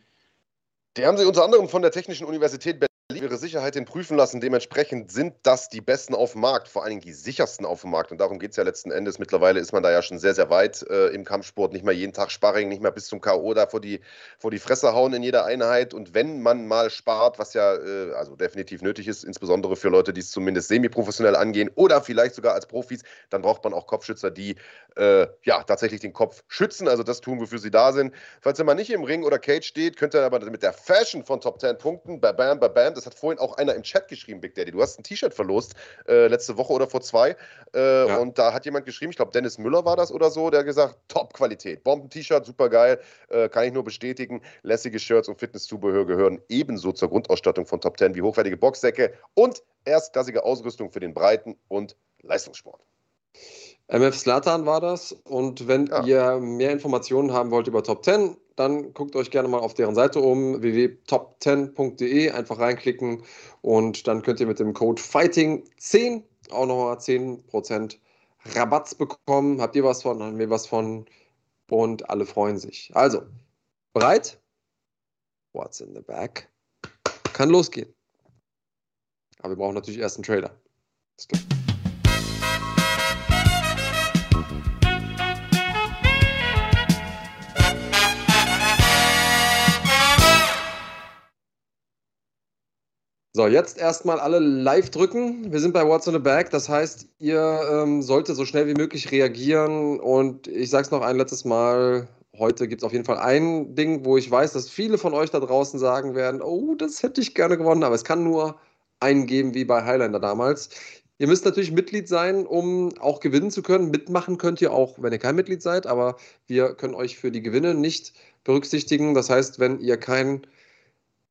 Die haben sie unter anderem von der Technischen Universität Berlin ihre Sicherheit hin prüfen lassen. Dementsprechend sind das die besten auf dem Markt, vor allen Dingen die sichersten auf dem Markt. Und darum geht es ja letzten Endes. Mittlerweile ist man da ja schon sehr, sehr weit äh, im Kampfsport. Nicht mehr jeden Tag Sparring, nicht mehr bis zum K.O. da vor die, vor die Fresse hauen in jeder Einheit. Und wenn man mal spart, was ja äh, also definitiv nötig ist, insbesondere für Leute, die es zumindest semi-professionell angehen oder vielleicht sogar als Profis, dann braucht man auch Kopfschützer, die äh, ja tatsächlich den Kopf schützen. Also das tun, wofür sie da sind. Falls ihr mal nicht im Ring oder Cage steht, könnt ihr aber mit der Fashion von Top 10 Punkten, bam, bam, bam, das hat vorhin auch einer im Chat geschrieben, Big Daddy. Du hast ein T-Shirt verlost, äh, letzte Woche oder vor zwei. Äh, ja. Und da hat jemand geschrieben, ich glaube, Dennis Müller war das oder so, der gesagt: Top-Qualität. Bomben-T-Shirt, super geil. Äh, kann ich nur bestätigen. Lässige Shirts und Fitnesszubehör gehören ebenso zur Grundausstattung von Top 10 wie hochwertige Boxsäcke und erstklassige Ausrüstung für den Breiten- und Leistungssport. MF Slatan war das. Und wenn ja. ihr mehr Informationen haben wollt über Top 10, dann guckt euch gerne mal auf deren Seite um, www.top10.de, einfach reinklicken und dann könnt ihr mit dem Code FIGHTING10 auch nochmal 10% Rabatz bekommen. Habt ihr was von, haben wir was von und alle freuen sich. Also, bereit? What's in the back? Kann losgehen. Aber wir brauchen natürlich erst einen Trailer. Let's go. So, jetzt erstmal alle live drücken. Wir sind bei What's in the Bag. Das heißt, ihr ähm, solltet so schnell wie möglich reagieren. Und ich sage es noch ein letztes Mal. Heute gibt es auf jeden Fall ein Ding, wo ich weiß, dass viele von euch da draußen sagen werden: Oh, das hätte ich gerne gewonnen. Aber es kann nur einen geben, wie bei Highlander damals. Ihr müsst natürlich Mitglied sein, um auch gewinnen zu können. Mitmachen könnt ihr auch, wenn ihr kein Mitglied seid. Aber wir können euch für die Gewinne nicht berücksichtigen. Das heißt, wenn ihr kein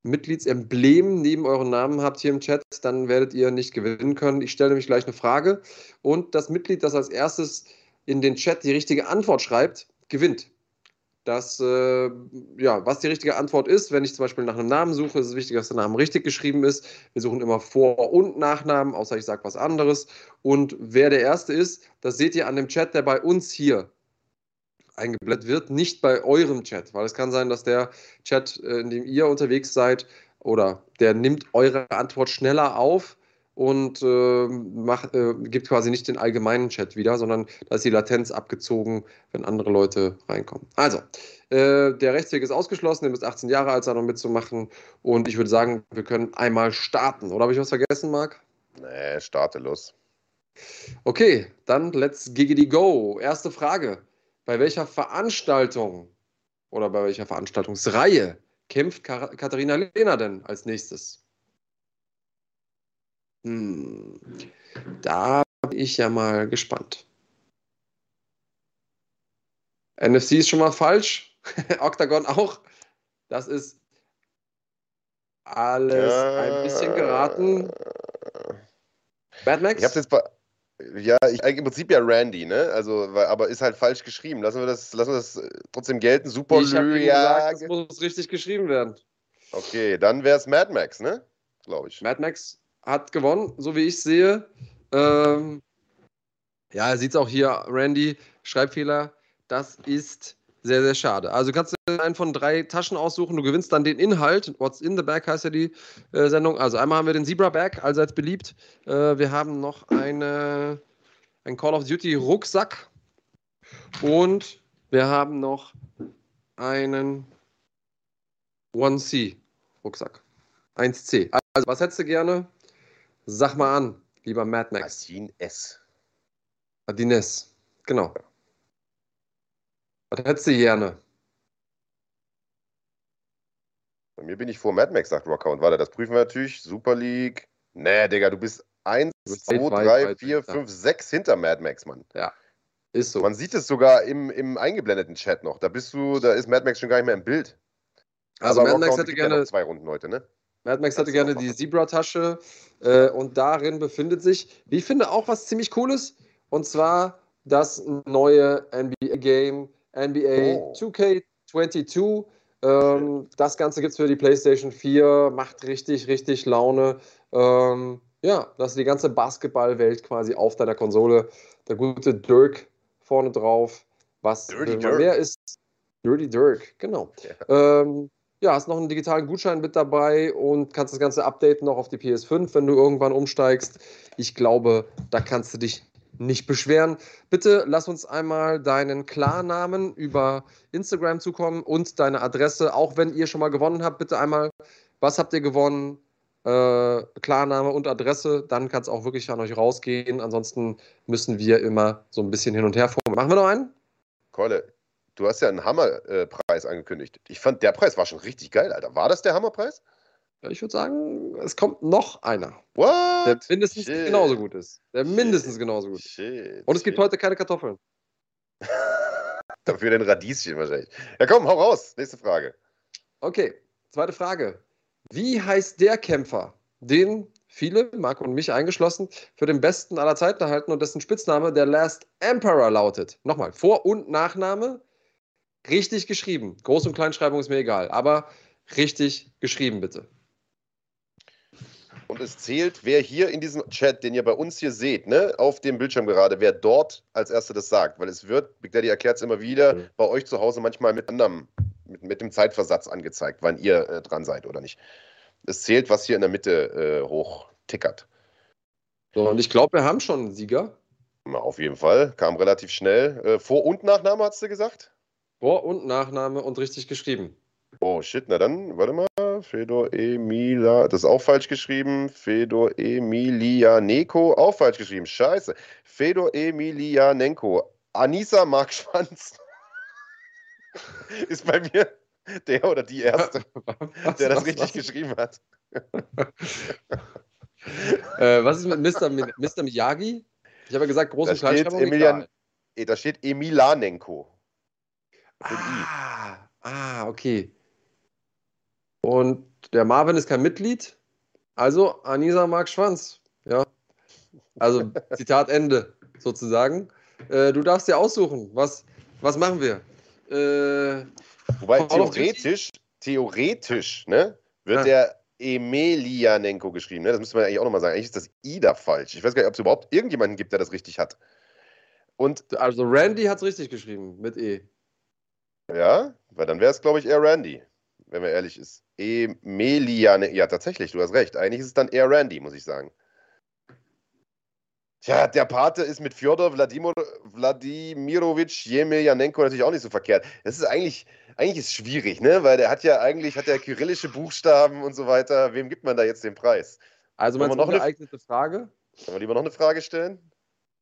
Mitgliedsemblem neben euren Namen habt hier im Chat, dann werdet ihr nicht gewinnen können. Ich stelle nämlich gleich eine Frage und das Mitglied, das als erstes in den Chat die richtige Antwort schreibt, gewinnt. Das, äh, ja, was die richtige Antwort ist, wenn ich zum Beispiel nach einem Namen suche, ist es wichtig, dass der Name richtig geschrieben ist. Wir suchen immer Vor- und Nachnamen, außer ich sage was anderes. Und wer der Erste ist, das seht ihr an dem Chat, der bei uns hier eingeblendet wird, nicht bei eurem Chat, weil es kann sein, dass der Chat, äh, in dem ihr unterwegs seid, oder der nimmt eure Antwort schneller auf und äh, macht, äh, gibt quasi nicht den allgemeinen Chat wieder, sondern da ist die Latenz abgezogen, wenn andere Leute reinkommen. Also, äh, der Rechtsweg ist ausgeschlossen, ihr müsst 18 Jahre alt sein, um mitzumachen. Und ich würde sagen, wir können einmal starten. Oder habe ich was vergessen, Marc? Nee, starte los. Okay, dann let's giggity go. Erste Frage. Bei welcher Veranstaltung oder bei welcher Veranstaltungsreihe kämpft Katharina Lehner denn als nächstes? Hm, da bin ich ja mal gespannt. NFC ist schon mal falsch. Octagon auch. Das ist alles ein bisschen geraten. Bad Max? Ich habe jetzt bei, ja, ich, im Prinzip ja Randy, ne? Also, aber ist halt falsch geschrieben. Lassen wir das, lassen wir das äh, trotzdem gelten. Super Ich gesagt, das muss richtig geschrieben werden. Okay, dann wäre es Mad Max, ne? Glaube ich. Mad Max hat gewonnen, so wie ich sehe. Ähm, ja, er sieht es auch hier, Randy, Schreibfehler. Das ist sehr, sehr schade. Also kannst du einen von drei Taschen aussuchen. Du gewinnst dann den Inhalt. What's in the Bag heißt ja die äh, Sendung. Also einmal haben wir den Zebra Bag, allseits beliebt. Äh, wir haben noch eine, ein Call of Duty Rucksack. Und wir haben noch einen 1C Rucksack. 1C. Also was hättest du gerne? Sag mal an, lieber Mad Max. Adin S. Adin S. Genau. Was hättest du gerne? Bei mir bin ich vor Mad Max, sagt Rocker. Und warte, das prüfen wir natürlich. Super League. Nee, Digga, du bist 1, 2, 3, 4, 5, 6 hinter Mad Max, Mann. Ja, ist so. Man sieht es sogar im, im eingeblendeten Chat noch. Da bist du, da ist Mad Max schon gar nicht mehr im Bild. Also Aber Mad Max hätte gerne ja zwei Runden heute, ne? Mad Max hätte gerne die Zebra-Tasche äh, und darin befindet sich, wie ich finde, auch was ziemlich Cooles. Und zwar das neue NBA-Game NBA oh. 2K22. Ähm, das Ganze gibt es für die PlayStation 4, macht richtig, richtig Laune. Ähm, ja, das ist die ganze Basketballwelt quasi auf deiner Konsole. Der gute Dirk vorne drauf. Was Dirty Dirk. mehr ist. Dirty Dirk, genau. Ja. Ähm, ja, hast noch einen digitalen Gutschein mit dabei und kannst das Ganze updaten noch auf die PS5, wenn du irgendwann umsteigst. Ich glaube, da kannst du dich nicht beschweren. Bitte lass uns einmal deinen Klarnamen über Instagram zukommen und deine Adresse. Auch wenn ihr schon mal gewonnen habt, bitte einmal, was habt ihr gewonnen? Äh, Klarname und Adresse, dann kann es auch wirklich an euch rausgehen. Ansonsten müssen wir immer so ein bisschen hin und her formen. Machen wir noch einen? Kolle, du hast ja einen Hammerpreis äh, angekündigt. Ich fand, der Preis war schon richtig geil, Alter. War das der Hammerpreis? Ich würde sagen, es kommt noch einer. What? Der mindestens Shit. genauso gut ist. Der Shit. mindestens genauso gut. Shit. Und es gibt heute keine Kartoffeln. Dafür den Radieschen wahrscheinlich. Ja, komm, hau raus. Nächste Frage. Okay, zweite Frage. Wie heißt der Kämpfer, den viele, Marco und mich eingeschlossen, für den besten aller Zeiten erhalten und dessen Spitzname der Last Emperor lautet? Nochmal, Vor- und Nachname richtig geschrieben. Groß- und Kleinschreibung ist mir egal, aber richtig geschrieben bitte. Und es zählt, wer hier in diesem Chat, den ihr bei uns hier seht, ne, auf dem Bildschirm gerade, wer dort als Erster das sagt. Weil es wird, Big Daddy erklärt es immer wieder, mhm. bei euch zu Hause manchmal mit anderem, mit, mit dem Zeitversatz angezeigt, wann ihr äh, dran seid oder nicht. Es zählt, was hier in der Mitte äh, hoch tickert. So, und ich glaube, wir haben schon einen Sieger. Na, auf jeden Fall, kam relativ schnell. Äh, Vor- und Nachname, hast du gesagt? Vor- und Nachname und richtig geschrieben. Oh shit, na dann, warte mal. Fedor Emila, das ist auch falsch geschrieben. Fedor Emilianenko, auch falsch geschrieben. Scheiße. Fedor Emilianenko. Anissa Mark Schwanz. ist bei mir der oder die Erste, was, der das was, richtig was? geschrieben hat. äh, was ist mit Mr. Mr. Miyagi? Ich habe ja gesagt, große. Emilian, da steht Emilanenko. Ah, ah, okay. Und der Marvin ist kein Mitglied, also Anisa mag Schwanz. Ja. Also Zitat Ende sozusagen. Äh, du darfst dir aussuchen, was, was machen wir? Äh, Wobei theoretisch, theoretisch, ne, wird ja. der Emelianenko geschrieben. Ne? Das müsste man eigentlich auch nochmal sagen. Eigentlich ist das I da falsch. Ich weiß gar nicht, ob es überhaupt irgendjemanden gibt, der das richtig hat. Und also Randy hat es richtig geschrieben mit E. Ja, weil dann wäre es, glaube ich, eher Randy wenn man ehrlich ist. Emeliane, ja, tatsächlich, du hast recht. Eigentlich ist es dann eher Randy, muss ich sagen. Tja, der Pate ist mit Fjodor Wladimir, Wladimirovich Jemiljanenko natürlich auch nicht so verkehrt. Das ist eigentlich, eigentlich ist schwierig, ne? Weil der hat ja eigentlich, hat er kyrillische Buchstaben und so weiter. Wem gibt man da jetzt den Preis? Also meinst noch eine geeignete Frage? Sollen wir lieber noch eine Frage stellen?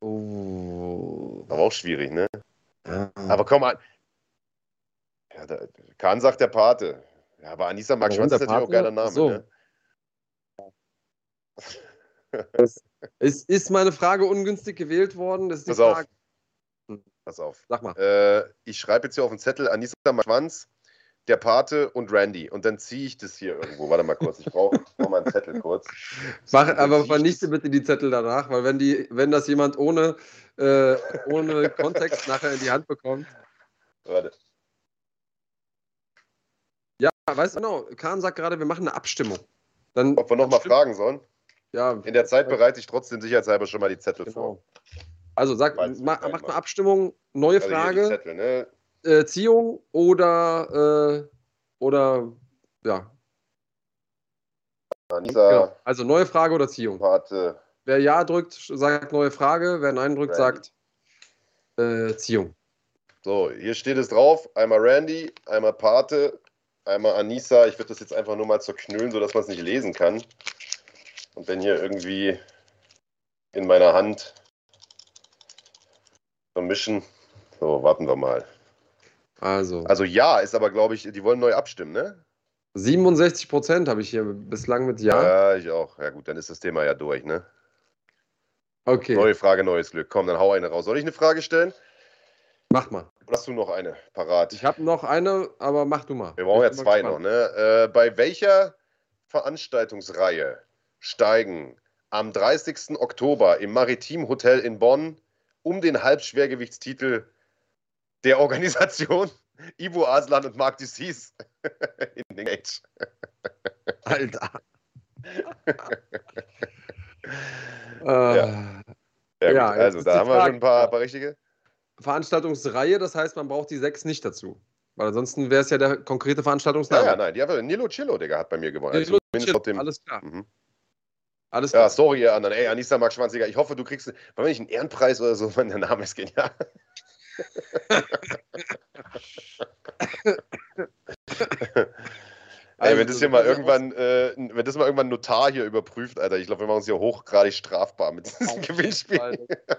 Oh. Aber auch schwierig, ne? Ah. Aber komm mal. Ja, da, Kahn sagt der Pate. Ja, aber Anissa Mark Schwanz ist natürlich auch ein geiler Name. So. Ne? es ist meine Frage ungünstig gewählt worden. Das ist Pass Frage. auf. Pass auf. Sag mal. Äh, ich schreibe jetzt hier auf den Zettel Anissa Mark Schwanz, der Pate und Randy. Und dann ziehe ich das hier irgendwo. Warte mal kurz. Ich brauche brauch mal einen Zettel kurz. Mach, aber vernichte bitte die Zettel danach, weil wenn, die, wenn das jemand ohne, äh, ohne Kontext nachher in die Hand bekommt. Warte. Weißt du genau, Kahn sagt gerade, wir machen eine Abstimmung. Dann, Ob wir nochmal fragen sollen? Ja. In der Zeit bereite ich trotzdem sicherheitshalber schon mal die Zettel genau. vor. Also sag, ma, macht eine Abstimmung, neue also Frage. Zettel, ne? äh, Ziehung oder, äh, oder ja. Genau. Also neue Frage oder Ziehung. Warte. Wer Ja drückt, sagt neue Frage. Wer Nein drückt, Randy. sagt äh, Ziehung. So, hier steht es drauf: einmal Randy, einmal Pate, einmal Anissa. Ich würde das jetzt einfach nur mal zerknüllen, sodass man es nicht lesen kann. Und wenn hier irgendwie in meiner Hand vermischen. So, warten wir mal. Also. Also ja, ist aber, glaube ich, die wollen neu abstimmen, ne? 67 Prozent habe ich hier bislang mit Ja. Ja, ich auch. Ja gut, dann ist das Thema ja durch, ne? Okay, Neue Frage, neues Glück. Komm, dann hau eine raus. Soll ich eine Frage stellen? Mach mal. Oder hast du noch eine parat? Ich habe noch eine, aber mach du mal. Wir brauchen ja zwei gespannt. noch, ne? Äh, bei welcher Veranstaltungsreihe steigen am 30. Oktober im Maritim Hotel in Bonn um den Halbschwergewichtstitel der Organisation Ivo Aslan und Marc Dussis in den Age? Alter. Ja. äh, Ja, gut, Ja, also da haben wir schon ein paar, paar richtige. Veranstaltungsreihe, das heißt, man braucht die sechs nicht dazu. Weil ansonsten wäre es ja der konkrete Ja, Veranstaltungsname. ja, nein, die haben. Nilo Chillo, Digga, hat bei mir gewonnen. Also Nee, zumindest laut dem, Alles klar. Mhm. Alles Ja, klar. sorry, ihr anderen. Ey, Anissa Max Schwanziger, ich hoffe, du kriegst, war nicht einen Ehrenpreis oder so, Mann, der Name ist genial. Ey, Also, wenn das hier mal kannst ja irgendwann, äh, wenn das mal irgendwann ein Notar hier überprüft, Alter, ich glaube, wir machen uns hier hochgradig strafbar mit diesem Gewinnspiel.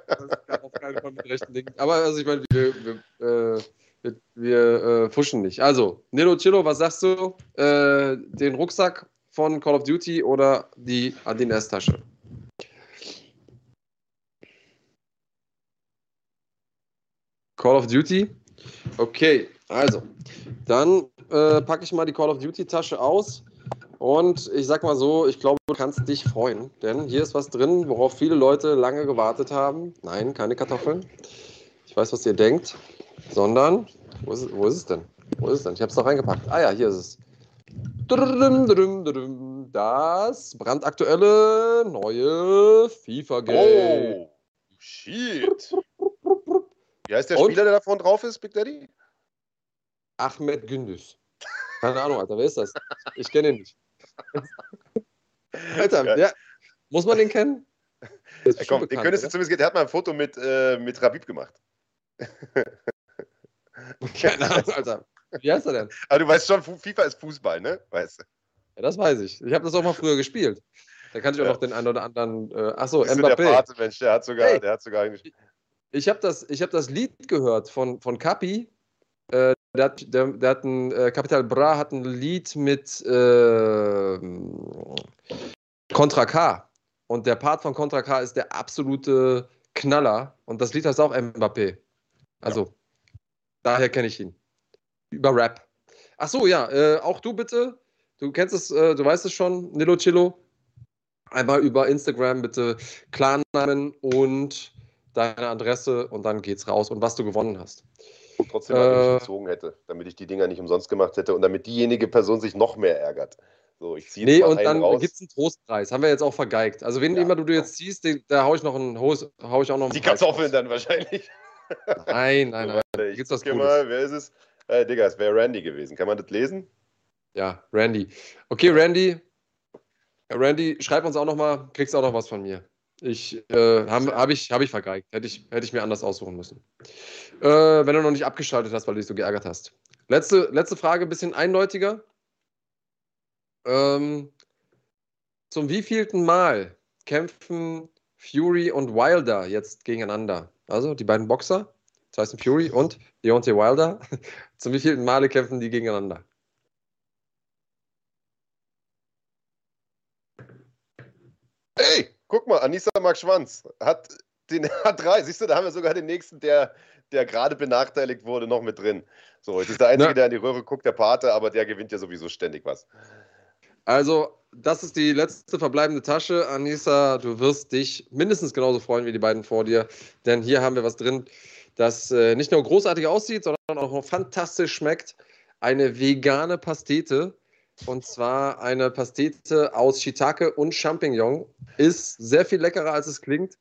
Das ist auf keinen Fall mit rechten Dingen. Aber also ich meine, wir, wir, äh, wir, wir äh, fuschen nicht. Also, Nilo Chillo, was sagst du? Äh, den Rucksack von Call of Duty oder die Adidas-Tasche? Call of Duty? Okay, also, dann äh, packe ich mal die Call of Duty-Tasche aus. Und ich sag mal so, ich glaube, du kannst dich freuen, denn hier ist was drin, worauf viele Leute lange gewartet haben. Nein, keine Kartoffeln. Ich weiß, was ihr denkt, sondern wo ist, es- wo ist es denn? Wo ist es denn? Ich habe es noch reingepackt. Ah ja, hier ist es. Das brandaktuelle neue FIFA-Game. Oh, shit. Wie heißt der Und? Spieler, der da vorne drauf ist, Big Daddy? Ahmed Gündüz. Keine Ahnung, Alter, wer ist das? Ich kenne ihn nicht. Alter, Ja. ja. muss man den kennen? Bestimmt komm, den könntest du zumindest, der hat mal ein Foto mit, äh, mit Rabib gemacht. Keine Ahnung, Alter. Wie heißt er denn? Aber du weißt schon, FIFA ist Fußball, ne? Weißt du? Ja, das weiß ich. Ich habe das auch mal früher gespielt. Da kannte ich auch Ja. noch den einen oder anderen. Äh, achso, Bist du der Mbappé. Pate, Mensch, der hat sogar, Hey. der hat sogar eigentlich. Ich habe das, ich hab das Lied gehört von, von Capi. Äh, der, der, der hat ein, äh, Capital Bra hat ein Lied mit äh, Contra K. Und der Part von Contra K ist der absolute Knaller. Und das Lied heißt auch Mbappé. Also, daher kenne ich ihn. Über Rap. Ach so, ja, äh, auch du bitte. Du kennst es, äh, du weißt es schon, Nilo Chillo. Einmal über Instagram bitte Klarnamen und deine Adresse und dann geht's raus und was du gewonnen hast. Trotzdem mal, Äh. ich gezogen hätte, damit ich die Dinger nicht umsonst gemacht hätte und damit diejenige Person sich noch mehr ärgert. So, ich ziehe Nee, mal und dann raus. gibt's einen Trostpreis. Haben wir jetzt auch vergeigt. Also, wen Ja. immer du jetzt ziehst, den, da hau ich noch einen, hau, hau ich auch noch die Preis Kartoffeln raus. dann wahrscheinlich. Nein, nein, nein. Warte, ich Gibt's was Cooles? mal, wer ist es? Äh, Digga, es wäre Randy gewesen. Kann man das lesen? Ja, Randy. Okay, Randy. Randy, schreib uns auch noch mal, kriegst auch noch was von mir. Ich äh, habe hab ich, hab ich vergeigt. Hätte ich, hätte ich mir anders aussuchen müssen. Äh, wenn du noch nicht abgeschaltet hast, weil du dich so geärgert hast. Letzte, letzte Frage, ein bisschen eindeutiger. Ähm, zum wievielten Mal kämpfen Fury und Wilder jetzt gegeneinander? Also die beiden Boxer, Tyson Fury und Deontay Wilder. Zum wievielten Male kämpfen die gegeneinander? Ey, guck mal, Anissa Mark Schwanz hat den hat drei. Siehst du, da haben wir sogar den nächsten, der, der gerade benachteiligt wurde, noch mit drin. So, jetzt ist der Einzige, Na. der an die Röhre guckt, der Pate, aber der gewinnt ja sowieso ständig was. Also, das ist die letzte verbleibende Tasche. Anissa, du wirst dich mindestens genauso freuen wie die beiden vor dir, denn hier haben wir was drin, das äh, nicht nur großartig aussieht, sondern auch fantastisch schmeckt. Eine vegane Pastete. Und zwar eine Pastete aus Shiitake und Champignon. Ist sehr viel leckerer, als es klingt.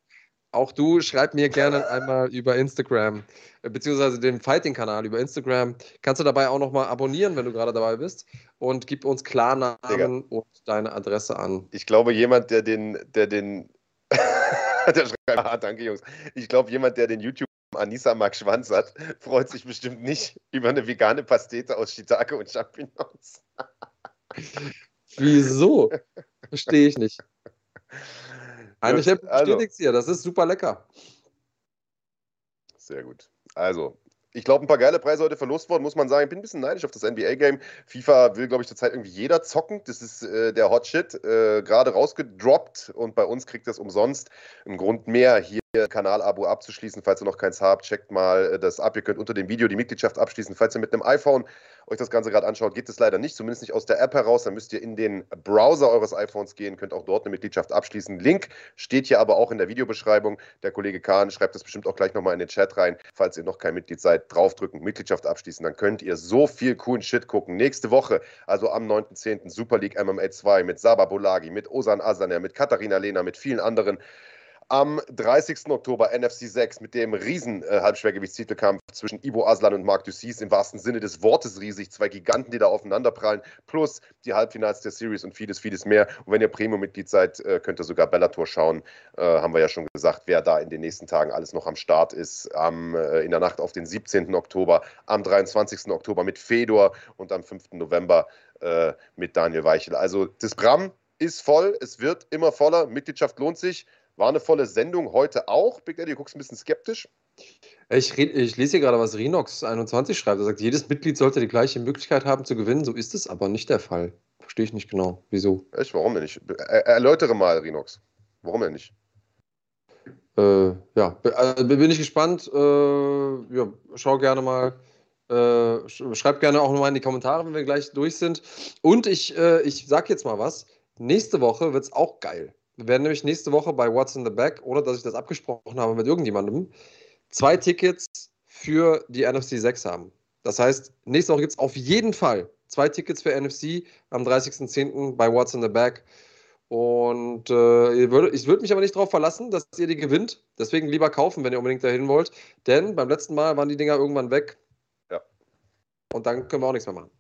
Auch du schreib mir gerne einmal über Instagram, äh, beziehungsweise den Fighting-Kanal über Instagram. Kannst du dabei auch nochmal abonnieren, wenn du gerade dabei bist. Und gib uns Klarnamen Digga. und deine Adresse an. Ich glaube, jemand, der den, der den, der schreibt, ah, danke Jungs. Ich glaube, jemand, der den YouTube Anissa Mark Schwanz hat, freut sich bestimmt nicht über eine vegane Pastete aus Shiitake und Champignons. Wieso? Verstehe ich nicht. Eigentlich Gut, also. bestätigt hier, das ist super lecker. Sehr gut. Also, ich glaube, ein paar geile Preise heute verlost worden, muss man sagen. Ich bin ein bisschen neidisch auf das NBA-Game. FIFA will, glaube ich, zurzeit irgendwie jeder zocken. Das ist äh, der Hot Shit. Äh, Gerade rausgedroppt und bei uns kriegt das umsonst. Ein Grund mehr, hier Kanal-Abo abzuschließen. Falls ihr noch keins habt, checkt mal äh, das ab. Ihr könnt unter dem Video die Mitgliedschaft abschließen. Falls ihr mit einem iPhone euch das Ganze gerade anschaut, geht es leider nicht, zumindest nicht aus der App heraus. Dann müsst ihr in den Browser eures iPhones gehen, könnt auch dort eine Mitgliedschaft abschließen. Link steht hier aber auch in der Videobeschreibung. Der Kollege Kahn schreibt das bestimmt auch gleich nochmal in den Chat rein. Falls ihr noch kein Mitglied seid, draufdrücken, Mitgliedschaft abschließen. Dann könnt ihr so viel coolen Shit gucken. Nächste Woche, also am 9.10. Super League MMA 2 mit Saba Bolagi, mit Osan Asaner, mit Katharina Lehner, mit vielen anderen am 30. Oktober NFC 6 mit dem riesen äh, zwischen Ivo Aslan und Marc Dussis im wahrsten Sinne des Wortes riesig. Zwei Giganten, die da aufeinanderprallen, plus die Halbfinals der Series und vieles, vieles mehr. Und wenn ihr Premium-Mitglied seid, äh, könnt ihr sogar Bellator schauen. Äh, haben wir ja schon gesagt, wer da in den nächsten Tagen alles noch am Start ist. Am, äh, in der Nacht auf den 17. Oktober, am 23. Oktober mit Fedor und am 5. November äh, mit Daniel Weichel. Also das Bram ist voll, es wird immer voller. Mitgliedschaft lohnt sich. War eine volle Sendung heute auch. Big Daddy, du guckst ein bisschen skeptisch. Ich, ich lese hier gerade, was Rinox21 schreibt. Er sagt, jedes Mitglied sollte die gleiche Möglichkeit haben zu gewinnen. So ist es aber nicht der Fall. Verstehe ich nicht genau. Wieso? Echt? Warum denn nicht? Er erläutere mal, Rinox. Warum denn nicht? Äh, ja, äh, bin ich gespannt. Äh, ja, schau gerne mal. Äh, schreib gerne auch nochmal in die Kommentare, wenn wir gleich durch sind. Und ich, äh, ich sag jetzt mal was. Nächste Woche wird es auch geil. Wir werden nämlich nächste Woche bei What's in the Back, ohne dass ich das abgesprochen habe mit irgendjemandem, zwei Tickets für die NFC 6 haben. Das heißt, nächste Woche gibt es auf jeden Fall zwei Tickets für NFC am 30.10. bei What's in the Back. Und äh, ich würde mich aber nicht darauf verlassen, dass ihr die gewinnt. Deswegen lieber kaufen, wenn ihr unbedingt dahin wollt. Denn beim letzten Mal waren die Dinger irgendwann weg. Ja. Und dann können wir auch nichts mehr machen.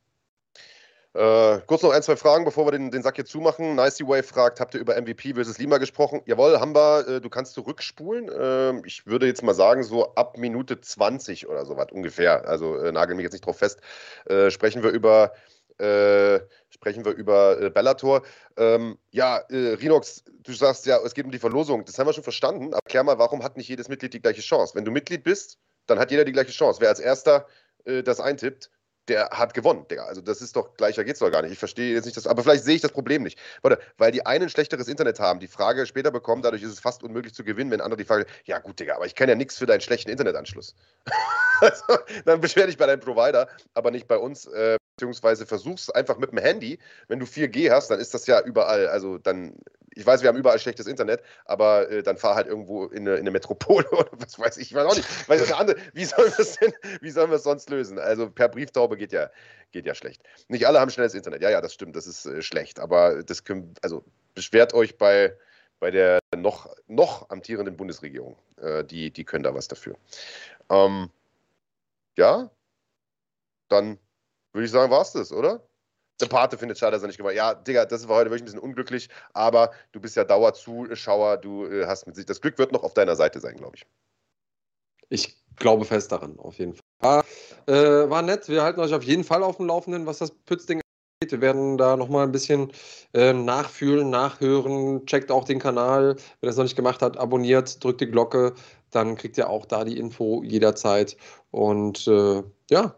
Äh, kurz noch ein, zwei Fragen, bevor wir den, den Sack hier zumachen. Nicey Way fragt, habt ihr über MVP versus Lima gesprochen? Jawohl, wir. Äh, du kannst zurückspulen. Äh, ich würde jetzt mal sagen, so ab Minute 20 oder so was ungefähr. Also äh, nagel mich jetzt nicht drauf fest. Äh, sprechen wir über. Äh, sprechen wir über Bellator. Ähm, ja, Rinox, du sagst ja, es geht um die Verlosung. Das haben wir schon verstanden. Aber klär mal, warum hat nicht jedes Mitglied die gleiche Chance? Wenn du Mitglied bist, dann hat jeder die gleiche Chance. Wer als erster das eintippt, der hat gewonnen, Digga. Also das ist doch gleicher geht's doch gar nicht. Ich verstehe jetzt nicht das, aber vielleicht sehe ich das Problem nicht. Warte, weil die einen schlechteres Internet haben, die Frage später bekommen, dadurch ist es fast unmöglich zu gewinnen, wenn andere die Frage, ja gut, Digga, aber ich kann ja nichts für deinen schlechten Internetanschluss. also, dann beschwer dich bei deinem Provider, aber nicht bei uns, äh, beziehungsweise versuch's einfach mit dem Handy. Wenn du 4G hast, dann ist das ja überall, also dann ich weiß, wir haben überall schlechtes Internet, aber äh, dann fahr halt irgendwo in eine, in eine, Metropole oder was weiß ich. Ich weiß auch nicht. Weiß andere, wie sollen wir es denn, wie sollen wir es sonst lösen? Also per Brieftaube geht ja, geht ja schlecht. Nicht alle haben schnelles Internet. Ja, ja, das stimmt, das ist äh, schlecht. Aber das können, also beschwert euch bei, bei der noch, noch amtierenden Bundesregierung. Äh, die, die können da was dafür. Ähm, ja, dann würde ich sagen, war es das, oder? Der Pate findet schade, dass er nicht gewonnen Ja, Digga, das war heute wirklich ein bisschen unglücklich, aber du bist ja Dauerzuschauer, du äh, hast mit sich. Das Glück wird noch auf deiner Seite sein, glaube ich. Ich glaube fest daran, auf jeden Fall. Äh, war nett. Wir halten euch auf jeden Fall auf dem Laufenden, was das Pützding angeht. Wir werden da nochmal ein bisschen äh, nachfühlen, nachhören. Checkt auch den Kanal. Wer das noch nicht gemacht hat, abonniert, drückt die Glocke. Dann kriegt ihr auch da die Info jederzeit. Und äh, ja,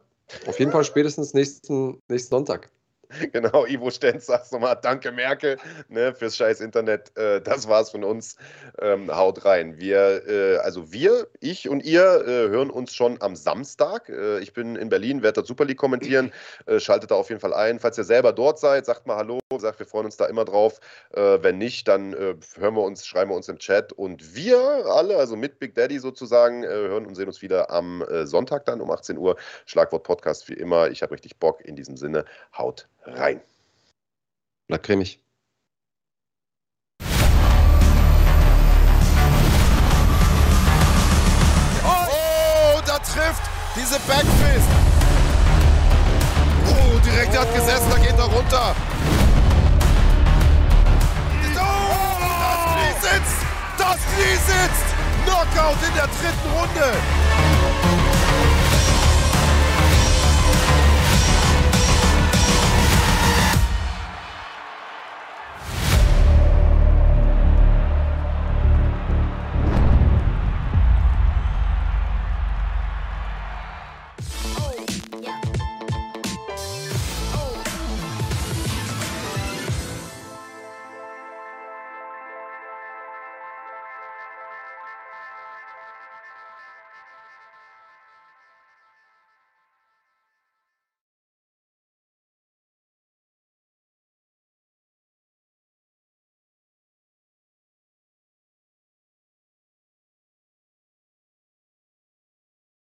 auf jeden Fall spätestens nächsten, nächsten Sonntag. Genau, Ivo Stenz sagt nochmal, danke Merkel ne, fürs scheiß Internet. Äh, das war's von uns. Ähm, haut rein. Wir, äh, also wir, ich und ihr äh, hören uns schon am Samstag. Äh, ich bin in Berlin, werde da Super League kommentieren. Äh, schaltet da auf jeden Fall ein. Falls ihr selber dort seid, sagt mal Hallo, sagt, wir freuen uns da immer drauf. Äh, wenn nicht, dann hören wir uns, schreiben wir uns im Chat. Und wir alle, also mit Big Daddy sozusagen, hören und sehen uns wieder am Sonntag dann um 18 Uhr. Schlagwort Podcast wie immer. Ich habe richtig Bock. In diesem Sinne, haut rein. Na, cremig. Oh, da trifft diese Backfist. Oh, direkt, hat gesessen, da geht er runter. Oh, das Knie sitzt. Das Knie sitzt. Knockout in der dritten Runde.